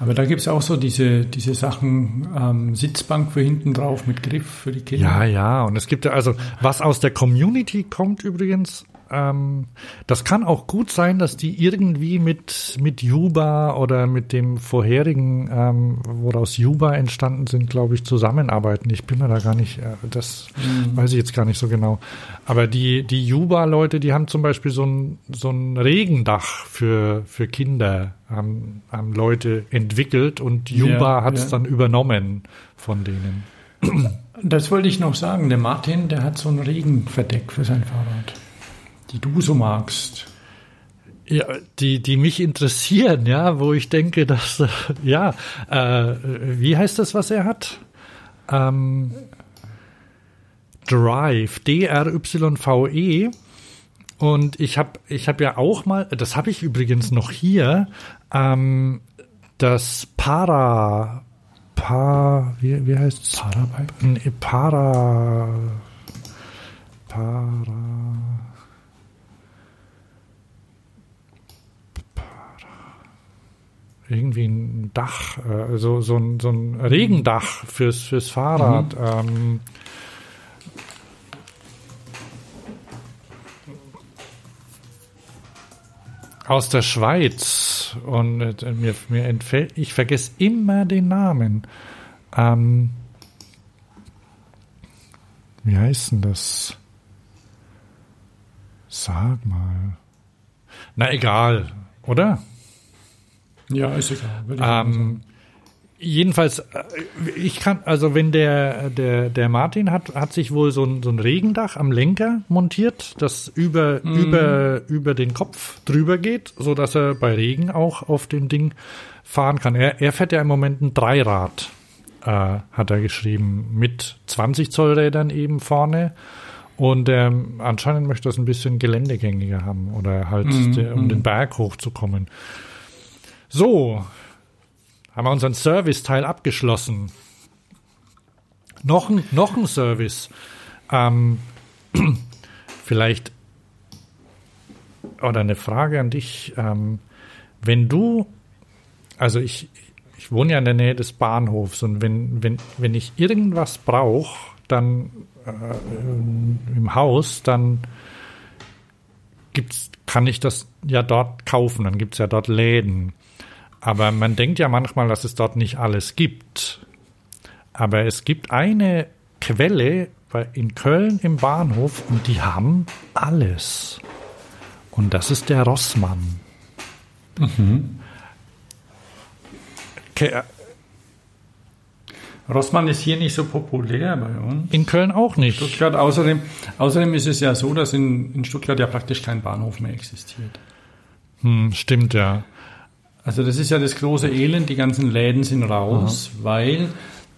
Aber da gibt es auch so diese, diese Sachen, ähm, Sitzbank für hinten drauf mit Griff für die Kinder. Ja, ja, und es gibt ja, also was aus der Community kommt übrigens, ähm, das kann auch gut sein, dass die irgendwie mit, mit Juba oder mit dem vorherigen, ähm, woraus Juba entstanden sind, glaube ich, zusammenarbeiten. Ich bin mir da gar nicht, äh, das mhm. weiß ich jetzt gar nicht so genau. Aber die, die Juba-Leute, die haben zum Beispiel so ein, so ein Regendach für, für Kinder, haben, haben Leute entwickelt und Juba ja, hat es ja. dann übernommen von denen. Das wollte ich noch sagen. Der Martin, der hat so ein Regenverdeck für sein Fahrrad die du so magst? Ja, die, die mich interessieren, ja, wo ich denke, dass, [LAUGHS] ja, äh, wie heißt das, was er hat? Ähm, Drive, D-R-Y-V-E. Und ich habe ich hab ja auch mal, das habe ich übrigens noch hier, ähm, das Para, Pa, wie, wie heißt es? Parabike? Nee, Para, Para, irgendwie ein Dach, äh, so, so, ein, so ein Regendach fürs, fürs Fahrrad. Mhm. Ähm, aus der Schweiz und äh, mir, mir entfällt, ich vergesse immer den Namen. Ähm, wie heißt denn das? Sag mal. Na egal, oder? Ja, ist egal. Ähm, jedenfalls, äh, ich kann, also wenn der, der, der Martin hat, hat sich wohl so ein, so ein Regendach am Lenker montiert, das über, über, über den Kopf drüber geht, so dass er bei Regen auch auf dem Ding fahren kann. Er, er fährt ja im Moment ein Dreirad, äh, hat er geschrieben, mit 20 Zoll Rädern eben vorne. Und ähm, anscheinend möchte er es ein bisschen geländegängiger haben oder halt, der, um den Berg hochzukommen. So, haben wir unseren Service-Teil abgeschlossen. Noch ein, noch ein Service. Ähm, [CLEARS THROAT] vielleicht oder eine Frage an dich. Ähm, wenn du, also ich, ich wohne ja in der Nähe des Bahnhofs und wenn, wenn, wenn ich irgendwas brauche, dann äh, im Haus, dann gibt's, kann ich das ja dort kaufen, dann gibt's ja dort Läden. Aber man denkt ja manchmal, dass es dort nicht alles gibt. Aber es gibt eine Quelle in Köln im Bahnhof und die haben alles. Und das ist der Rossmann. Ke- Rossmann ist hier nicht so populär bei uns. In Köln auch nicht. Stuttgart, außerdem, außerdem ist es ja so, dass in, in Stuttgart ja praktisch kein Bahnhof mehr existiert. Hm, stimmt ja. Also das ist ja das große Elend, die ganzen Läden sind raus, weil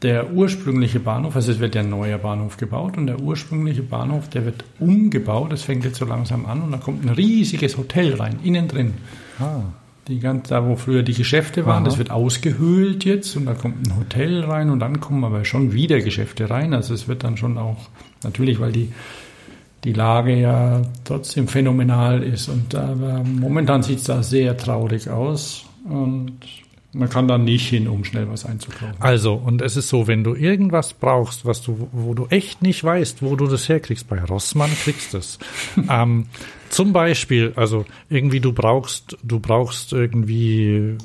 der ursprüngliche Bahnhof, also es wird ja ein neuer Bahnhof gebaut und der ursprüngliche Bahnhof, der wird umgebaut, das fängt jetzt so langsam an und da kommt ein riesiges Hotel rein, innen drin. Ah. Die ganz, da wo früher die Geschäfte waren, Aha. das wird ausgehöhlt jetzt und da kommt ein Hotel rein und dann kommen aber schon wieder Geschäfte rein. Also es wird dann schon auch, natürlich, weil die, die Lage ja trotzdem phänomenal ist und aber momentan sieht es da sehr traurig aus und man kann da nicht hin, um schnell was einzukaufen. Also, und es ist so, wenn du irgendwas brauchst, was du, wo du echt nicht weißt, wo du das herkriegst, bei Rossmann kriegst du es. [LAUGHS] ähm, zum Beispiel, also irgendwie du brauchst, du brauchst irgendwie,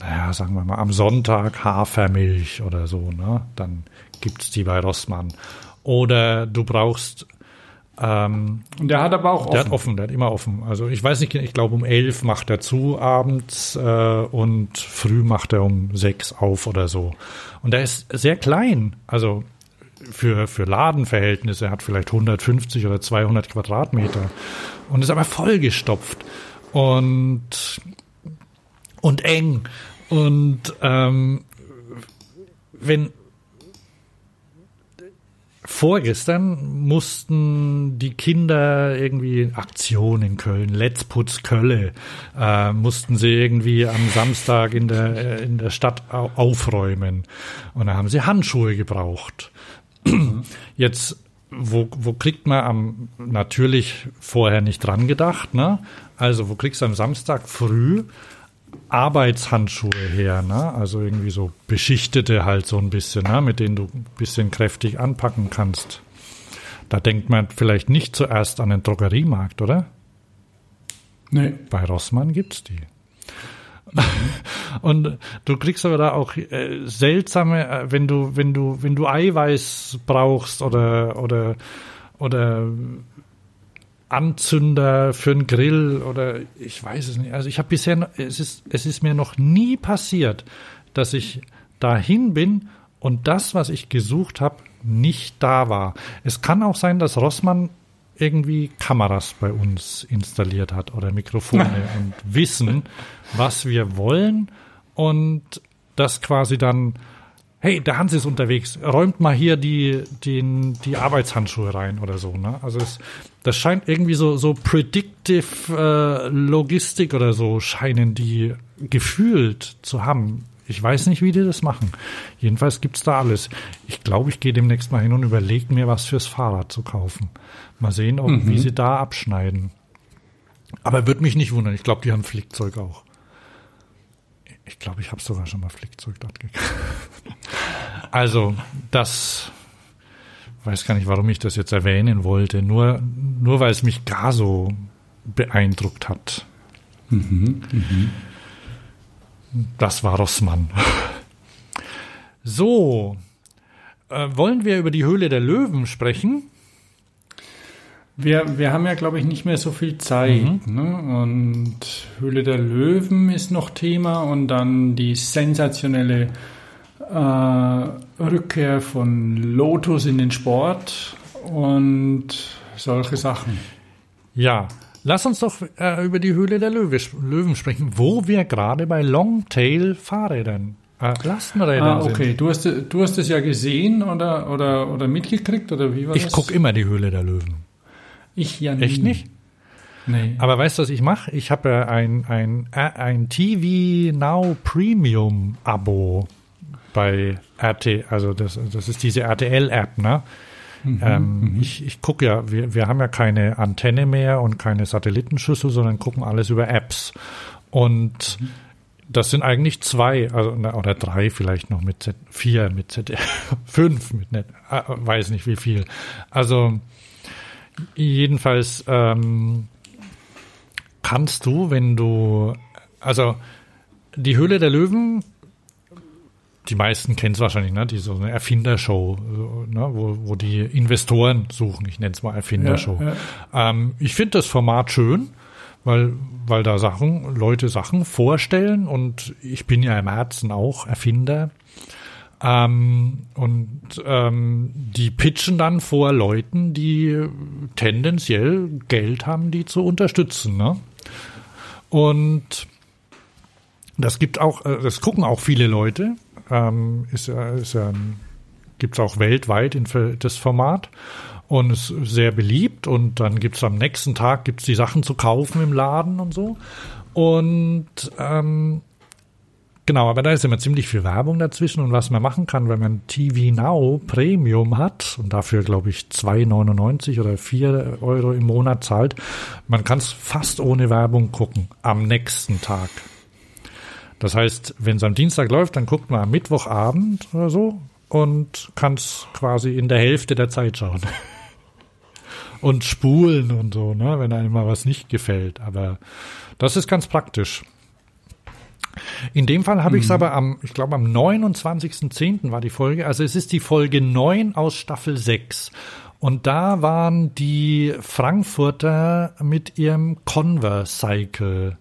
naja, sagen wir mal, am Sonntag Hafermilch oder so, ne? Dann gibt's die bei Rossmann. Oder du brauchst ähm, Und der hat aber auch der hat offen. offen, der hat immer offen. Also ich weiß nicht, ich glaube um elf macht er zu abends äh, und früh macht er um sechs auf oder so. Und der ist sehr klein, also für, für Ladenverhältnisse, er hat vielleicht 150 oder 200 Quadratmeter und ist aber vollgestopft und, und eng. Und ähm, wenn, Vorgestern mussten die Kinder irgendwie Aktion in Köln, Let's Putz Kölle, äh, mussten sie irgendwie am Samstag in der, äh, in der Stadt au aufräumen. Und da haben sie Handschuhe gebraucht. [CLEARS THROAT] Jetzt, wo, wo kriegt man am, natürlich vorher nicht dran gedacht, ne? Also, wo kriegst du am Samstag früh Arbeitshandschuhe her, ne? Also irgendwie so beschichtete halt so ein bisschen, ne? Mit denen du ein bisschen kräftig anpacken kannst. Da denkt man vielleicht nicht zuerst an den Drogeriemarkt, oder? Nee. Bei Rossmann gibt's die. Und du kriegst aber da auch äh, seltsame, äh, wenn du, wenn du, wenn du Eiweiß brauchst oder oder oder Anzünder für einen Grill oder ich weiß es nicht. Also ich habe bisher, es ist, es ist mir noch nie passiert, dass ich dahin bin und das, was ich gesucht habe, nicht da war. Es kann auch sein, dass Rossmann irgendwie Kameras bei uns installiert hat oder Mikrofone [LAUGHS] und wissen, was wir wollen und das quasi dann, hey, der Hans ist unterwegs, räumt mal hier die, den, die Arbeitshandschuhe rein oder so. Ne? Also es, das scheint irgendwie so, so predictive äh, Logistik oder so scheinen die gefühlt zu haben. Ich weiß nicht, wie die das machen. Jedenfalls gibt's da alles. Ich glaube, ich gehe demnächst mal hin und überlege mir, was fürs Fahrrad zu kaufen. Mal sehen, ob, wie sie da abschneiden. Aber würde mich nicht wundern. Ich glaube, die haben Flickzeug auch. Ich glaube, ich habe sogar schon mal Flickzeug dort gekauft. [LAUGHS] Also, das weiß gar nicht, warum ich das jetzt erwähnen wollte. Nur, nur weil es mich gar so beeindruckt hat. Das war Rossmann. So, äh, wollen wir über die Höhle der Löwen sprechen? Wir, wir haben ja, glaube ich, nicht mehr so viel Zeit. Mhm. Ne? Und Höhle der Löwen ist noch Thema und dann die sensationelle äh, Rückkehr von Lotus in den Sport und solche Sachen. Ja, lass uns doch äh, über die Höhle der Löwe, Löwen sprechen, wo wir gerade bei Longtail-Fahrrädern, äh, Lastenrädern Ah, okay. sind. Du hast, du hast es ja gesehen oder, oder, oder mitgekriegt oder wie war Ich das? gucke immer die Höhle der Löwen. Ich ja Echt nie. nicht? Nee. Aber weißt du, was ich mache? Ich habe ja ein, ein, äh, ein TV Now Premium Abo bei RT, also das, das ist diese RTL-App, ne? ähm, Ich, ich gucke ja, wir, wir haben ja keine Antenne mehr und keine Satellitenschüssel, sondern gucken alles über Apps. Und das sind eigentlich zwei, also oder drei vielleicht noch mit Z, vier mit ZDF, [LAUGHS] fünf mit Net, äh, weiß nicht wie viel. Also jedenfalls ähm, kannst du, wenn du, also die Höhle der Löwen, die meisten kennen es wahrscheinlich, ne? Die so eine Erfindershow, so, ne? wo, wo die Investoren suchen. Ich nenne es mal Erfindershow. Ja, Ähm, ich finde das Format schön, weil, weil da Sachen, Leute Sachen vorstellen und ich bin ja im Herzen auch Erfinder. Ähm, und ähm, die pitchen dann vor Leuten, die tendenziell Geld haben, die zu unterstützen. Ne? Und das gibt auch, äh, das gucken auch viele Leute. Ähm, ist, ist ja, gibt es auch weltweit in, das Format und ist sehr beliebt. Und dann gibt es am nächsten Tag gibt's die Sachen zu kaufen im Laden und so. Und ähm, Genau, aber da ist immer ziemlich viel Werbung dazwischen und was man machen kann, wenn man TV Now Premium hat und dafür, glaube ich, 2,99 oder 4 Euro im Monat zahlt, man kann es fast ohne Werbung gucken am nächsten Tag. Das heißt, wenn es am Dienstag läuft, dann guckt man am Mittwochabend oder so und kann es quasi in der Hälfte der Zeit schauen. und spulen und so, ne, wenn einem mal was nicht gefällt. Aber das ist ganz praktisch. In dem Fall habe ich es aber am, ich glaube am 29.10. war die Folge, also es ist die Folge 9 aus Staffel 6. Und da waren die Frankfurter mit ihrem Converse-Cycle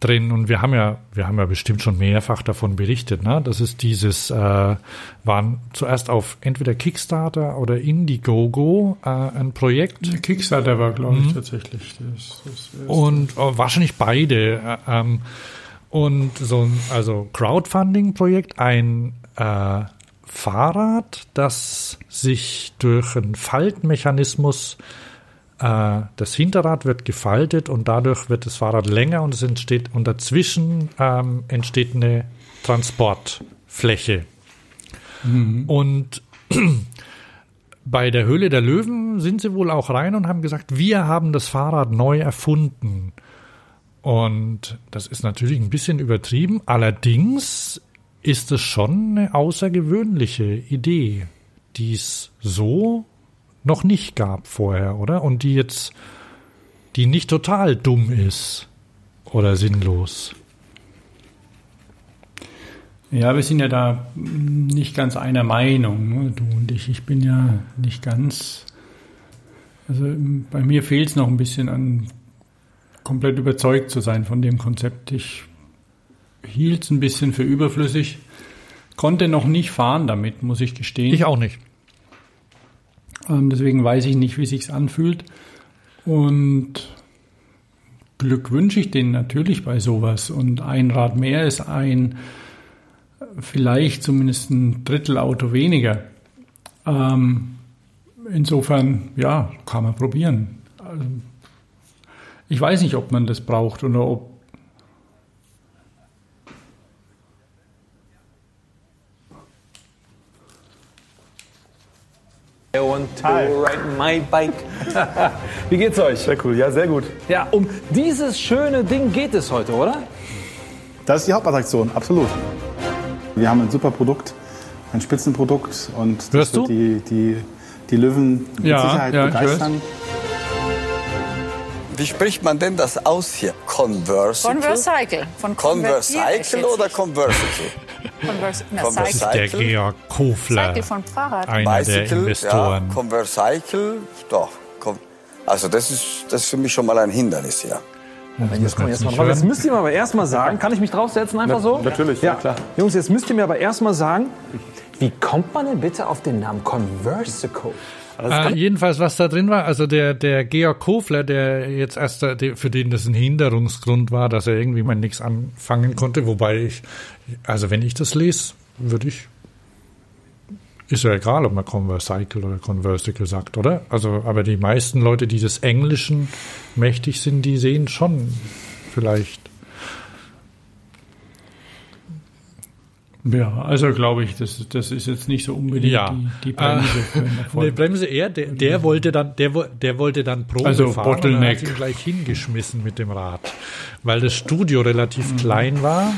drin und wir haben ja, wir haben ja bestimmt schon mehrfach davon berichtet, ne? Das ist dieses, äh, waren zuerst auf entweder Kickstarter oder Indiegogo äh, ein Projekt. Kickstarter war, glaube ich, tatsächlich. Das, das. Und äh, wahrscheinlich beide. Äh, ähm, und so ein also Crowdfunding-Projekt, ein äh, Fahrrad, das sich durch einen Faltmechanismus, äh, das Hinterrad wird gefaltet und dadurch wird das Fahrrad länger und es entsteht und dazwischen ähm, entsteht eine Transportfläche. Und [CLEARS THROAT] bei der Höhle der Löwen sind sie wohl auch rein und haben gesagt, wir haben das Fahrrad neu erfunden. Und das ist natürlich ein bisschen übertrieben. Allerdings ist es schon eine außergewöhnliche Idee, die es so noch nicht gab vorher, oder? Und die jetzt, die nicht total dumm ist oder sinnlos. Ja, wir sind ja da nicht ganz einer Meinung, ne? du und ich. Ich bin ja nicht ganz. Also bei mir fehlt es noch ein bisschen an komplett überzeugt zu sein von dem Konzept. Ich hielt es ein bisschen für überflüssig, konnte noch nicht fahren damit, muss ich gestehen. Ich auch nicht. Ähm, deswegen weiß ich nicht, wie sich's anfühlt. Und Glück wünsche ich denen natürlich bei sowas. Und ein Rad mehr ist ein vielleicht zumindest ein Drittel Auto weniger. Ähm, insofern, ja, kann man probieren. Also, ich weiß nicht, ob man das braucht oder ob. I want to ride my bike. [LAUGHS] Wie geht's euch? Sehr cool, ja, sehr gut. Ja, um dieses schöne Ding geht es heute, oder? Das ist die Hauptattraktion, absolut. Wir haben ein super Produkt, ein Spitzenprodukt und das Hörst wird du? die, die, die Löwen mit Ja, Sicherheit ja, ich begeistern. Wie spricht man denn das aus hier? Conversicle? Conversicle. Von Conversicle oder Conversicle? Convers na, Conversicle. Der Georg Kofler, Cycle einer der Bicycle, Investoren. Ja, Conversicle, doch. Also das ist, das ist für mich schon mal ein Hindernis, ja. Jetzt kommen wir erst mal. Jetzt müsst ihr mir aber erstmal sagen, kann ich mich draufsetzen einfach so? natürlich, ja ja, klar. Jungs, jetzt müsst ihr mir aber erstmal sagen, wie kommt man denn bitte auf den Namen Conversicle? Äh, jedenfalls, was da drin war, also der, der Georg Kofler, der jetzt erst, der, für den das ein Hinderungsgrund war, dass er irgendwie mal nichts anfangen konnte, wobei ich, also wenn ich das lese, würde ich, ist ja egal, ob man Conversicle oder Conversicle sagt, oder? Also, aber die meisten Leute, die des Englischen mächtig sind, die sehen schon vielleicht. Ja, also glaube ich, das, das ist jetzt nicht so unbedingt Ja. die, die Bremse Eine Erfolg. Bremse eher, der, der wollte dann, der, der wollte dann Probe Also fahren und Bottleneck. hat ihn gleich hingeschmissen mit dem Rad, weil das Studio relativ klein war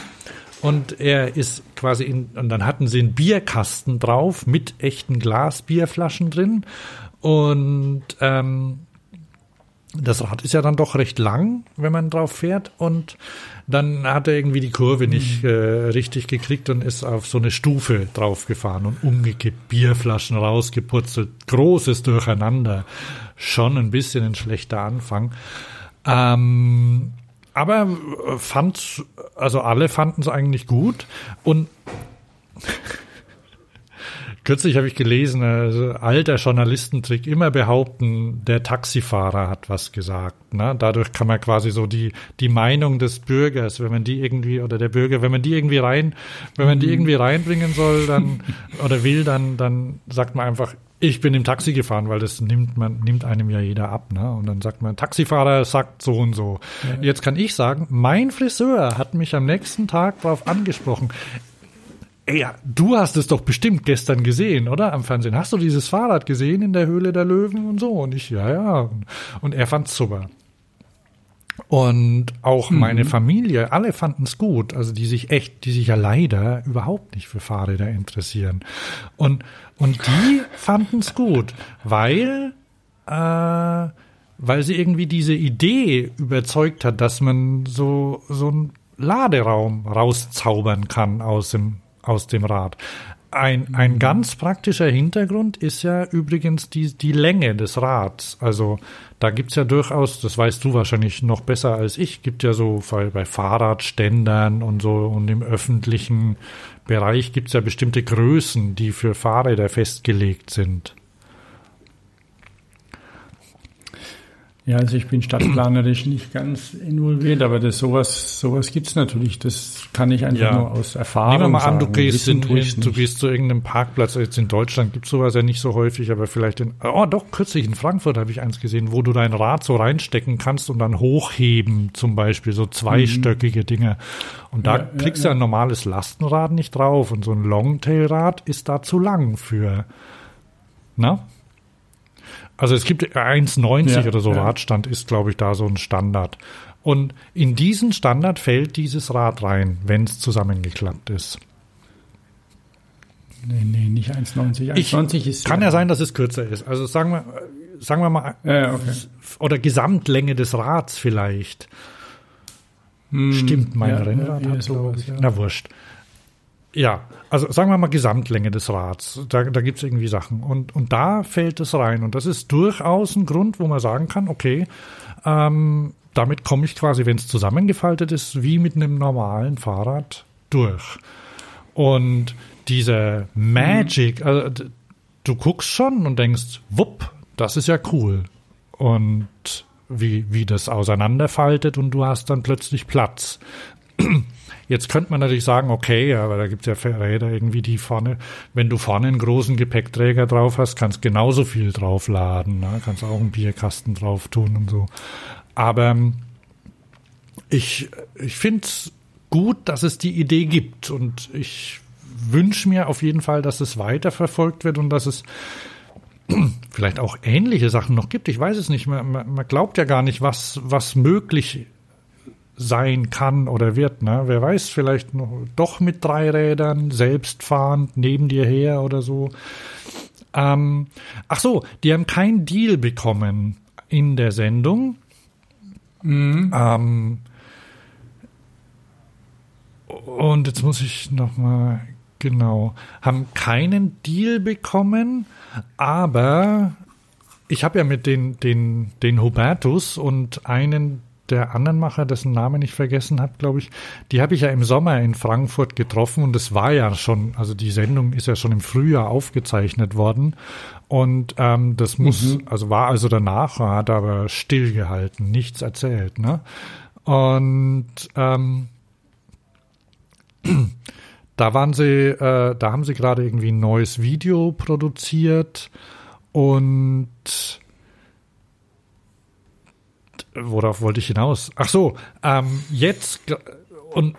und er ist quasi in, und dann hatten sie einen Bierkasten drauf mit echten Glasbierflaschen drin und ähm, das Rad ist ja dann doch recht lang, wenn man drauf fährt. Und dann hat er irgendwie die Kurve nicht äh, richtig gekriegt und ist auf so eine Stufe draufgefahren und umgekippt, Bierflaschen rausgeputzelt, großes Durcheinander, schon ein bisschen ein schlechter Anfang. Ähm, aber äh, fand, also alle fanden es eigentlich gut. Und Kürzlich habe ich gelesen, also alter Journalistentrick, immer behaupten, der Taxifahrer hat was gesagt. Ne? Dadurch kann man quasi so die, die Meinung des Bürgers, wenn man die irgendwie, oder der Bürger, wenn man die irgendwie rein, wenn man die irgendwie reinbringen soll, dann, oder will, dann, dann sagt man einfach, ich bin im Taxi gefahren, weil das nimmt man, nimmt einem ja jeder ab, ne? Und dann sagt man, Taxifahrer sagt so und so. Jetzt kann ich sagen, mein Friseur hat mich am nächsten Tag darauf angesprochen. Ey, ja, du hast es doch bestimmt gestern gesehen, oder? Am Fernsehen. Hast du dieses Fahrrad gesehen in der Höhle der Löwen und so? Und ich, ja, ja. Und er fand's super. Und auch meine Familie, alle fanden es gut. Also die sich echt, die sich ja leider überhaupt nicht für Fahrräder interessieren. Und, und die [LAUGHS] fanden es gut, weil, äh, weil sie irgendwie diese Idee überzeugt hat, dass man so, so einen Laderaum rauszaubern kann aus dem, aus dem Rad. Ein, ein ganz praktischer Hintergrund ist ja übrigens die, die Länge des Rads. Also da gibt's ja durchaus, das weißt du wahrscheinlich noch besser als ich, gibt ja so bei, bei Fahrradständern und so und im öffentlichen Bereich gibt's ja bestimmte Größen, die für Fahrräder festgelegt sind. Ja, also ich bin stadtplanerisch nicht ganz involviert, aber das sowas, sowas gibt's natürlich. Das kann ich einfach Ja. nur aus Erfahrung Nehmen wir mal an, sagen. du gehst, in, in, du gehst zu irgendeinem Parkplatz. Jetzt in Deutschland gibt's sowas ja nicht so häufig, aber vielleicht in, oh doch, kürzlich in Frankfurt habe ich eins gesehen, wo du dein Rad so reinstecken kannst und dann hochheben, zum Beispiel, so zweistöckige Dinge. Und da Ja, ja, kriegst du ja. ein normales Lastenrad nicht drauf und so ein Longtailrad ist da zu lang für, na? Also es gibt 1,90 Ja, oder so ja. Radstand ist, glaube ich, da so ein Standard. Und in diesen Standard fällt dieses Rad rein, wenn es zusammengeklappt ist. Nee, nee, nicht 1,90. Ich, 1,90 ist kann ja sein, dass es kürzer ist. Also sagen wir, sagen wir mal, Ja, okay. oder Gesamtlänge des Rads vielleicht. Stimmt, mein Hm, ja, Rennrad ja, hat ja, sowas. ja. Na wurscht. Ja, also sagen wir mal Gesamtlänge des Rads. Da, da gibt's irgendwie Sachen. Und, und da fällt es rein. Und das ist durchaus ein Grund, wo man sagen kann, okay, ähm, damit komme ich quasi, wenn es zusammengefaltet ist, wie mit einem normalen Fahrrad durch. Und dieser Magic, also d- du guckst schon und denkst, wupp, das ist ja cool. Und wie, wie das auseinanderfaltet und du hast dann plötzlich Platz. Jetzt könnte man natürlich sagen, okay, aber da gibt es ja Räder irgendwie, die vorne, wenn du vorne einen großen Gepäckträger drauf hast, kannst genauso viel draufladen, ne? kannst auch einen Bierkasten drauf tun und so. Aber ähm, ich, ich finde es gut, dass es die Idee gibt und ich wünsche mir auf jeden Fall, dass es weiterverfolgt wird und dass es vielleicht auch ähnliche Sachen noch gibt. Ich weiß es nicht. Man, man, glaubt ja gar nicht, was, was möglich sein kann oder wird. Ne? Wer weiß, vielleicht noch, doch mit drei Rädern, selbstfahrend, neben dir her oder so. Ähm, ach so, die haben keinen Deal bekommen in der Sendung. Ähm, und jetzt muss ich noch mal genau haben keinen Deal bekommen, aber ich habe ja mit den den den Hubertus und einen der anderen Macher, dessen Namen ich vergessen habe, glaube ich, die habe ich ja im Sommer in Frankfurt getroffen und es war ja schon, also die Sendung ist ja schon im Frühjahr aufgezeichnet worden. Und ähm, das muss, also war also danach, hat aber stillgehalten, nichts erzählt, ne? Und ähm, [CLEARS THROAT] da waren sie, äh, da haben sie gerade irgendwie ein neues Video produziert und worauf wollte ich hinaus? Ach so, ähm, jetzt und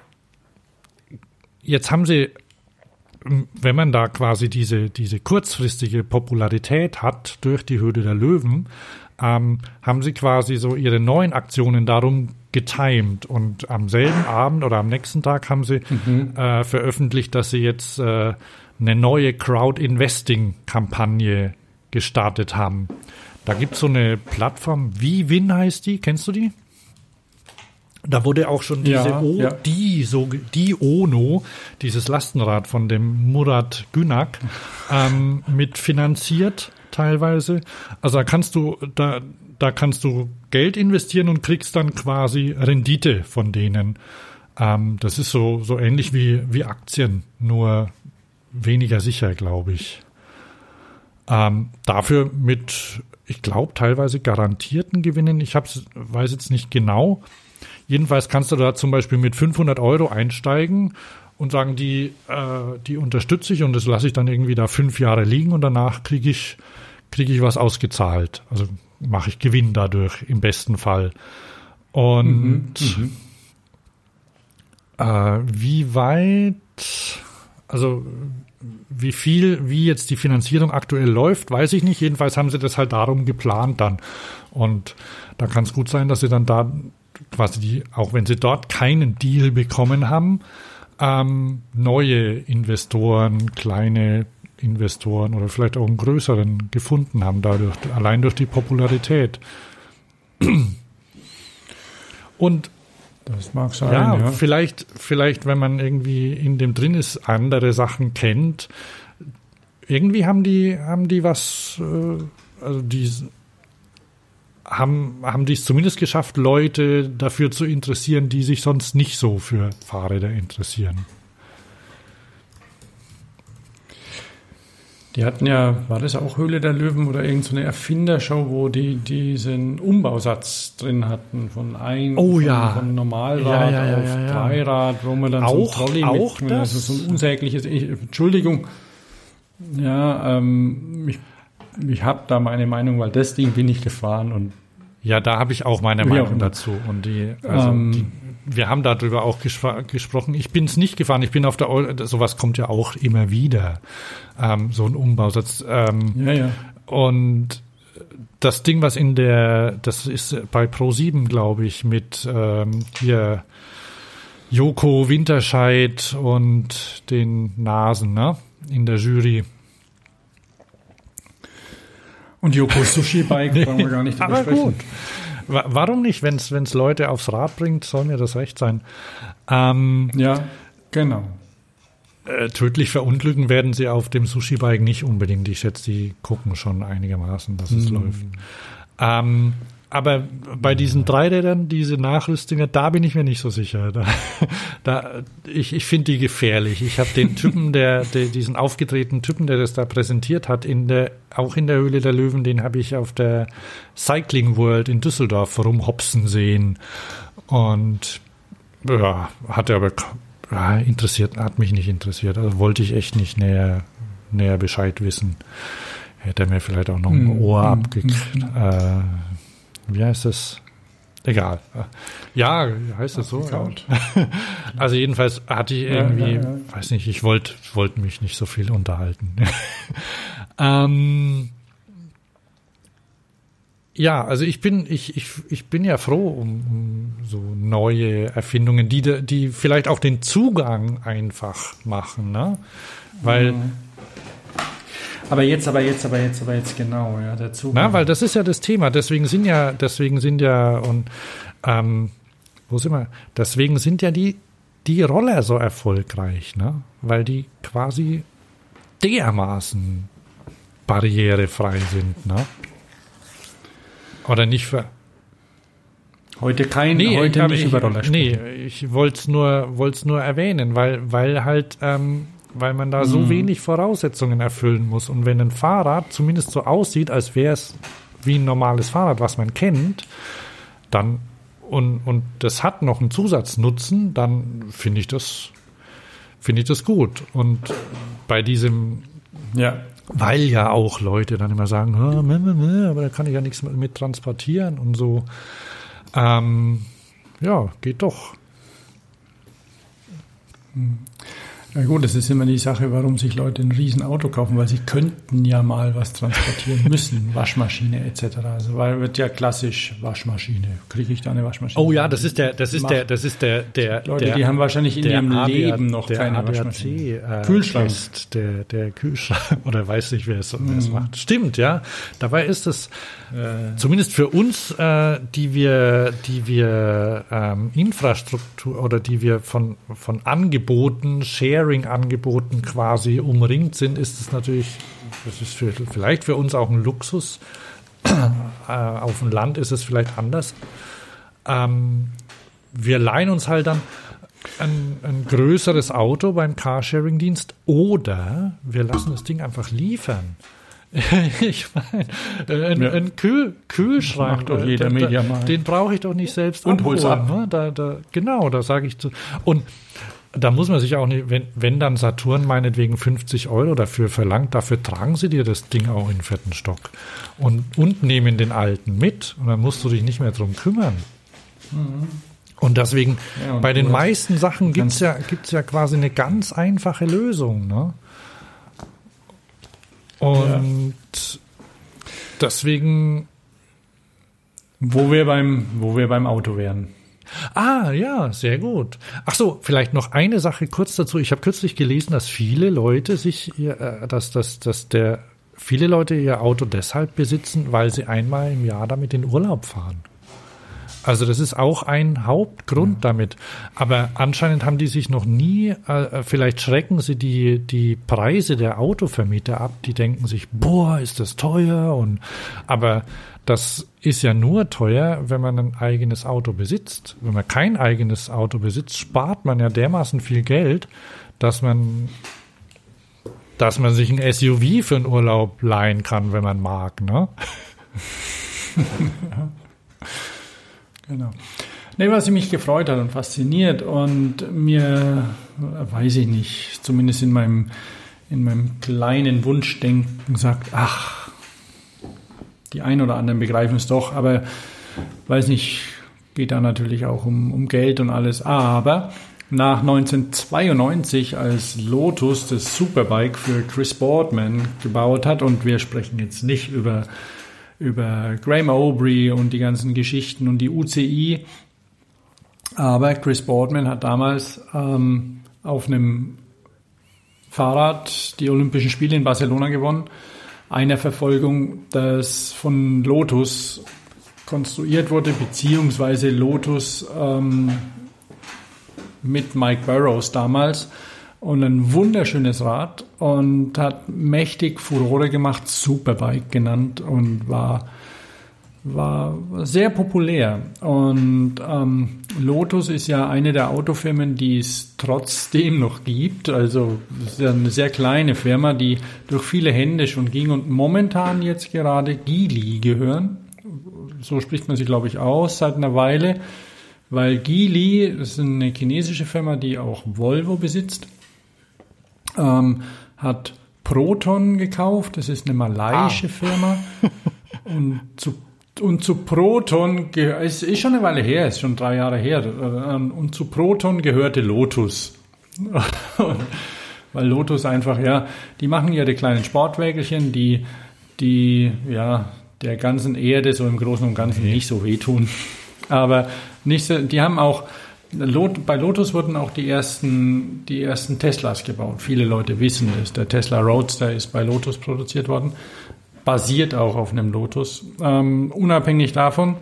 jetzt haben sie, wenn man da quasi diese diese kurzfristige Popularität hat durch die Höhle der Löwen, ähm, haben sie quasi so ihre neuen Aktionen darum getimed und am selben Abend oder am nächsten Tag haben sie äh, veröffentlicht, dass sie jetzt äh, eine neue Crowd-Investing-Kampagne gestartet haben. Da gibt es so eine Plattform, wie Win heißt die, kennst du die? Da wurde auch schon diese Ja, o, ja. die so die Ono, dieses Lastenrad von dem Murat Günak, [LAUGHS] ähm, mitfinanziert teilweise. Also da kannst du da da kannst du Geld investieren und kriegst dann quasi Rendite von denen. Ähm, das ist so so ähnlich wie wie Aktien, nur weniger sicher, glaube ich. Ähm, dafür mit, ich glaube, teilweise garantierten Gewinnen. Ich hab's, weiß jetzt nicht genau. Jedenfalls kannst du da zum Beispiel mit 500 Euro einsteigen und sagen, die, äh, die unterstütze ich und das lasse ich dann irgendwie da fünf Jahre liegen und danach kriege ich, kriege ich was ausgezahlt. Also mache ich Gewinn dadurch im besten Fall. Und äh, wie weit, also wie viel, wie jetzt die Finanzierung aktuell läuft, weiß ich nicht. Jedenfalls haben sie das halt darum geplant dann. Und da kann es gut sein, dass sie dann da quasi die, auch wenn sie dort keinen Deal bekommen haben, ähm, neue Investoren, kleine Investoren oder vielleicht auch einen größeren gefunden haben dadurch, allein durch die Popularität. Und Das mag sein, ja, ja. vielleicht, vielleicht, wenn man irgendwie in dem drin ist, andere Sachen kennt. Irgendwie haben die, haben die was, äh, also die haben, haben die es zumindest geschafft, Leute dafür zu interessieren, die sich sonst nicht so für Fahrräder interessieren. Die hatten ja, war das auch Höhle der Löwen oder irgendeine so eine Erfindershow, wo die diesen Umbausatz drin hatten von ein Oh von, ja. von Normalrad Ja, ja, ja, auf ja, ja. Dreirad, wo man dann Auch- so ein Trolley auch mit, das? also so ein unsägliches, ich, Entschuldigung, ja, ähm, ich, ich habe da meine Meinung, weil das Ding bin ich gefahren und Ja, da habe ich auch meine Meinung immer. dazu. Und die, also Ähm, die, wir haben darüber auch gespro gesprochen. Ich bin es nicht gefahren. Ich bin auf der, Eu sowas kommt ja auch immer wieder. Ähm, so ein Umbausatz. Ähm, ja, ja. Und das Ding, was in der, das ist bei Pro7, glaube ich, mit ähm, hier Joko Winterscheid und den Nasen, ne? In der Jury. Und Joko Sushi Bike wollen wir gar nicht [LAUGHS] drüber sprechen. gut. Wa- Warum nicht? Wenn es Leute aufs Rad bringt, soll mir das recht sein. Ähm, Ja, genau. äh, tödlich verunglücken werden sie auf dem Sushi-Bike nicht unbedingt. Ich schätze, die gucken schon einigermaßen, dass es läuft. Ähm, aber bei diesen Dreirädern, diese Nachrüstdinger, da bin ich mir nicht so sicher. Da, [LAUGHS] da, ich ich finde die gefährlich. Ich habe den Typen, der, der, diesen aufgetretenen Typen, der das da präsentiert hat, in der, auch in der Höhle der Löwen, den habe ich auf der Cycling World in Düsseldorf rumhopsen sehen. Und ja, hat er aber ja, interessiert, hat mich nicht interessiert. Also wollte ich echt nicht näher, näher Bescheid wissen. Hätte er mir vielleicht auch noch ein Ohr abgekriegt. Äh, wie heißt das? Egal. Ja, heißt das so? Ja. [LAUGHS] Also jedenfalls hatte ich irgendwie, ja, ja. weiß nicht, ich wollte wollte mich nicht so viel unterhalten. [LAUGHS] ähm, ja, also ich bin, ich, ich, ich bin ja froh um, um so neue Erfindungen, die, die vielleicht auch den Zugang einfach machen, ne? Weil, Aber jetzt, aber jetzt, aber jetzt, aber jetzt genau, ja, der Zug. na, weil das ist ja das Thema. Deswegen sind ja, deswegen sind ja und ähm, wo sind wir? Deswegen sind ja die, die Roller so erfolgreich, ne? Weil die quasi dermaßen barrierefrei sind, ne? Oder nicht für. Heute kein, heute aber nicht ich, über Roller Nee, sprechen. ich wollte es nur, wollt's nur erwähnen, weil, weil halt, ähm, weil man da Mhm. so wenig Voraussetzungen erfüllen muss. Und wenn ein Fahrrad zumindest so aussieht, als wäre es wie ein normales Fahrrad, was man kennt, dann und, und das hat noch einen Zusatznutzen, dann finde ich das finde ich das gut. Und bei diesem, Ja. weil ja auch Leute dann immer sagen, "Ah, meh, meh, meh, aber da kann ich ja nichts mit, mit transportieren und so. Ähm, ja, geht doch. Ja gut, das ist immer die Sache, warum sich Leute ein Riesenauto kaufen, weil sie könnten ja mal was transportieren müssen, [LAUGHS] Waschmaschine etc. Also weil wird ja klassisch Waschmaschine. Kriege ich da eine Waschmaschine? Oh ja, das ist der, das ist der, das ist der, der, Leute, der, die haben wahrscheinlich in ihrem ADAC Leben noch keine ADAC, Waschmaschine. äh, Kühlschrank. Test, der, der Kühlschrank, [LAUGHS] oder weiß nicht, wer es, wer Mhm. es macht. Stimmt, ja. Dabei ist es, zumindest für uns, äh, die wir, die wir ähm, Infrastruktur oder die wir von, von Angeboten, Sharing-Angeboten quasi umringt sind, ist es natürlich, das ist für, vielleicht für uns auch ein Luxus. äh, auf dem Land ist es vielleicht anders. Ähm, wir leihen uns halt dann ein, ein größeres Auto beim Carsharing-Dienst oder wir lassen das Ding einfach liefern. [LAUGHS] ich meine, äh, ein, Ja. ein Kühl, Kühlschrank, Macht doch äh, jeder da- Mediamarkt. den brauche ich doch nicht selbst Und abholen, ab. Ne? Da, da, genau, da sage ich zu. Und da muss man sich auch nicht, wenn, wenn dann Saturn meinetwegen 50 Euro dafür verlangt, dafür tragen sie dir das Ding auch in den vierten Stock und, und nehmen den alten mit und dann musst du dich nicht mehr drum kümmern. Und deswegen, Ja, und bei den meisten Sachen gibt's ja, gibt's ja quasi eine ganz einfache Lösung. Ne? Und deswegen Wo wir beim, wo wir beim Auto wären. Ah, ja, sehr gut. Ach so, vielleicht noch eine Sache kurz dazu. Ich habe kürzlich gelesen, dass viele Leute sich, ihr, äh, dass, dass, dass der, viele Leute ihr Auto deshalb besitzen, weil sie einmal im Jahr damit in Urlaub fahren. Also das ist auch ein Hauptgrund damit. Aber anscheinend haben die sich noch nie, äh, vielleicht schrecken sie die, die Preise der Autovermieter ab. Die denken sich, boah, ist das teuer. Und, aber das ist ja nur teuer, wenn man ein eigenes Auto besitzt. Wenn man kein eigenes Auto besitzt, spart man ja dermaßen viel Geld, dass man, dass man sich ein SUV für einen Urlaub leihen kann, wenn man mag, ne? [LAUGHS] Genau. Nee, was mich gefreut hat und fasziniert und mir, weiß ich nicht, zumindest in meinem, in meinem kleinen Wunschdenken sagt, ach, die einen oder anderen begreifen es doch, aber weiß nicht, geht da natürlich auch um, um Geld und alles. Aber nach 1992, als Lotus das Superbike für Chris Boardman gebaut hat, und wir sprechen jetzt nicht über, über Graham Aubrey und die ganzen Geschichten und die UCI, aber Chris Boardman hat damals ähm, auf einem Fahrrad die Olympischen Spiele in Barcelona gewonnen. Einer Verfolgung, das von Lotus konstruiert wurde, beziehungsweise Lotus ähm, mit Mike Burrows damals. Und ein wunderschönes Rad und hat mächtig Furore gemacht, Superbike genannt und war war sehr populär. Und ähm, Lotus ist ja eine der Autofirmen, die es trotzdem noch gibt. Also es ist ja eine sehr kleine Firma, die durch viele Hände schon ging und momentan jetzt gerade Geely gehören. So spricht man sie, glaube ich, aus seit einer Weile, weil Geely ist eine chinesische Firma, die auch Volvo besitzt, ähm, hat Proton gekauft. Das ist eine malaiische Firma. [LAUGHS] Und zu und zu Proton, es ist schon eine Weile her, ist schon drei Jahre her, ähm, und zu Proton gehörte Lotus. [LAUGHS] Weil Lotus einfach, ja, die machen ihre kleinen Sportwägelchen, die, die, ja, der ganzen Erde so im Großen und Ganzen nicht so wehtun. Aber nicht so, die haben auch, bei Lotus wurden auch die ersten, die ersten Teslas gebaut. Viele Leute wissen es. Der Tesla Roadster ist bei Lotus produziert worden basiert auch auf einem Lotus. Ähm, unabhängig davon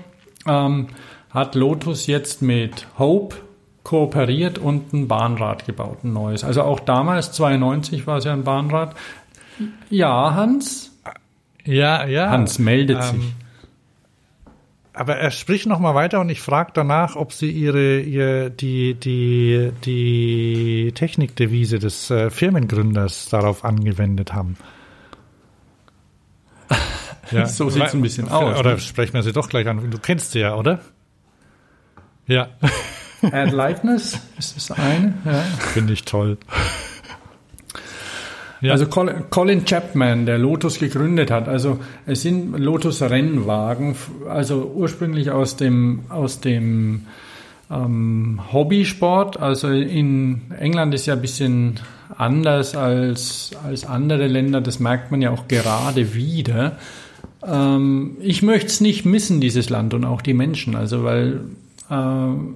ähm, hat Lotus jetzt mit Hope kooperiert und ein Bahnrad gebaut, ein neues. Also auch damals, 92 war es ja ein Bahnrad. Ja, Hans? Ja, ja. Hans meldet Ähm, sich. Aber er spricht noch mal weiter und ich frage danach, ob sie ihre, ihr, die, die, die Technikdevise des äh, Firmengründers darauf angewendet haben. Ja, So sieht's ein bisschen aus, Oder ne? sprechen wir sie doch gleich an. Du kennst sie ja, oder? Ja, [LAUGHS] Add Likeness ist das eine. Ja. finde ich toll. Ja. Also Colin, Chapman, der Lotus gegründet hat. Also es sind Lotus Rennwagen, also ursprünglich aus dem aus dem ähm, Hobbysport. Also in England ist ja ein bisschen anders als als andere Länder. Das merkt man ja auch gerade wieder. Ähm, ich möchte es nicht missen, dieses Land und auch die Menschen. Also weil ähm,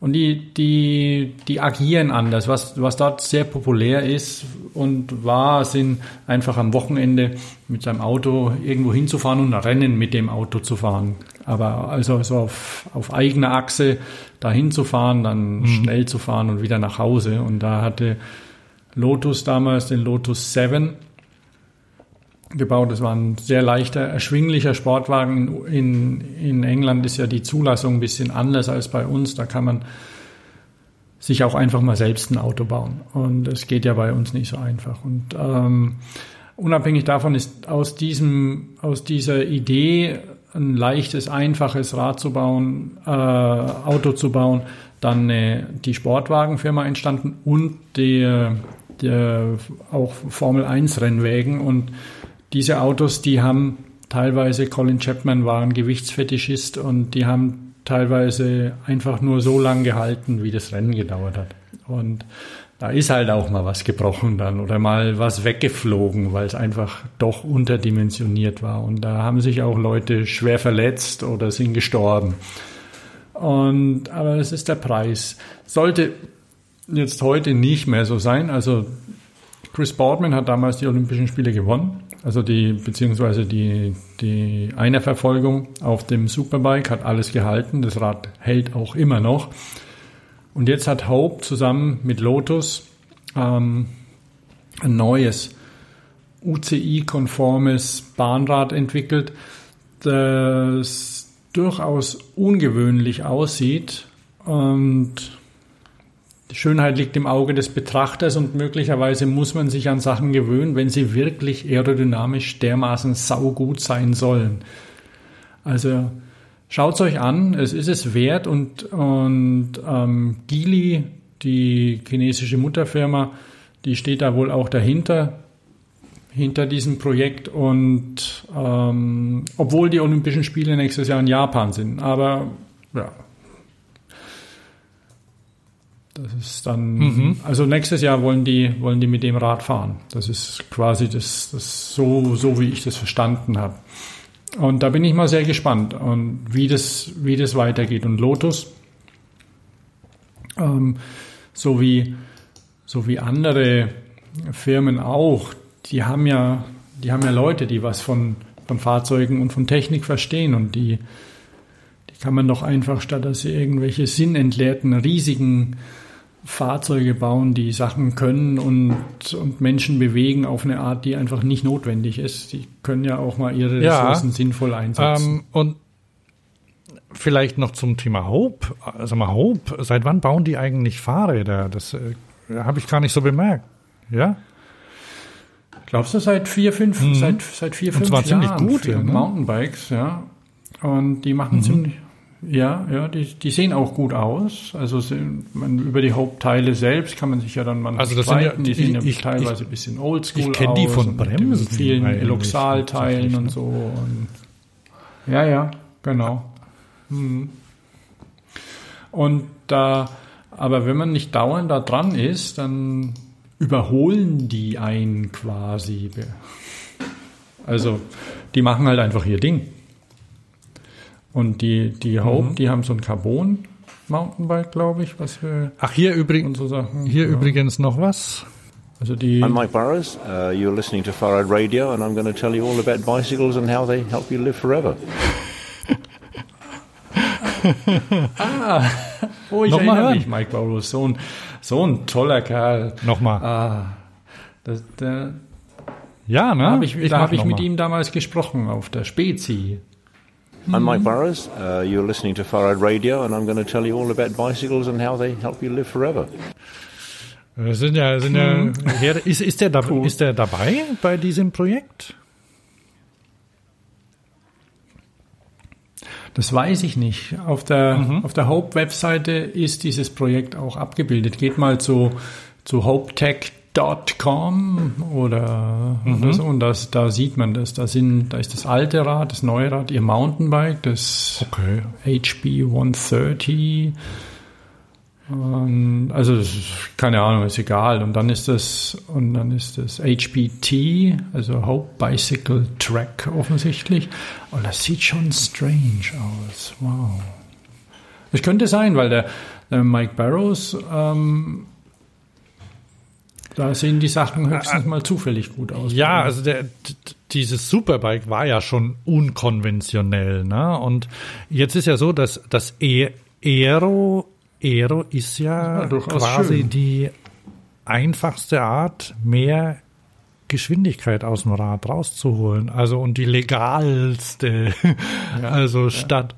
und die, die, die agieren anders. Was, was dort sehr populär ist und war, sind einfach am Wochenende mit seinem Auto irgendwo hinzufahren und Rennen mit dem Auto zu fahren. Aber also so auf, auf eigener Achse dahin zu fahren, dann schnell zu fahren und wieder nach Hause. Und da hatte Lotus damals den Lotus 7 gebaut. Das war ein sehr leichter, erschwinglicher Sportwagen. In, in England ist ja die Zulassung ein bisschen anders als bei uns. Da kann man sich auch einfach mal selbst ein Auto bauen. Und das geht ja bei uns nicht so einfach. Und ähm, unabhängig davon ist aus diesem, aus dieser Idee ein leichtes, einfaches Rad zu bauen, äh, Auto zu bauen, dann äh, die Sportwagenfirma entstanden und der, der auch Formel 1 Rennwägen und diese Autos, die haben teilweise, Colin Chapman war ein Gewichtsfetischist und die haben teilweise einfach nur so lang gehalten, wie das Rennen gedauert hat. Und da ist halt auch mal was gebrochen dann oder mal was weggeflogen, weil es einfach doch unterdimensioniert war. Und da haben sich auch Leute schwer verletzt oder sind gestorben. Und, aber es ist der Preis. Sollte jetzt heute nicht mehr so sein. Also Chris Boardman hat damals die Olympischen Spiele gewonnen. Also die, beziehungsweise die, die Einerverfolgung auf dem Superbike hat alles gehalten. Das Rad hält auch immer noch. Und jetzt hat Hope zusammen mit Lotus ähm, ein neues UCI-konformes Bahnrad entwickelt, das durchaus ungewöhnlich aussieht und die Schönheit liegt im Auge des Betrachters und möglicherweise muss man sich an Sachen gewöhnen, wenn sie wirklich aerodynamisch dermaßen saugut sein sollen. Also schaut's euch an, es ist es wert und, und ähm, Geely, die chinesische Mutterfirma, die steht da wohl auch dahinter, hinter diesem Projekt und ähm, obwohl die Olympischen Spiele nächstes Jahr in Japan sind, aber ja, das ist dann, also nächstes Jahr wollen die, wollen die mit dem Rad fahren. Das ist quasi das, das so, so wie ich das verstanden habe. Und da bin ich mal sehr gespannt, und wie das, wie das weitergeht. Und Lotus, ähm, so wie, so wie andere Firmen auch, die haben ja, die haben ja Leute, die was von, von Fahrzeugen und von Technik verstehen und die, die kann man doch einfach, statt dass sie irgendwelche sinnentleerten, riesigen Fahrzeuge bauen, die Sachen können und, und Menschen bewegen auf eine Art, die einfach nicht notwendig ist. Die können ja auch mal ihre Ja. Ressourcen sinnvoll einsetzen. Ähm, und vielleicht noch zum Thema Hope. Also mal Hope, seit wann bauen die eigentlich Fahrräder? Das äh, habe ich gar nicht so bemerkt. Ja? Glaubst du seit vier, fünf, seit, seit vier, Mhm. Und fünf zwar ziemlich Jahren gut, ja, ne? Mountainbikes, ja. Und die machen Mhm. ziemlich, ja, ja, die, die sehen auch gut aus. Also sie- man, über die Hauptteile selbst kann man sich ja dann mal Also das sind ja- streiten. die sehen ja ich- ich- teilweise ein bisschen oldschool ich kenn die aus von mit Bremsen den vielen Eloxal-Teilen und ne? so. Und ja, ja, genau. Mhm. Und da, aber wenn man nicht dauernd da dran ist, dann überholen die einen quasi. Also die machen halt einfach ihr Ding. Und die, die Hope, die haben so ein Carbon Mountainbike, glaube ich, was wir Ach, hier, übrig, und so Sachen. hier ja. übrigens noch was. Also die, I'm Mike Burrows. Uh, you're listening to Farad Radio, and I'm going to tell you all about bicycles and how they help you live forever. [LAUGHS] Oh, ich Nochmal erinnere hören. mich, Mike Barrows, so ein, so ein toller Kerl. Nochmal. Ah, das, da ja, ne? da habe ich, hab ich noch mit mal. ihm damals gesprochen auf der Spezi. I'm Mike Burrows. Uh, you're listening to Far Out Radio, and I'm going to tell you all about bicycles and how they help you live forever. Wir sind ja, sind ja, Her- ist, ist, der da, ist der dabei bei diesem Projekt? Das weiß ich nicht. Auf der, auf der Hope-Webseite ist dieses Projekt auch abgebildet. Geht mal zu, zu hopetech.com oder, oder so, und das, da sieht man das. Da, sind, da ist das alte Rad, das neue Rad, ihr Mountainbike, das Okay. HB 130. Und, also das ist, keine Ahnung, ist egal. Und dann ist das und dann ist das HBT, also Hope Bicycle Track offensichtlich. Und das sieht schon strange aus. Wow. Es könnte sein, weil der, der Mike Barrows, ähm, da sehen die Sachen höchstens mal zufällig gut aus. Ja, also der, dieses Superbike war ja schon unkonventionell, ne? Und jetzt ist ja so, dass das e Aero, Aero ist ja, Ja, quasi schön. die einfachste Art, mehr Geschwindigkeit aus dem Rad rauszuholen. Also und die legalste. [LAUGHS] also statt.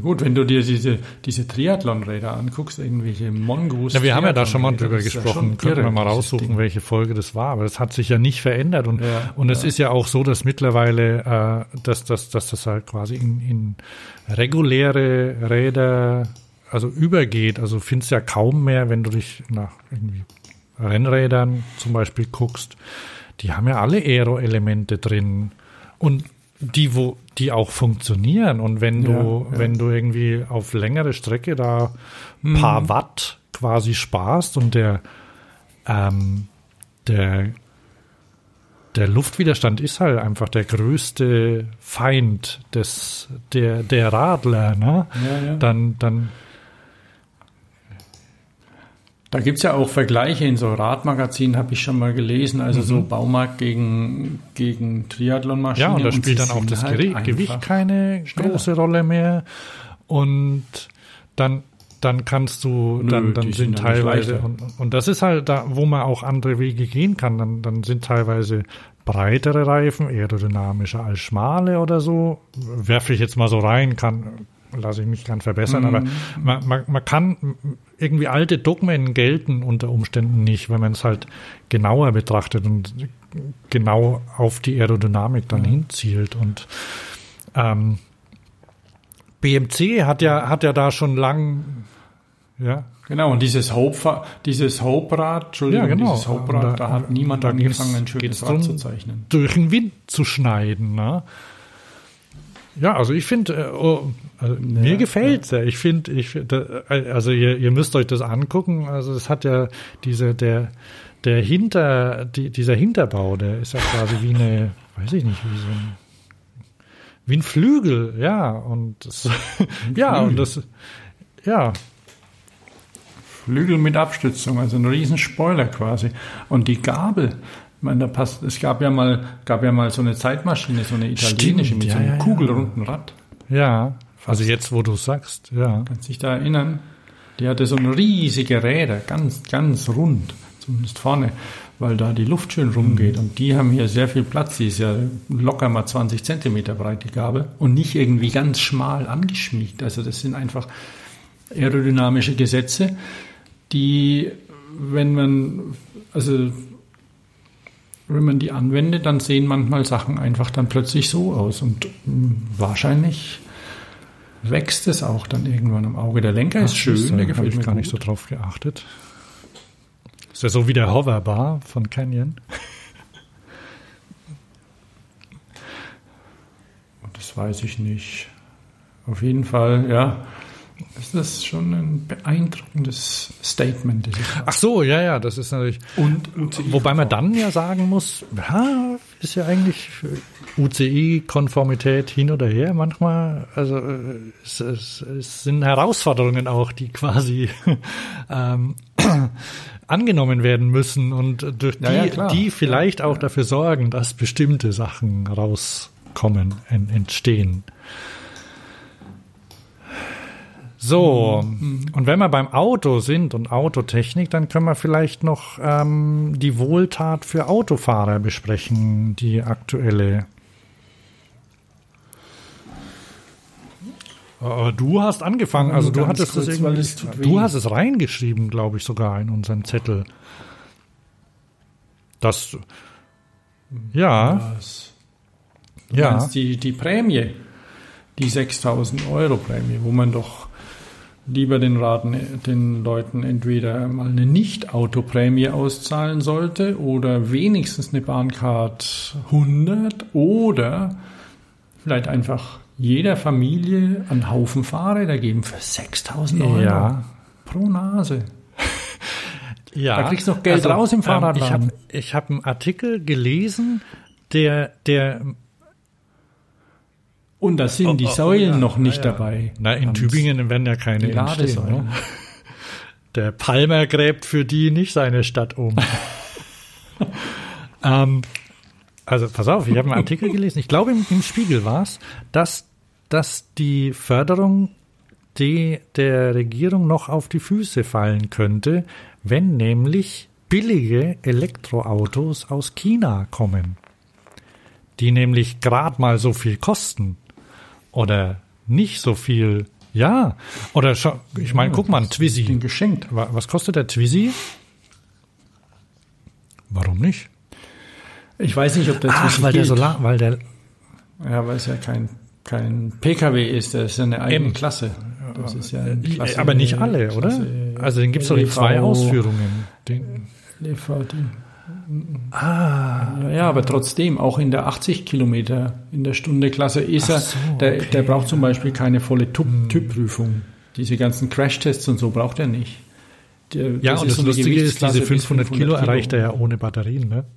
Gut, wenn du dir diese, diese Triathlon-Räder anguckst, irgendwelche Mongoose. Ja, wir haben ja da schon mal drüber gesprochen. schon Könnten wir mal raussuchen, welche Folge das war. Aber das hat sich ja nicht verändert. Und, Ja, und es ja. ist ja auch so, dass mittlerweile, äh, dass, dass, dass das halt quasi in, in reguläre Räder also übergeht. Also findest ja kaum mehr, wenn du dich nach irgendwie Rennrädern zum Beispiel guckst. Die haben ja alle Aero-Elemente drin. Und die, wo, die auch funktionieren. Und wenn du, Ja, ja. wenn du irgendwie auf längere Strecke da ein paar Watt quasi sparst und der, ähm, der, der Luftwiderstand ist halt einfach der größte Feind des, der, der Radler, ne? Ja. Dann, dann, Da gibt's ja auch Vergleiche in so Radmagazinen, habe ich schon mal gelesen. Also so Baumarkt gegen, gegen Triathlonmaschinen. Mhm. ja, und da spielt dann auch das halt Gewicht, keine schneller. große Rolle mehr. Und dann, dann kannst du, dann, Nö, dann die sind sind teilweise, und, und das ist halt da, wo man auch andere Wege gehen kann, dann, dann sind teilweise breitere Reifen, aerodynamischer als schmale oder so. Werfe ich jetzt mal so rein, kann, lasse ich mich gern verbessern, aber man, man, man kann irgendwie alte Dogmen gelten unter Umständen nicht, wenn man es halt genauer betrachtet und genau auf die Aerodynamik dann hinzielt und ähm, BMC hat ja, hat ja da schon lang, ja, Genau, und dieses Hope, dieses Hope-Rad, Entschuldigung, Ja, genau. dieses Hope-Rad, da, da- hat niemand da angefangen, ein schönes Rad zu zeichnen. durch den Wind zu schneiden. Ne? Ja, also ich finde, äh, oh, also mir gefällt's ja. Ich finde, ich find, also ihr, ihr müsst euch das angucken. Also es hat ja diese der der Hinter die, dieser Hinterbau, der ist ja quasi wie eine, weiß ich nicht, wie so ein wie ein Flügel, ja und das, [LAUGHS] ja und das ja Flügel mit Abstützung, also ein riesen Spoiler quasi. Und die Gabel, ich meine, da passt, es gab ja mal, gab ja mal so eine Zeitmaschine, so eine italienische Stimmt, mit ja, so einem ja, kugelrunden Rad. ja also jetzt wo du sagst, ja Kannst dich da erinnern? Die hatte so eine riesige Räder, ganz, ganz rund, zumindest vorne, weil da die Luft schön rumgeht. Und die haben hier sehr viel Platz. Die ist ja locker mal 20 Zentimeter breit, die Gabel. Und nicht irgendwie ganz schmal angeschmiegt. Also das sind einfach aerodynamische Gesetze, die, wenn man, also wenn man die anwendet, dann sehen manchmal Sachen einfach dann plötzlich so aus. Und mh, wahrscheinlich wächst es auch dann irgendwann am Auge. Der Lenker ist schön, der habe gefällt ich mir gar gut. nicht so drauf geachtet. Ist ja so wie der Hoverbar von Canyon. [LAUGHS] Das weiß ich nicht. Auf jeden Fall, ja, ist das schon ein beeindruckendes Statement. Ach so, ja, ja, das ist natürlich. Und UCI Wobei man dann ja sagen muss, ja, ist ja eigentlich UCI-Konformität hin oder her manchmal. Also äh, es, es, es sind Herausforderungen auch, die quasi [LAUGHS] ähm, [CLEARS THROAT] angenommen werden müssen und durch die, Ja, ja, die vielleicht auch dafür sorgen, dass bestimmte Sachen rauskommen, en, entstehen. So, und wenn wir beim Auto sind und Autotechnik, dann können wir vielleicht noch ähm, die Wohltat für Autofahrer besprechen, die aktuelle. Äh, Du hast angefangen, also du hattest kurz, irgendwie, es weh. du hast es reingeschrieben, glaube ich, sogar in unseren Zettel. Das, ja, Was? Ja. die, die Prämie, die 6000 Euro Prämie, wo man doch lieber den Raten, den Leuten entweder mal eine Nicht-Auto-Prämie auszahlen sollte oder wenigstens eine Bahncard 100 oder vielleicht einfach jeder Familie einen Haufen Fahrräder geben für 6000 Euro Ja. pro Nase. [LAUGHS] Ja, Da kriegst du noch Geld raus im ähm, Fahrradladen. Ich habe hab einen Artikel gelesen, der, der Und da sind die Oh, oh, Säulen ja, noch nicht ja, dabei. Na, in Hans. Tübingen werden ja keine Die entstehen. Ne? [LAUGHS] Der Palmer gräbt für die nicht seine Stadt um. [LAUGHS] ähm, also pass auf, ich habe einen Artikel gelesen, ich glaube im, im Spiegel war es, dass, dass die Förderung die der Regierung noch auf die Füße fallen könnte, wenn nämlich billige Elektroautos aus China kommen, die nämlich gerade mal so viel kosten oder nicht so viel. Ja, oder ich meine, guck mal, ein Den Twizy. geschenkt. Wa- Was kostet der Twizy? Warum nicht? Ich weiß nicht, ob der Ach, Twizy weil der gilt. Solar, weil der Ja, weil es ja kein, kein PKW ist, das ist ja eine eigene Eben. Klasse. Das ist ja eine Klasse, aber nicht alle, oder? Klasse Also den gibt's doch in zwei Ausführungen. Den, LEV, die- Ah. Ja, aber trotzdem, auch in der 80 Kilometer in der Stunde Klasse ist er, so, der, okay. der braucht zum Beispiel keine volle Typ- Typprüfung. Diese ganzen Crashtests und so braucht er nicht. Der, ja, und ist das so Lustige ist, diese bis 500 Kilo erreicht er ja ohne Batterien, ne? [LAUGHS]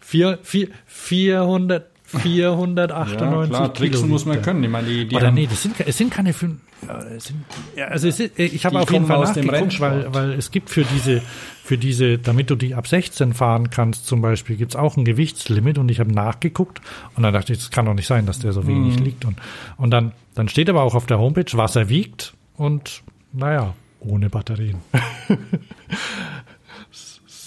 Vier, vier, 400, 498 Ja, klar, Tricksen muss man können. Ich meine, die, die Oder nee, das sind, es sind keine fünf. ja, es sind, ja, also es ist, ich habe auf jeden Fall aus dem nachgeguckt, weil, weil es gibt für diese, für diese, damit du die ab 16 fahren kannst zum Beispiel, gibt's auch ein Gewichtslimit und ich habe nachgeguckt und dann dachte ich, das kann doch nicht sein, dass der so wenig Mhm. liegt. Und, und dann, dann steht aber auch auf der Homepage, was er wiegt und naja, ohne Batterien. [LAUGHS]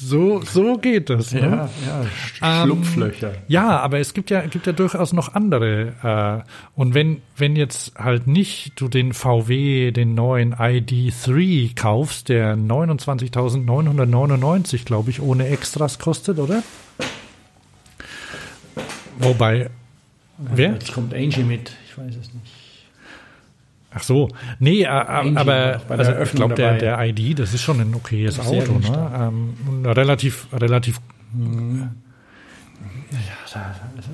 so, so geht das. Ne? ja, ja, Sch- Schlupflöcher. Ja, aber es gibt ja, gibt ja durchaus noch andere. Äh, und wenn, wenn jetzt halt nicht du den VW, den neuen ID3 kaufst, der 29.999, glaube ich, ohne Extras kostet, oder? Wobei, wer? Jetzt kommt Angie mit, ich weiß es nicht. Ach so, nee, äh, Angie aber also ich glaube, der, der ID, das ist schon ein okayes Auto, ne? Ähm, relativ, relativ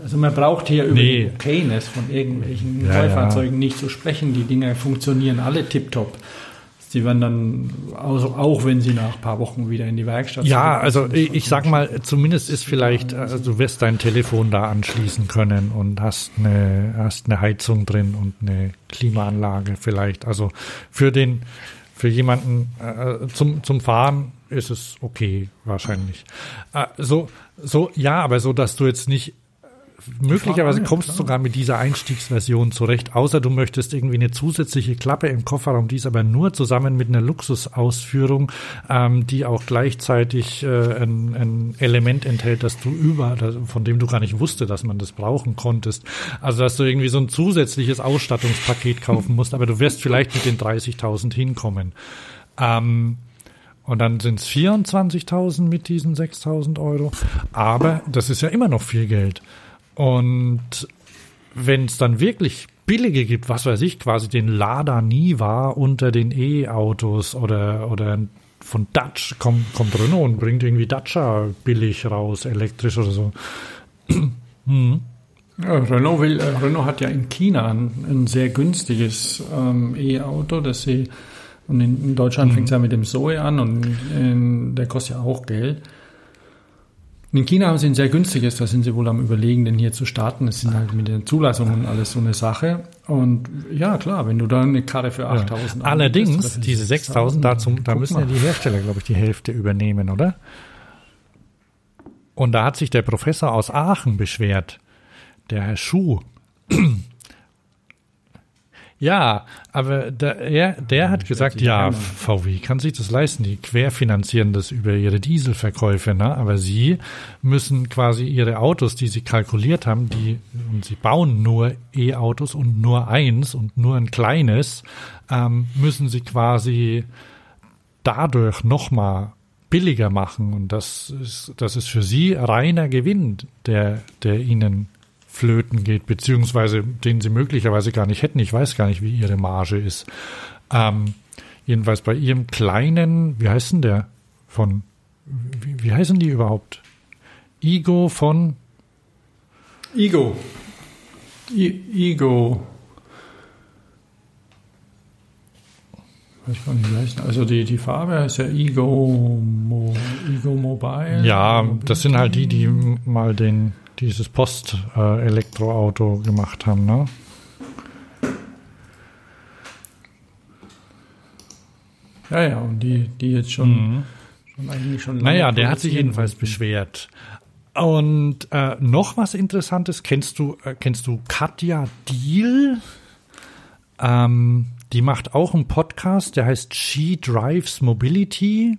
Also man braucht hier über Nee. die Okayness von irgendwelchen Ja, Neufahrzeugen nicht zu sprechen. Die Dinger funktionieren alle tiptop. Sie werden dann, also auch wenn sie nach ein paar Wochen wieder in die Werkstatt Ja, also ich, ich sag mal, zumindest ist vielleicht, also du wirst dein Telefon da anschließen können und hast eine, hast eine Heizung drin und eine Klimaanlage vielleicht. Also für den, für jemanden äh, zum, zum Fahren ist es okay, wahrscheinlich. Äh, so, so, ja, aber so, dass du jetzt nicht Möglicherweise kommst du sogar mit dieser Einstiegsversion zurecht, außer du möchtest irgendwie eine zusätzliche Klappe im Kofferraum, die ist aber nur zusammen mit einer Luxusausführung, ähm, die auch gleichzeitig äh, ein, ein Element enthält, das du über, von dem du gar nicht wusste, dass man das brauchen konntest. Also dass du irgendwie so ein zusätzliches Ausstattungspaket kaufen musst, aber du wirst vielleicht mit den 30.000 hinkommen. Ähm, und dann sind es 24.000 mit diesen 6.000 Euro. Aber das ist ja immer noch viel Geld. Und wenn es dann wirklich billige gibt, was weiß ich, quasi den Lada Niva unter den E-Autos oder, oder von Dutch, kommt, kommt Renault und bringt irgendwie Dacia billig raus, elektrisch oder so. [CLEARS THROAT] Ja, Renault, will, äh, Renault hat ja in China ein, ein sehr günstiges ähm, E-Auto, das sie und in, Deutschland fängt es ja mit dem Zoe an und in, der kostet ja auch Geld. Und in China haben sie ein sehr günstiges, da sind sie wohl am überlegen, den hier zu starten. Das sind halt mit den Zulassungen alles so eine Sache. Und ja, klar, wenn du da eine Karre für 8000 Allerdings, anbietest, oder für diese 6000, dazu, da müssen mal. ja die Hersteller, glaube ich, die Hälfte übernehmen, oder? Und da hat sich der Professor aus Aachen beschwert, der Herr Schuh. Ja, aber der, er, der hat gesagt, ja, VW kann sich das leisten, die querfinanzieren das über ihre Dieselverkäufe, ne? aber sie müssen quasi ihre Autos, die sie kalkuliert haben, die, und sie bauen nur E-Autos und nur eins und nur ein kleines, ähm, müssen sie quasi dadurch nochmal billiger machen. Und das ist, das ist für sie reiner Gewinn, der, der ihnen flöten geht, beziehungsweise den sie möglicherweise gar nicht hätten. Ich weiß gar nicht, wie ihre Marge ist. Ähm, jedenfalls bei ihrem kleinen, wie heißt denn der von, wie, wie heißen die überhaupt? Igo von Ego. I Ego. Weiß ich gar nicht, wie heißt. Also die, die Farbe heißt ja Ego, Mo, Ego Mobile. Ja, das sind halt die, die mal den dieses Post-Elektroauto gemacht haben, ne? Ja, ja, und die, die jetzt schon, mhm. schon eigentlich schon. Naja, der hat sich jedenfalls beschwert. Und äh, noch was Interessantes, kennst du, äh, kennst du Katja Deal? Ähm, die macht auch einen Podcast, der heißt She Drives Mobility.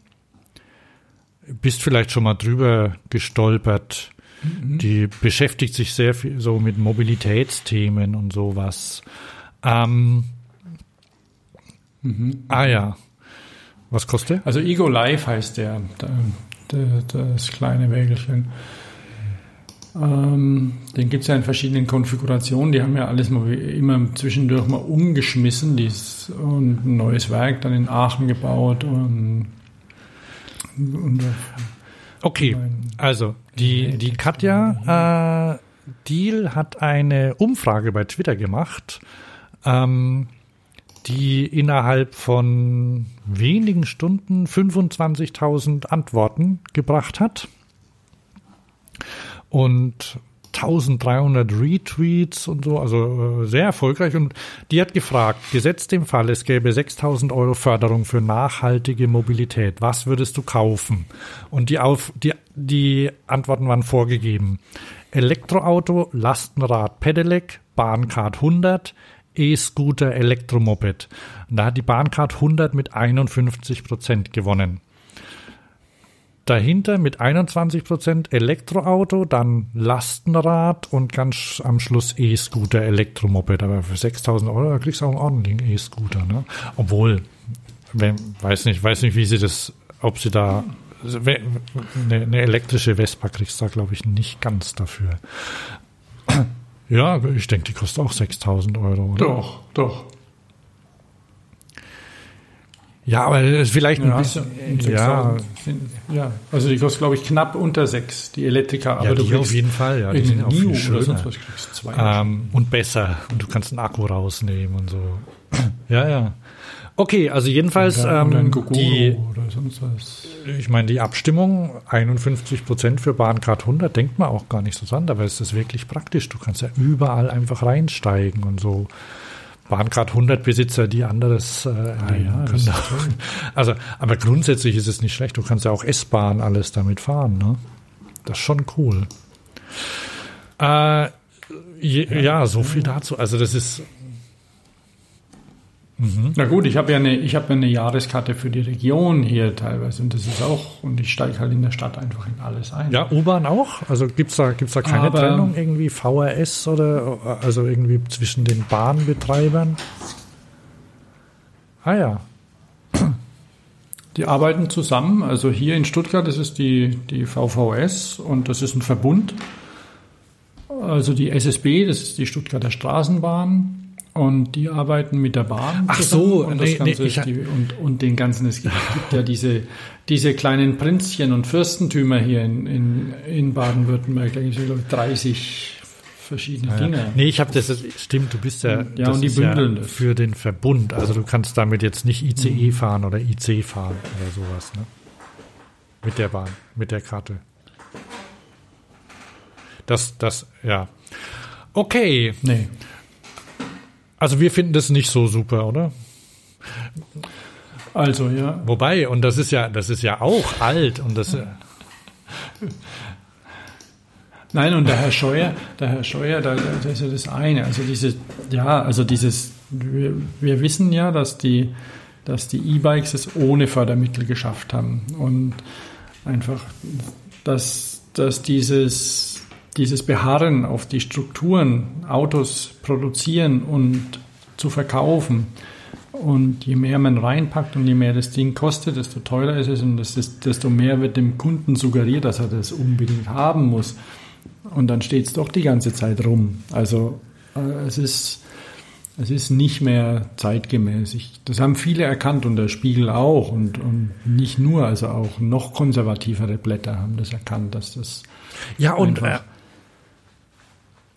Bist vielleicht schon mal drüber gestolpert. Mhm. Die beschäftigt sich sehr viel so mit Mobilitätsthemen und sowas. Ähm, mhm. Ah ja. Was kostet? Also Ego Live heißt der, der, der das kleine Wägelchen. Ähm, den gibt es ja in verschiedenen Konfigurationen. Die haben ja alles mal immer zwischendurch mal umgeschmissen dies, und ein neues Werk dann in Aachen gebaut und, und Okay, also die, die Katja äh, Deal hat eine Umfrage bei Twitter gemacht, ähm, die innerhalb von wenigen Stunden 25.000 Antworten gebracht hat. Und 1300 Retweets und so, also äh, sehr erfolgreich. Und die hat gefragt, gesetzt dem Fall, es gäbe 6000 Euro Förderung für nachhaltige Mobilität. Was würdest du kaufen? Und die, auf, die, die Antworten waren vorgegeben. Elektroauto, Lastenrad, Pedelec, Bahncard 100, E-Scooter, Elektromoped. Und da hat die Bahncard 100 mit 51 Prozent gewonnen dahinter mit 21 Prozent Elektroauto, dann Lastenrad und ganz am Schluss E-Scooter, Elektromoped. Aber für 6000 Euro kriegst du auch einen ordentlichen E-Scooter. Ne? Obwohl, wenn, weiß nicht, weiß nicht, wie sie das, ob sie da eine, eine elektrische Vespa kriegst da, glaube ich, nicht ganz dafür. Ja, ich denke, die kostet auch 6000 Euro. Oder? Doch, doch. Ja, aber vielleicht ein ja, bisschen. Ja. ja, also die kostet, glaube ich, knapp unter sechs, die Elektriker. Aber ja, die auf jeden Fall, ja. Die sind auch viel schöner. Ähm, und besser. Und du kannst einen Akku rausnehmen und so. ja, ja. Okay, also jedenfalls ähm, die, ich meine, die Abstimmung 51 Prozent für Bahncard 100 denkt man auch gar nicht so dran, aber es ist wirklich praktisch. Du kannst ja überall einfach reinsteigen und so waren gerade 100 Besitzer, die anderes äh, ah, ja, können. [LAUGHS] Also, aber grundsätzlich ist es nicht schlecht. Du kannst ja auch S-Bahn alles damit fahren. Ne? Das ist schon cool. Äh, je, ja, so viel dazu. Also das ist Mhm. Na gut, ich habe ja eine, ich habe eine Jahreskarte für die Region hier teilweise und das ist auch, und ich steige halt in der Stadt einfach in alles ein. Ja, U-Bahn auch? Also gibt's da, gibt's da keine Aber, Trennung irgendwie VRS oder also irgendwie zwischen den Bahnbetreibern? Ah ja. Die arbeiten zusammen. Also hier in Stuttgart, das ist die, die VVS und das ist ein Verbund. Also die SSB, das ist die Stuttgarter Straßenbahn. Und die arbeiten mit der Bahn. Ach so, und, nee, nee, ich, die, und, und den ganzen, es gibt, ja diese, diese kleinen Prinzchen und Fürstentümer hier in, in, in Baden-Württemberg. Da gibt es, glaube ich, 30 verschiedene Dinge. Ja. Nee, ich habe das, stimmt, du bist ja, ja und die bündeln ja für den Verbund. Also du kannst damit jetzt nicht ICE mhm. fahren oder IC fahren oder sowas, ne? Mit der Bahn, mit der Karte. Das, das, ja. Okay. Nee. Also wir finden das nicht so super, oder? Also ja. Wobei, und das ist ja, das ist ja auch alt und das. Nein, und der Herr Scheuer, der Herr Scheuer, da, das ist ja das eine. Also diese, ja, also dieses, wir, wir wissen ja, dass die dass die E-Bikes es ohne Fördermittel geschafft haben und einfach, dass, dass dieses, dieses Beharren auf die Strukturen, Autos produzieren und zu verkaufen und je mehr man reinpackt und je mehr das Ding kostet, desto teurer ist es und ist, desto mehr wird dem Kunden suggeriert, dass er das unbedingt haben muss. Und dann steht es doch die ganze Zeit rum. Also äh, es ist es ist nicht mehr zeitgemäß. Das haben viele erkannt und der Spiegel auch und, und nicht nur, also auch noch konservativere Blätter haben das erkannt, dass das ja und einfach,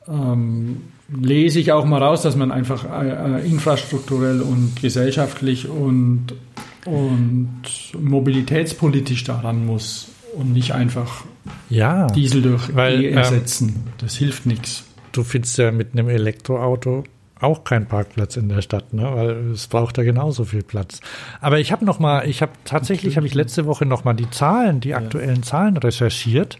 ähm, lese ich auch mal raus, dass man einfach äh, äh, infrastrukturell und gesellschaftlich und und mobilitätspolitisch daran muss und nicht einfach ja, Diesel durch weil, E ersetzen. Ähm, das hilft nichts. Du findest ja mit einem Elektroauto auch kein Parkplatz in der Stadt, ne? weil es braucht ja genauso viel Platz. Aber ich habe noch mal, ich habe tatsächlich habe ich letzte Woche noch mal die Zahlen, die aktuellen Zahlen recherchiert.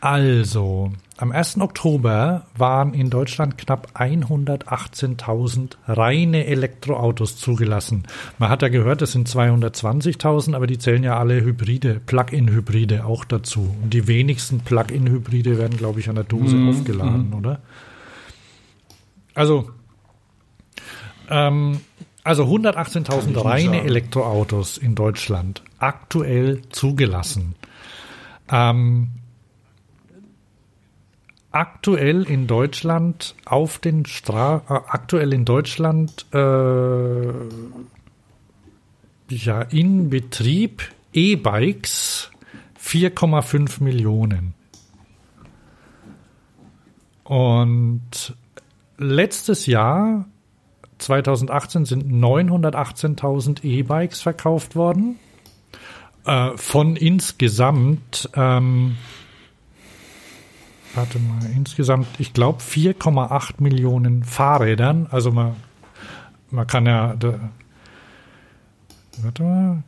Also am 1. Oktober waren in Deutschland knapp 118.000 reine Elektroautos zugelassen. Man hat ja gehört, es sind 220.000, aber die zählen ja alle Hybride, Plug-in-Hybride auch dazu. Und die wenigsten Plug-in-Hybride werden, glaube ich, an der Dose mhm. aufgeladen, mhm. oder? Also ähm, also 118.000 reine Elektroautos in Deutschland aktuell zugelassen. Ähm, aktuell in Deutschland auf den Stra äh, aktuell in Deutschland äh, ja in Betrieb E-Bikes 4,5 Millionen. Und letztes Jahr 2018 sind 918.000 E-Bikes verkauft worden. Äh, von insgesamt, ähm, warte mal, insgesamt, ich glaube 4,8 Millionen Fahrrädern. Also man, man kann ja, da, warte mal,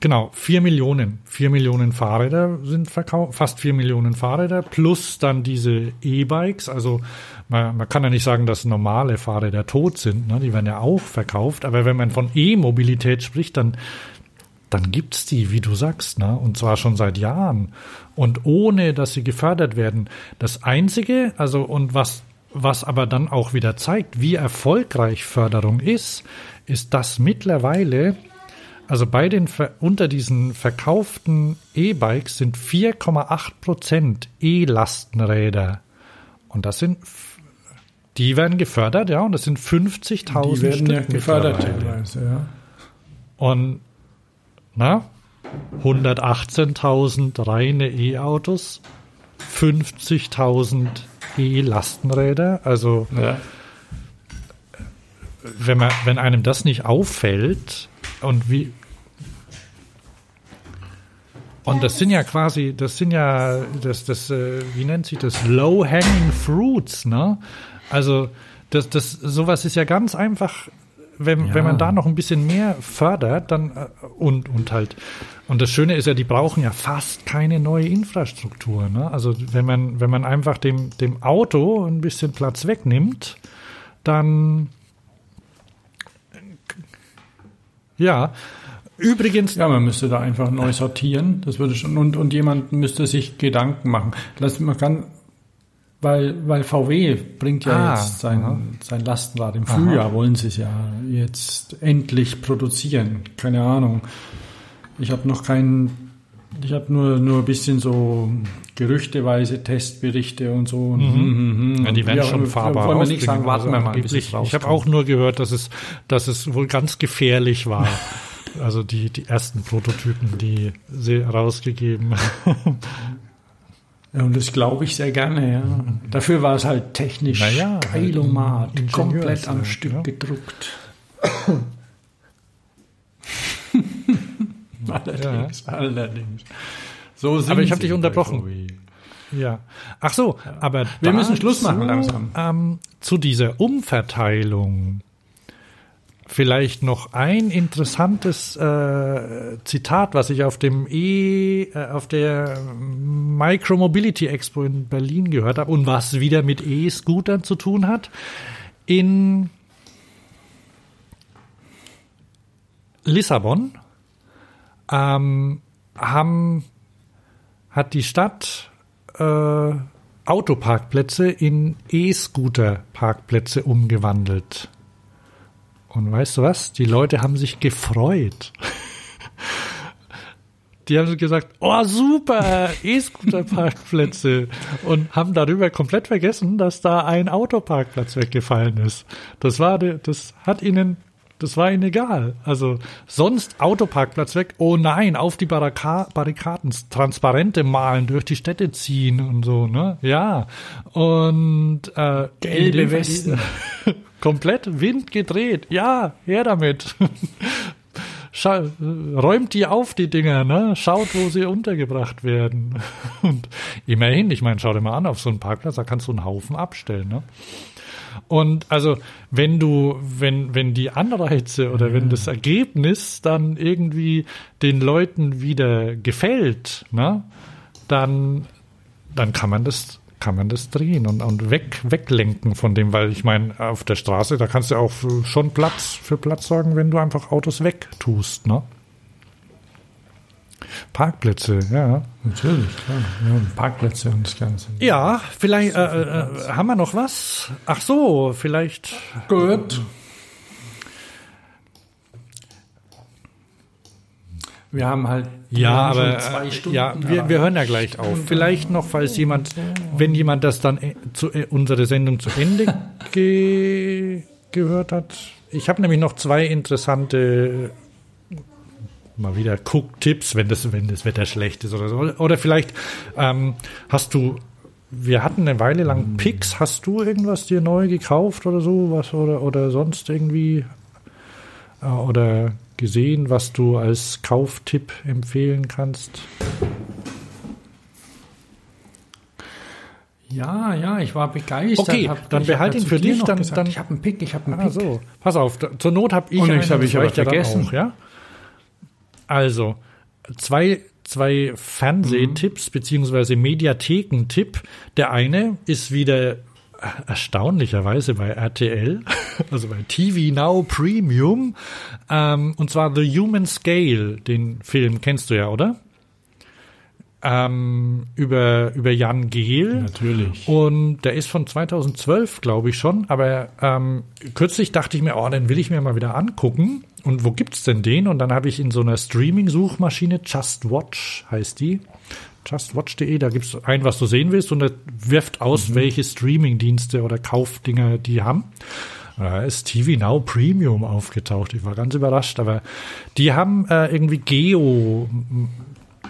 Genau, vier Millionen. Vier Millionen Fahrräder sind verkauft, fast vier Millionen Fahrräder, plus dann diese E-Bikes. Also man, man kann ja nicht sagen, dass normale Fahrräder tot sind, ne? die werden ja auch verkauft. Aber wenn man von E-Mobilität spricht, dann, dann gibt's die, wie du sagst, ne? und zwar schon seit Jahren. Und ohne, dass sie gefördert werden. Das Einzige, also und was, was aber dann auch wieder zeigt, wie erfolgreich Förderung ist, ist, dass mittlerweile also bei den unter diesen verkauften E-Bikes sind 4,8 Prozent E-Lastenräder. Und das sind, die werden gefördert, ja, und das sind 50.000 Die werden Stück ja gefördert teilweise, ja. Und, na, 118.000 reine E-Autos, 50.000 E-Lastenräder, also, ja. wenn man, wenn einem das nicht auffällt, und wie, und das sind ja quasi, das sind ja, das, das, äh, wie nennt sich das? Low-hanging fruits, ne? Also, das, das, sowas ist ja ganz einfach, wenn, ja. wenn man da noch ein bisschen mehr fördert, dann, äh, und, und halt, und das Schöne ist ja, die brauchen ja fast keine neue Infrastruktur, ne? Also, wenn man, wenn man einfach dem, dem Auto ein bisschen Platz wegnimmt, dann, ja, Übrigens. Ja, man müsste da einfach neu sortieren. Das würde schon, und, und jemand müsste sich Gedanken machen. Lass, man kann, weil, weil VW bringt ja ah, jetzt sein, sein Lastenrad im Frühjahr, aha. wollen sie es ja jetzt endlich produzieren. Keine Ahnung. Ich habe noch keinen, ich habe nur, nur ein bisschen so gerüchteweise Testberichte und so. Mhm. Mhm. Ja, die werden schon fahrbar Wollen wir nicht sagen, warten wir mal, bis es Ich habe auch nur gehört, dass es, dass es wohl ganz gefährlich war. [LAUGHS] Also die, die ersten Prototypen, die sie rausgegeben haben. Ja, und das glaube ich sehr gerne, ja. Dafür war es halt technisch naja, geilomat, halt komplett am Stück ja. gedruckt. [LAUGHS] allerdings, ja. allerdings. So aber ich habe dich unterbrochen. Ja. Ach so, aber wir müssen Schluss machen langsam. Ähm, zu dieser Umverteilung Vielleicht noch ein interessantes äh, Zitat, was ich auf dem E, äh, auf der Micromobility Expo in Berlin gehört habe und was wieder mit E-Scootern zu tun hat. In Lissabon ähm, haben, hat die Stadt äh, Autoparkplätze in E-Scooter-Parkplätze umgewandelt. Und weißt du was? Die Leute haben sich gefreut. Die haben gesagt, oh super, E-Scooter-Parkplätze und haben darüber komplett vergessen, dass da ein Autoparkplatz weggefallen ist. Das war, das hat ihnen, das war ihnen egal. Also sonst Autoparkplatz weg, oh nein, auf die Barrika Barrikaden, Transparente malen, durch die Städte ziehen und so, ne? Ja. Und äh, Gelbe Westen. [LAUGHS] komplett Wind gedreht. Ja, her damit. [LAUGHS] Schau, räumt die auf, die Dinger, ne? Schaut, wo sie untergebracht werden. [LAUGHS] Und immerhin, ich meine, schau dir mal an, auf so einem Parkplatz, da kannst du einen Haufen abstellen, ne? Und also, wenn du, wenn, wenn die Anreize oder wenn das Ergebnis dann irgendwie den Leuten wieder gefällt, ne, dann, dann kann man das, kann man das drehen und, und weg, weglenken von dem, weil ich meine, auf der Straße, da kannst du auch schon Platz für Platz sorgen, wenn du einfach Autos wegtust, ne? Parkplätze, ja. Natürlich, klar. Ja, Parkplätze und das Ganze. Ja, vielleicht äh, äh, haben wir noch was? Ach so, vielleicht. Gut. Wir haben halt Ja, aber schon zwei äh, Stunden ja, wir, wir hören ja gleich auf. Vielleicht noch, falls jemand, wenn jemand das dann äh, zu, äh, unsere Sendung zu Ende [LAUGHS] ge gehört hat. Ich habe nämlich noch zwei interessante mal wieder Cook-Tipps, wenn das, wenn das Wetter schlecht ist oder so. Oder vielleicht ähm, hast du, wir hatten eine Weile lang Picks, hast du irgendwas dir neu gekauft oder so, was oder, oder sonst irgendwie äh, oder gesehen, was du als Kauftipp empfehlen kannst? Ja, ja, ich war begeistert. Okay, Hab- dann ich hab behalt ihn für dich, dann- gesagt, dann- ich habe einen Pick, ich habe einen Ah, Pick. so. Pass auf, da- zur Not habe ich Und einen, ich habe ich aber vergessen. Auch, ja? Also, zwei, zwei Fernsehtipps beziehungsweise Mediathekentipp. Der eine ist wieder erstaunlicherweise bei RTL, [LAUGHS] also bei TV Now Premium, ähm, und zwar The Human Scale, den Film kennst du ja, oder? Ähm, über, über Jan Gehl. Natürlich. Und der ist von 2012, glaube ich schon. Aber ähm, kürzlich dachte ich mir, oh, den will ich mir mal wieder angucken. Und wo gibt's denn den? Und dann habe ich in so einer Streaming-Suchmaschine, Just Watch heißt die, justwatch.de, da gibt's ein, was du sehen willst, und er wirft aus, welche Streaming-Dienste oder Kaufdinger die haben. Da ist TV Now Premium aufgetaucht. Ich war ganz überrascht, aber die haben äh, irgendwie Geo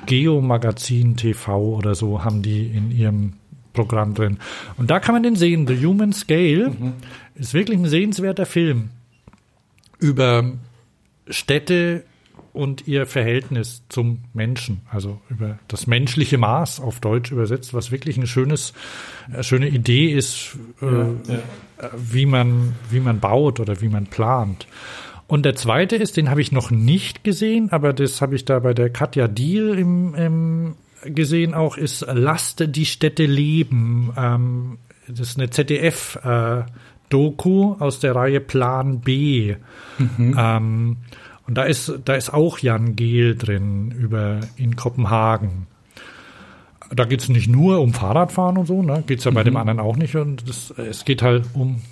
Geo-Magazin TV oder so haben die in ihrem Programm drin. Und da kann man den sehen. The Human Scale ist wirklich ein sehenswerter Film über Städte und ihr Verhältnis zum Menschen, also über das menschliche Maß auf Deutsch übersetzt, was wirklich ein schönes, eine schöne Idee ist, äh, wie man, wie man baut oder wie man plant. Und der zweite ist, den habe ich noch nicht gesehen, aber das habe ich da bei der Katja Diel im, im gesehen auch, ist Lasst die Städte leben. Ähm, das ist eine ZDF-Doku aus der Reihe Plan B. Ähm, und da ist, da ist auch Jan Gehl drin über in Kopenhagen. Da geht es nicht nur um Fahrradfahren und so, ne? Geht es ja bei dem anderen auch nicht. Und das, es geht halt um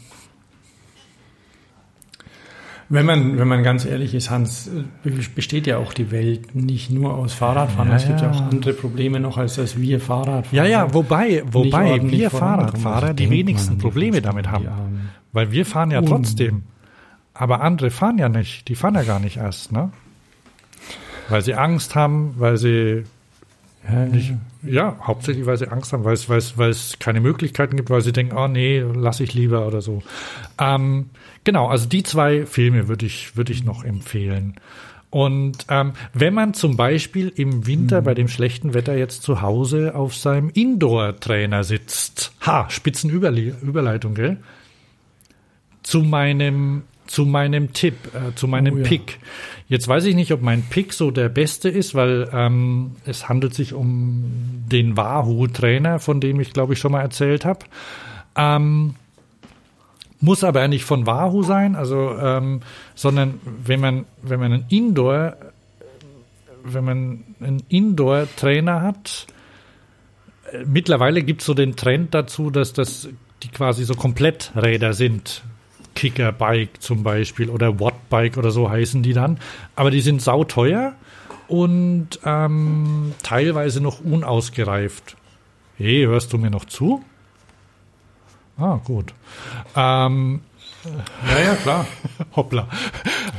Wenn man, wenn man ganz ehrlich ist, Hans, besteht ja auch die Welt nicht nur aus Fahrradfahren. Ja, es gibt ja auch andere Probleme noch, als dass wir Fahrrad fahren. Ja, ja, wobei, wobei wir. Fahrradfahrer Was die wenigsten Probleme damit haben. Armen? Weil wir fahren ja Un- trotzdem. Aber andere fahren ja nicht. Die fahren ja gar nicht erst, ne? Weil sie Angst haben, weil sie Ja, ja, hauptsächlich, weil sie Angst haben, weil es, weil es, weil es keine Möglichkeiten gibt, weil sie denken, oh nee, lass ich lieber oder so. Ähm, genau, also die zwei Filme würde ich, würde ich noch empfehlen. Und ähm, wenn man zum Beispiel im Winter bei dem schlechten Wetter jetzt zu Hause auf seinem Indoor-Trainer sitzt, ha, Spitzenüberleitung, gell? Zu meinem, zu meinem Tipp, äh, zu meinem Oh ja. Pick. Jetzt weiß ich nicht, ob mein Pick so der beste ist, weil ähm, es handelt sich um den Wahoo-Trainer, von dem ich glaube ich schon mal erzählt habe. Ähm, muss aber nicht von Wahoo sein, also ähm, sondern wenn man wenn man einen Indoor wenn man einen Indoor-Trainer hat, äh, mittlerweile gibt es so den Trend dazu, dass das die quasi so Kompletträder sind. Kickerbike zum Beispiel oder Wattbike oder so heißen die dann. Aber die sind sauteuer und ähm, teilweise noch unausgereift. Hey, hörst du mir noch zu? Ah, gut. Ähm, Ja, ja, klar. [LAUGHS] hoppla.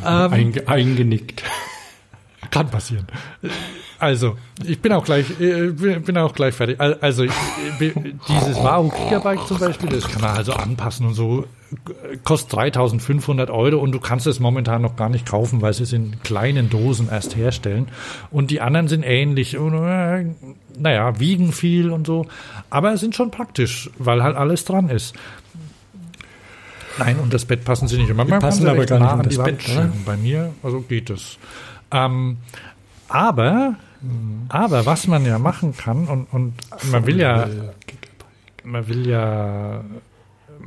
Ähm, Einge eingenickt. Kann passieren. Also, ich bin auch gleich, äh, bin bin auch gleich fertig. Al- Also, ich, äh, dieses Wahoo Gigabyte zum Beispiel, das kann man also anpassen und so, äh, kostet 3500 Euro und du kannst es momentan noch gar nicht kaufen, weil sie es in kleinen Dosen erst herstellen. Und die anderen sind ähnlich. Und, äh, naja, wiegen viel und so, aber sind schon praktisch, weil halt alles dran ist. Nein, und das Bett passen sie nicht immer. Man passen aber gar nicht nah in an das die Wand Bett. Bei mir, also geht es. Ähm, aber, aber was man ja machen kann und, und man will ja, man will ja,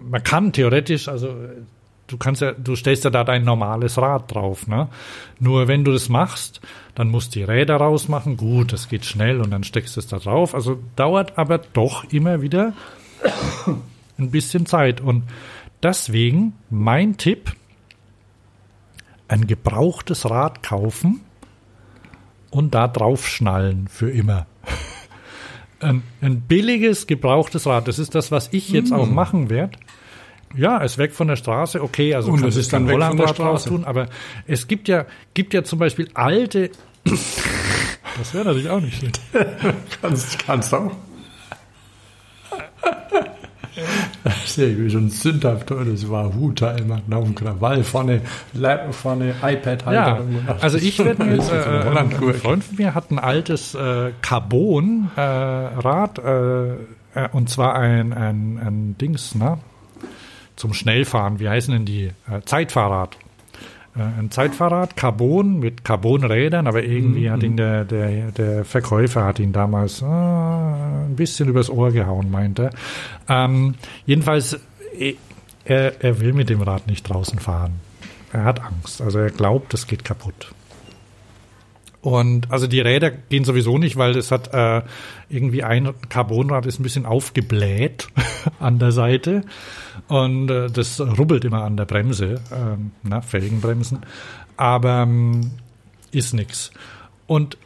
man kann theoretisch, also du kannst ja, du stellst ja da dein normales Rad drauf, ne? Nur wenn du das machst, dann musst du die Räder rausmachen. Gut, das geht schnell und dann steckst du es da drauf. Also dauert aber doch immer wieder ein bisschen Zeit. Und deswegen mein Tipp, ein gebrauchtes Rad kaufen und da drauf schnallen für immer. [LAUGHS] Ein, ein billiges, gebrauchtes Rad, das ist das, was ich jetzt auch machen werde. Ja, ist weg von der Straße, okay, also Und es ist dann weg von der Straße. tun, aber es gibt ja, gibt ja zum Beispiel alte, [LAUGHS] das wäre natürlich auch nicht schlecht. Kannst, kannst auch. [LAUGHS] [LAUGHS] Sehr gut, schon sündhaft tolles Wahoo-Teil machen, auf dem Krawall, vorne, vorne iPad-Halter. Ja, also ich werde [LAUGHS] mir so eine äh, ein, ein. Freund von mir hat ein altes äh, Carbon-Rad, äh, äh, und zwar ein, ein, ein Dings, ne? Zum Schnellfahren, wie heißen denn die? Äh, Zeitfahrrad. Äh, ein Zeitfahrrad, Carbon mit Carbonrädern, aber irgendwie Mhm. hat ihn der, der, der Verkäufer hat ihn damals äh, ein bisschen übers Ohr gehauen, meinte er. Ähm, jedenfalls, eh, er, er will mit dem Rad nicht draußen fahren. Er hat Angst. Also er glaubt, es geht kaputt. Und also die Räder gehen sowieso nicht, weil es hat äh, irgendwie ein Carbonrad ist ein bisschen aufgebläht [LAUGHS] an der Seite und äh, das rubbelt immer an der Bremse, ähm, na, Felgenbremsen, aber ähm, ist nix. Und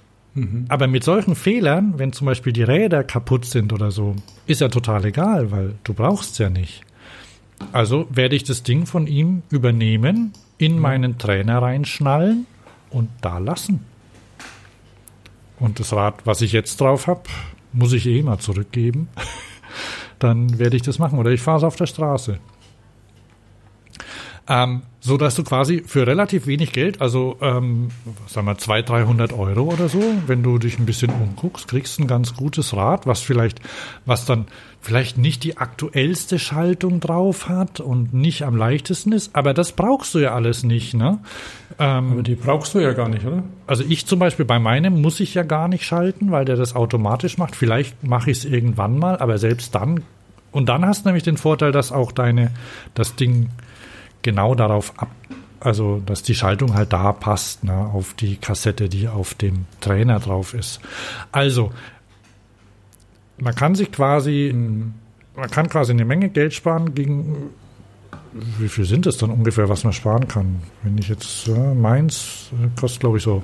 aber mit solchen Fehlern, wenn zum Beispiel die Räder kaputt sind oder so, ist ja total egal, weil du brauchst ja nicht. Also werde ich das Ding von ihm übernehmen, in meinen Trainer reinschnallen und da lassen. Und das Rad, was ich jetzt drauf habe, muss ich eh mal zurückgeben. [LAUGHS] Dann werde ich das machen. Oder ich fahre es auf der Straße. Ähm, so dass du quasi für relativ wenig Geld, also ähm, sagen wir 200, 300 Euro oder so, wenn du dich ein bisschen umguckst, kriegst ein ganz gutes Rad, was vielleicht, was dann vielleicht nicht die aktuellste Schaltung drauf hat und nicht am leichtesten ist, aber das brauchst du ja alles nicht, ne? Ähm, Aber die brauchst du ja gar nicht, oder? also ich zum Beispiel bei meinem muss ich ja gar nicht schalten, weil der das automatisch macht. Vielleicht mache ich es irgendwann mal, aber selbst dann. Und dann hast du nämlich den Vorteil, dass auch deine, das Ding genau darauf ab, also dass die Schaltung halt da passt, ne, auf die Kassette, die auf dem Trainer drauf ist. Also, man kann sich quasi, man kann quasi eine Menge Geld sparen gegen, wie viel sind es dann ungefähr, was man sparen kann? Wenn ich jetzt, äh, meins kostet glaube ich so,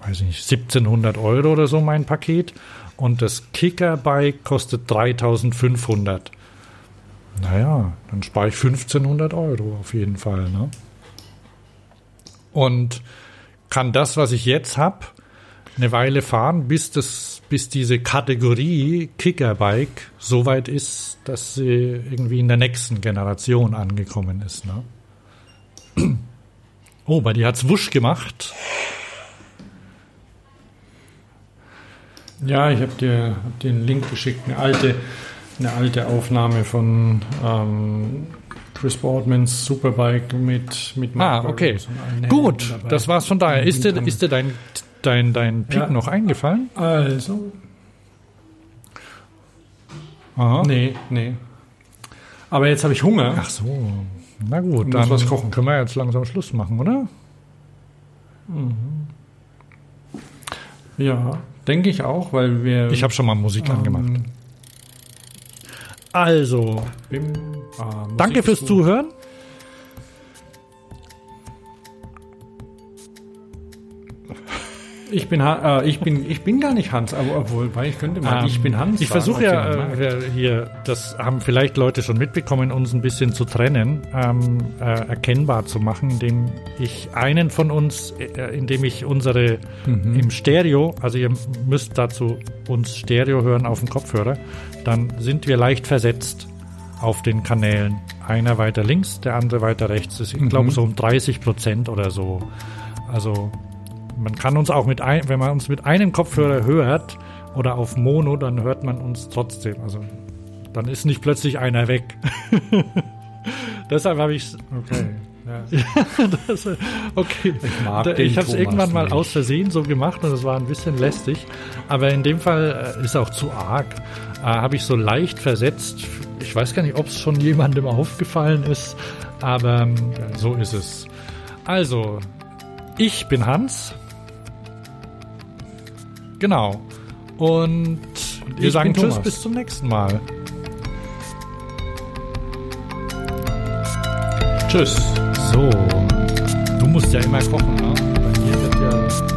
weiß ich nicht, 1700 Euro oder so mein Paket und das Kickerbike kostet 3500. Naja, dann spare ich 1500 Euro auf jeden Fall. Ne? Und kann das, was ich jetzt habe, eine Weile fahren, bis, das, bis diese Kategorie Kickerbike so weit ist, dass sie irgendwie in der nächsten Generation angekommen ist. Ne? [CLEARS THROAT] Oh, bei dir hat's wusch gemacht. Ja, ich habe dir hab einen Link geschickt, eine alte, eine alte Aufnahme von ähm, Chris Boardmans Superbike mit mit Ah, Mark okay. Und allen Gut, dabei. das war's von daher. Ist dir, ist dir dein, dein, dein Pick Ja. noch eingefallen? Also, Aha. nee, nee. Aber jetzt habe ich Hunger. Ach so. Na gut, dann was kochen. können wir jetzt langsam Schluss machen, oder? Ja, denke ich auch, weil wir. Ich habe schon mal Musik angemacht. Also, Bim, ah, Musik danke fürs. Zuhören. Ich bin, äh, ich bin, ich bin gar nicht Hans, aber obwohl, weil ich könnte mal, ich Ähm, bin Hans. Ich versuche ja äh, hier, das haben vielleicht Leute schon mitbekommen, uns ein bisschen zu trennen, ähm, äh, erkennbar zu machen, indem ich einen von uns, äh, indem ich unsere Mhm. im Stereo, also ihr müsst dazu uns Stereo hören auf dem Kopfhörer, dann sind wir leicht versetzt auf den Kanälen. Einer weiter links, der andere weiter rechts. Das ist, ich glaube, Mhm. so um 30 Prozent oder so. Also man kann uns auch mit ein, wenn man uns mit einem Kopfhörer hört oder auf Mono, dann hört man uns trotzdem. Also dann ist nicht plötzlich einer weg. [LAUGHS] Deshalb habe ich Okay. Ja. [LAUGHS] das, okay. Ich ich habe es irgendwann mal nicht. aus Versehen so gemacht und es war ein bisschen lästig. Aber in dem Fall äh, ist auch zu arg. Äh, habe ich so leicht versetzt. Ich weiß gar nicht, ob es schon jemandem aufgefallen ist, aber ähm, so ist es. Also, ich bin Hans. Genau. Und wir ich sagen Tschüss, bis zum nächsten Mal. Tschüss. So, du musst ja immer kochen, ne? Bei mir wird ja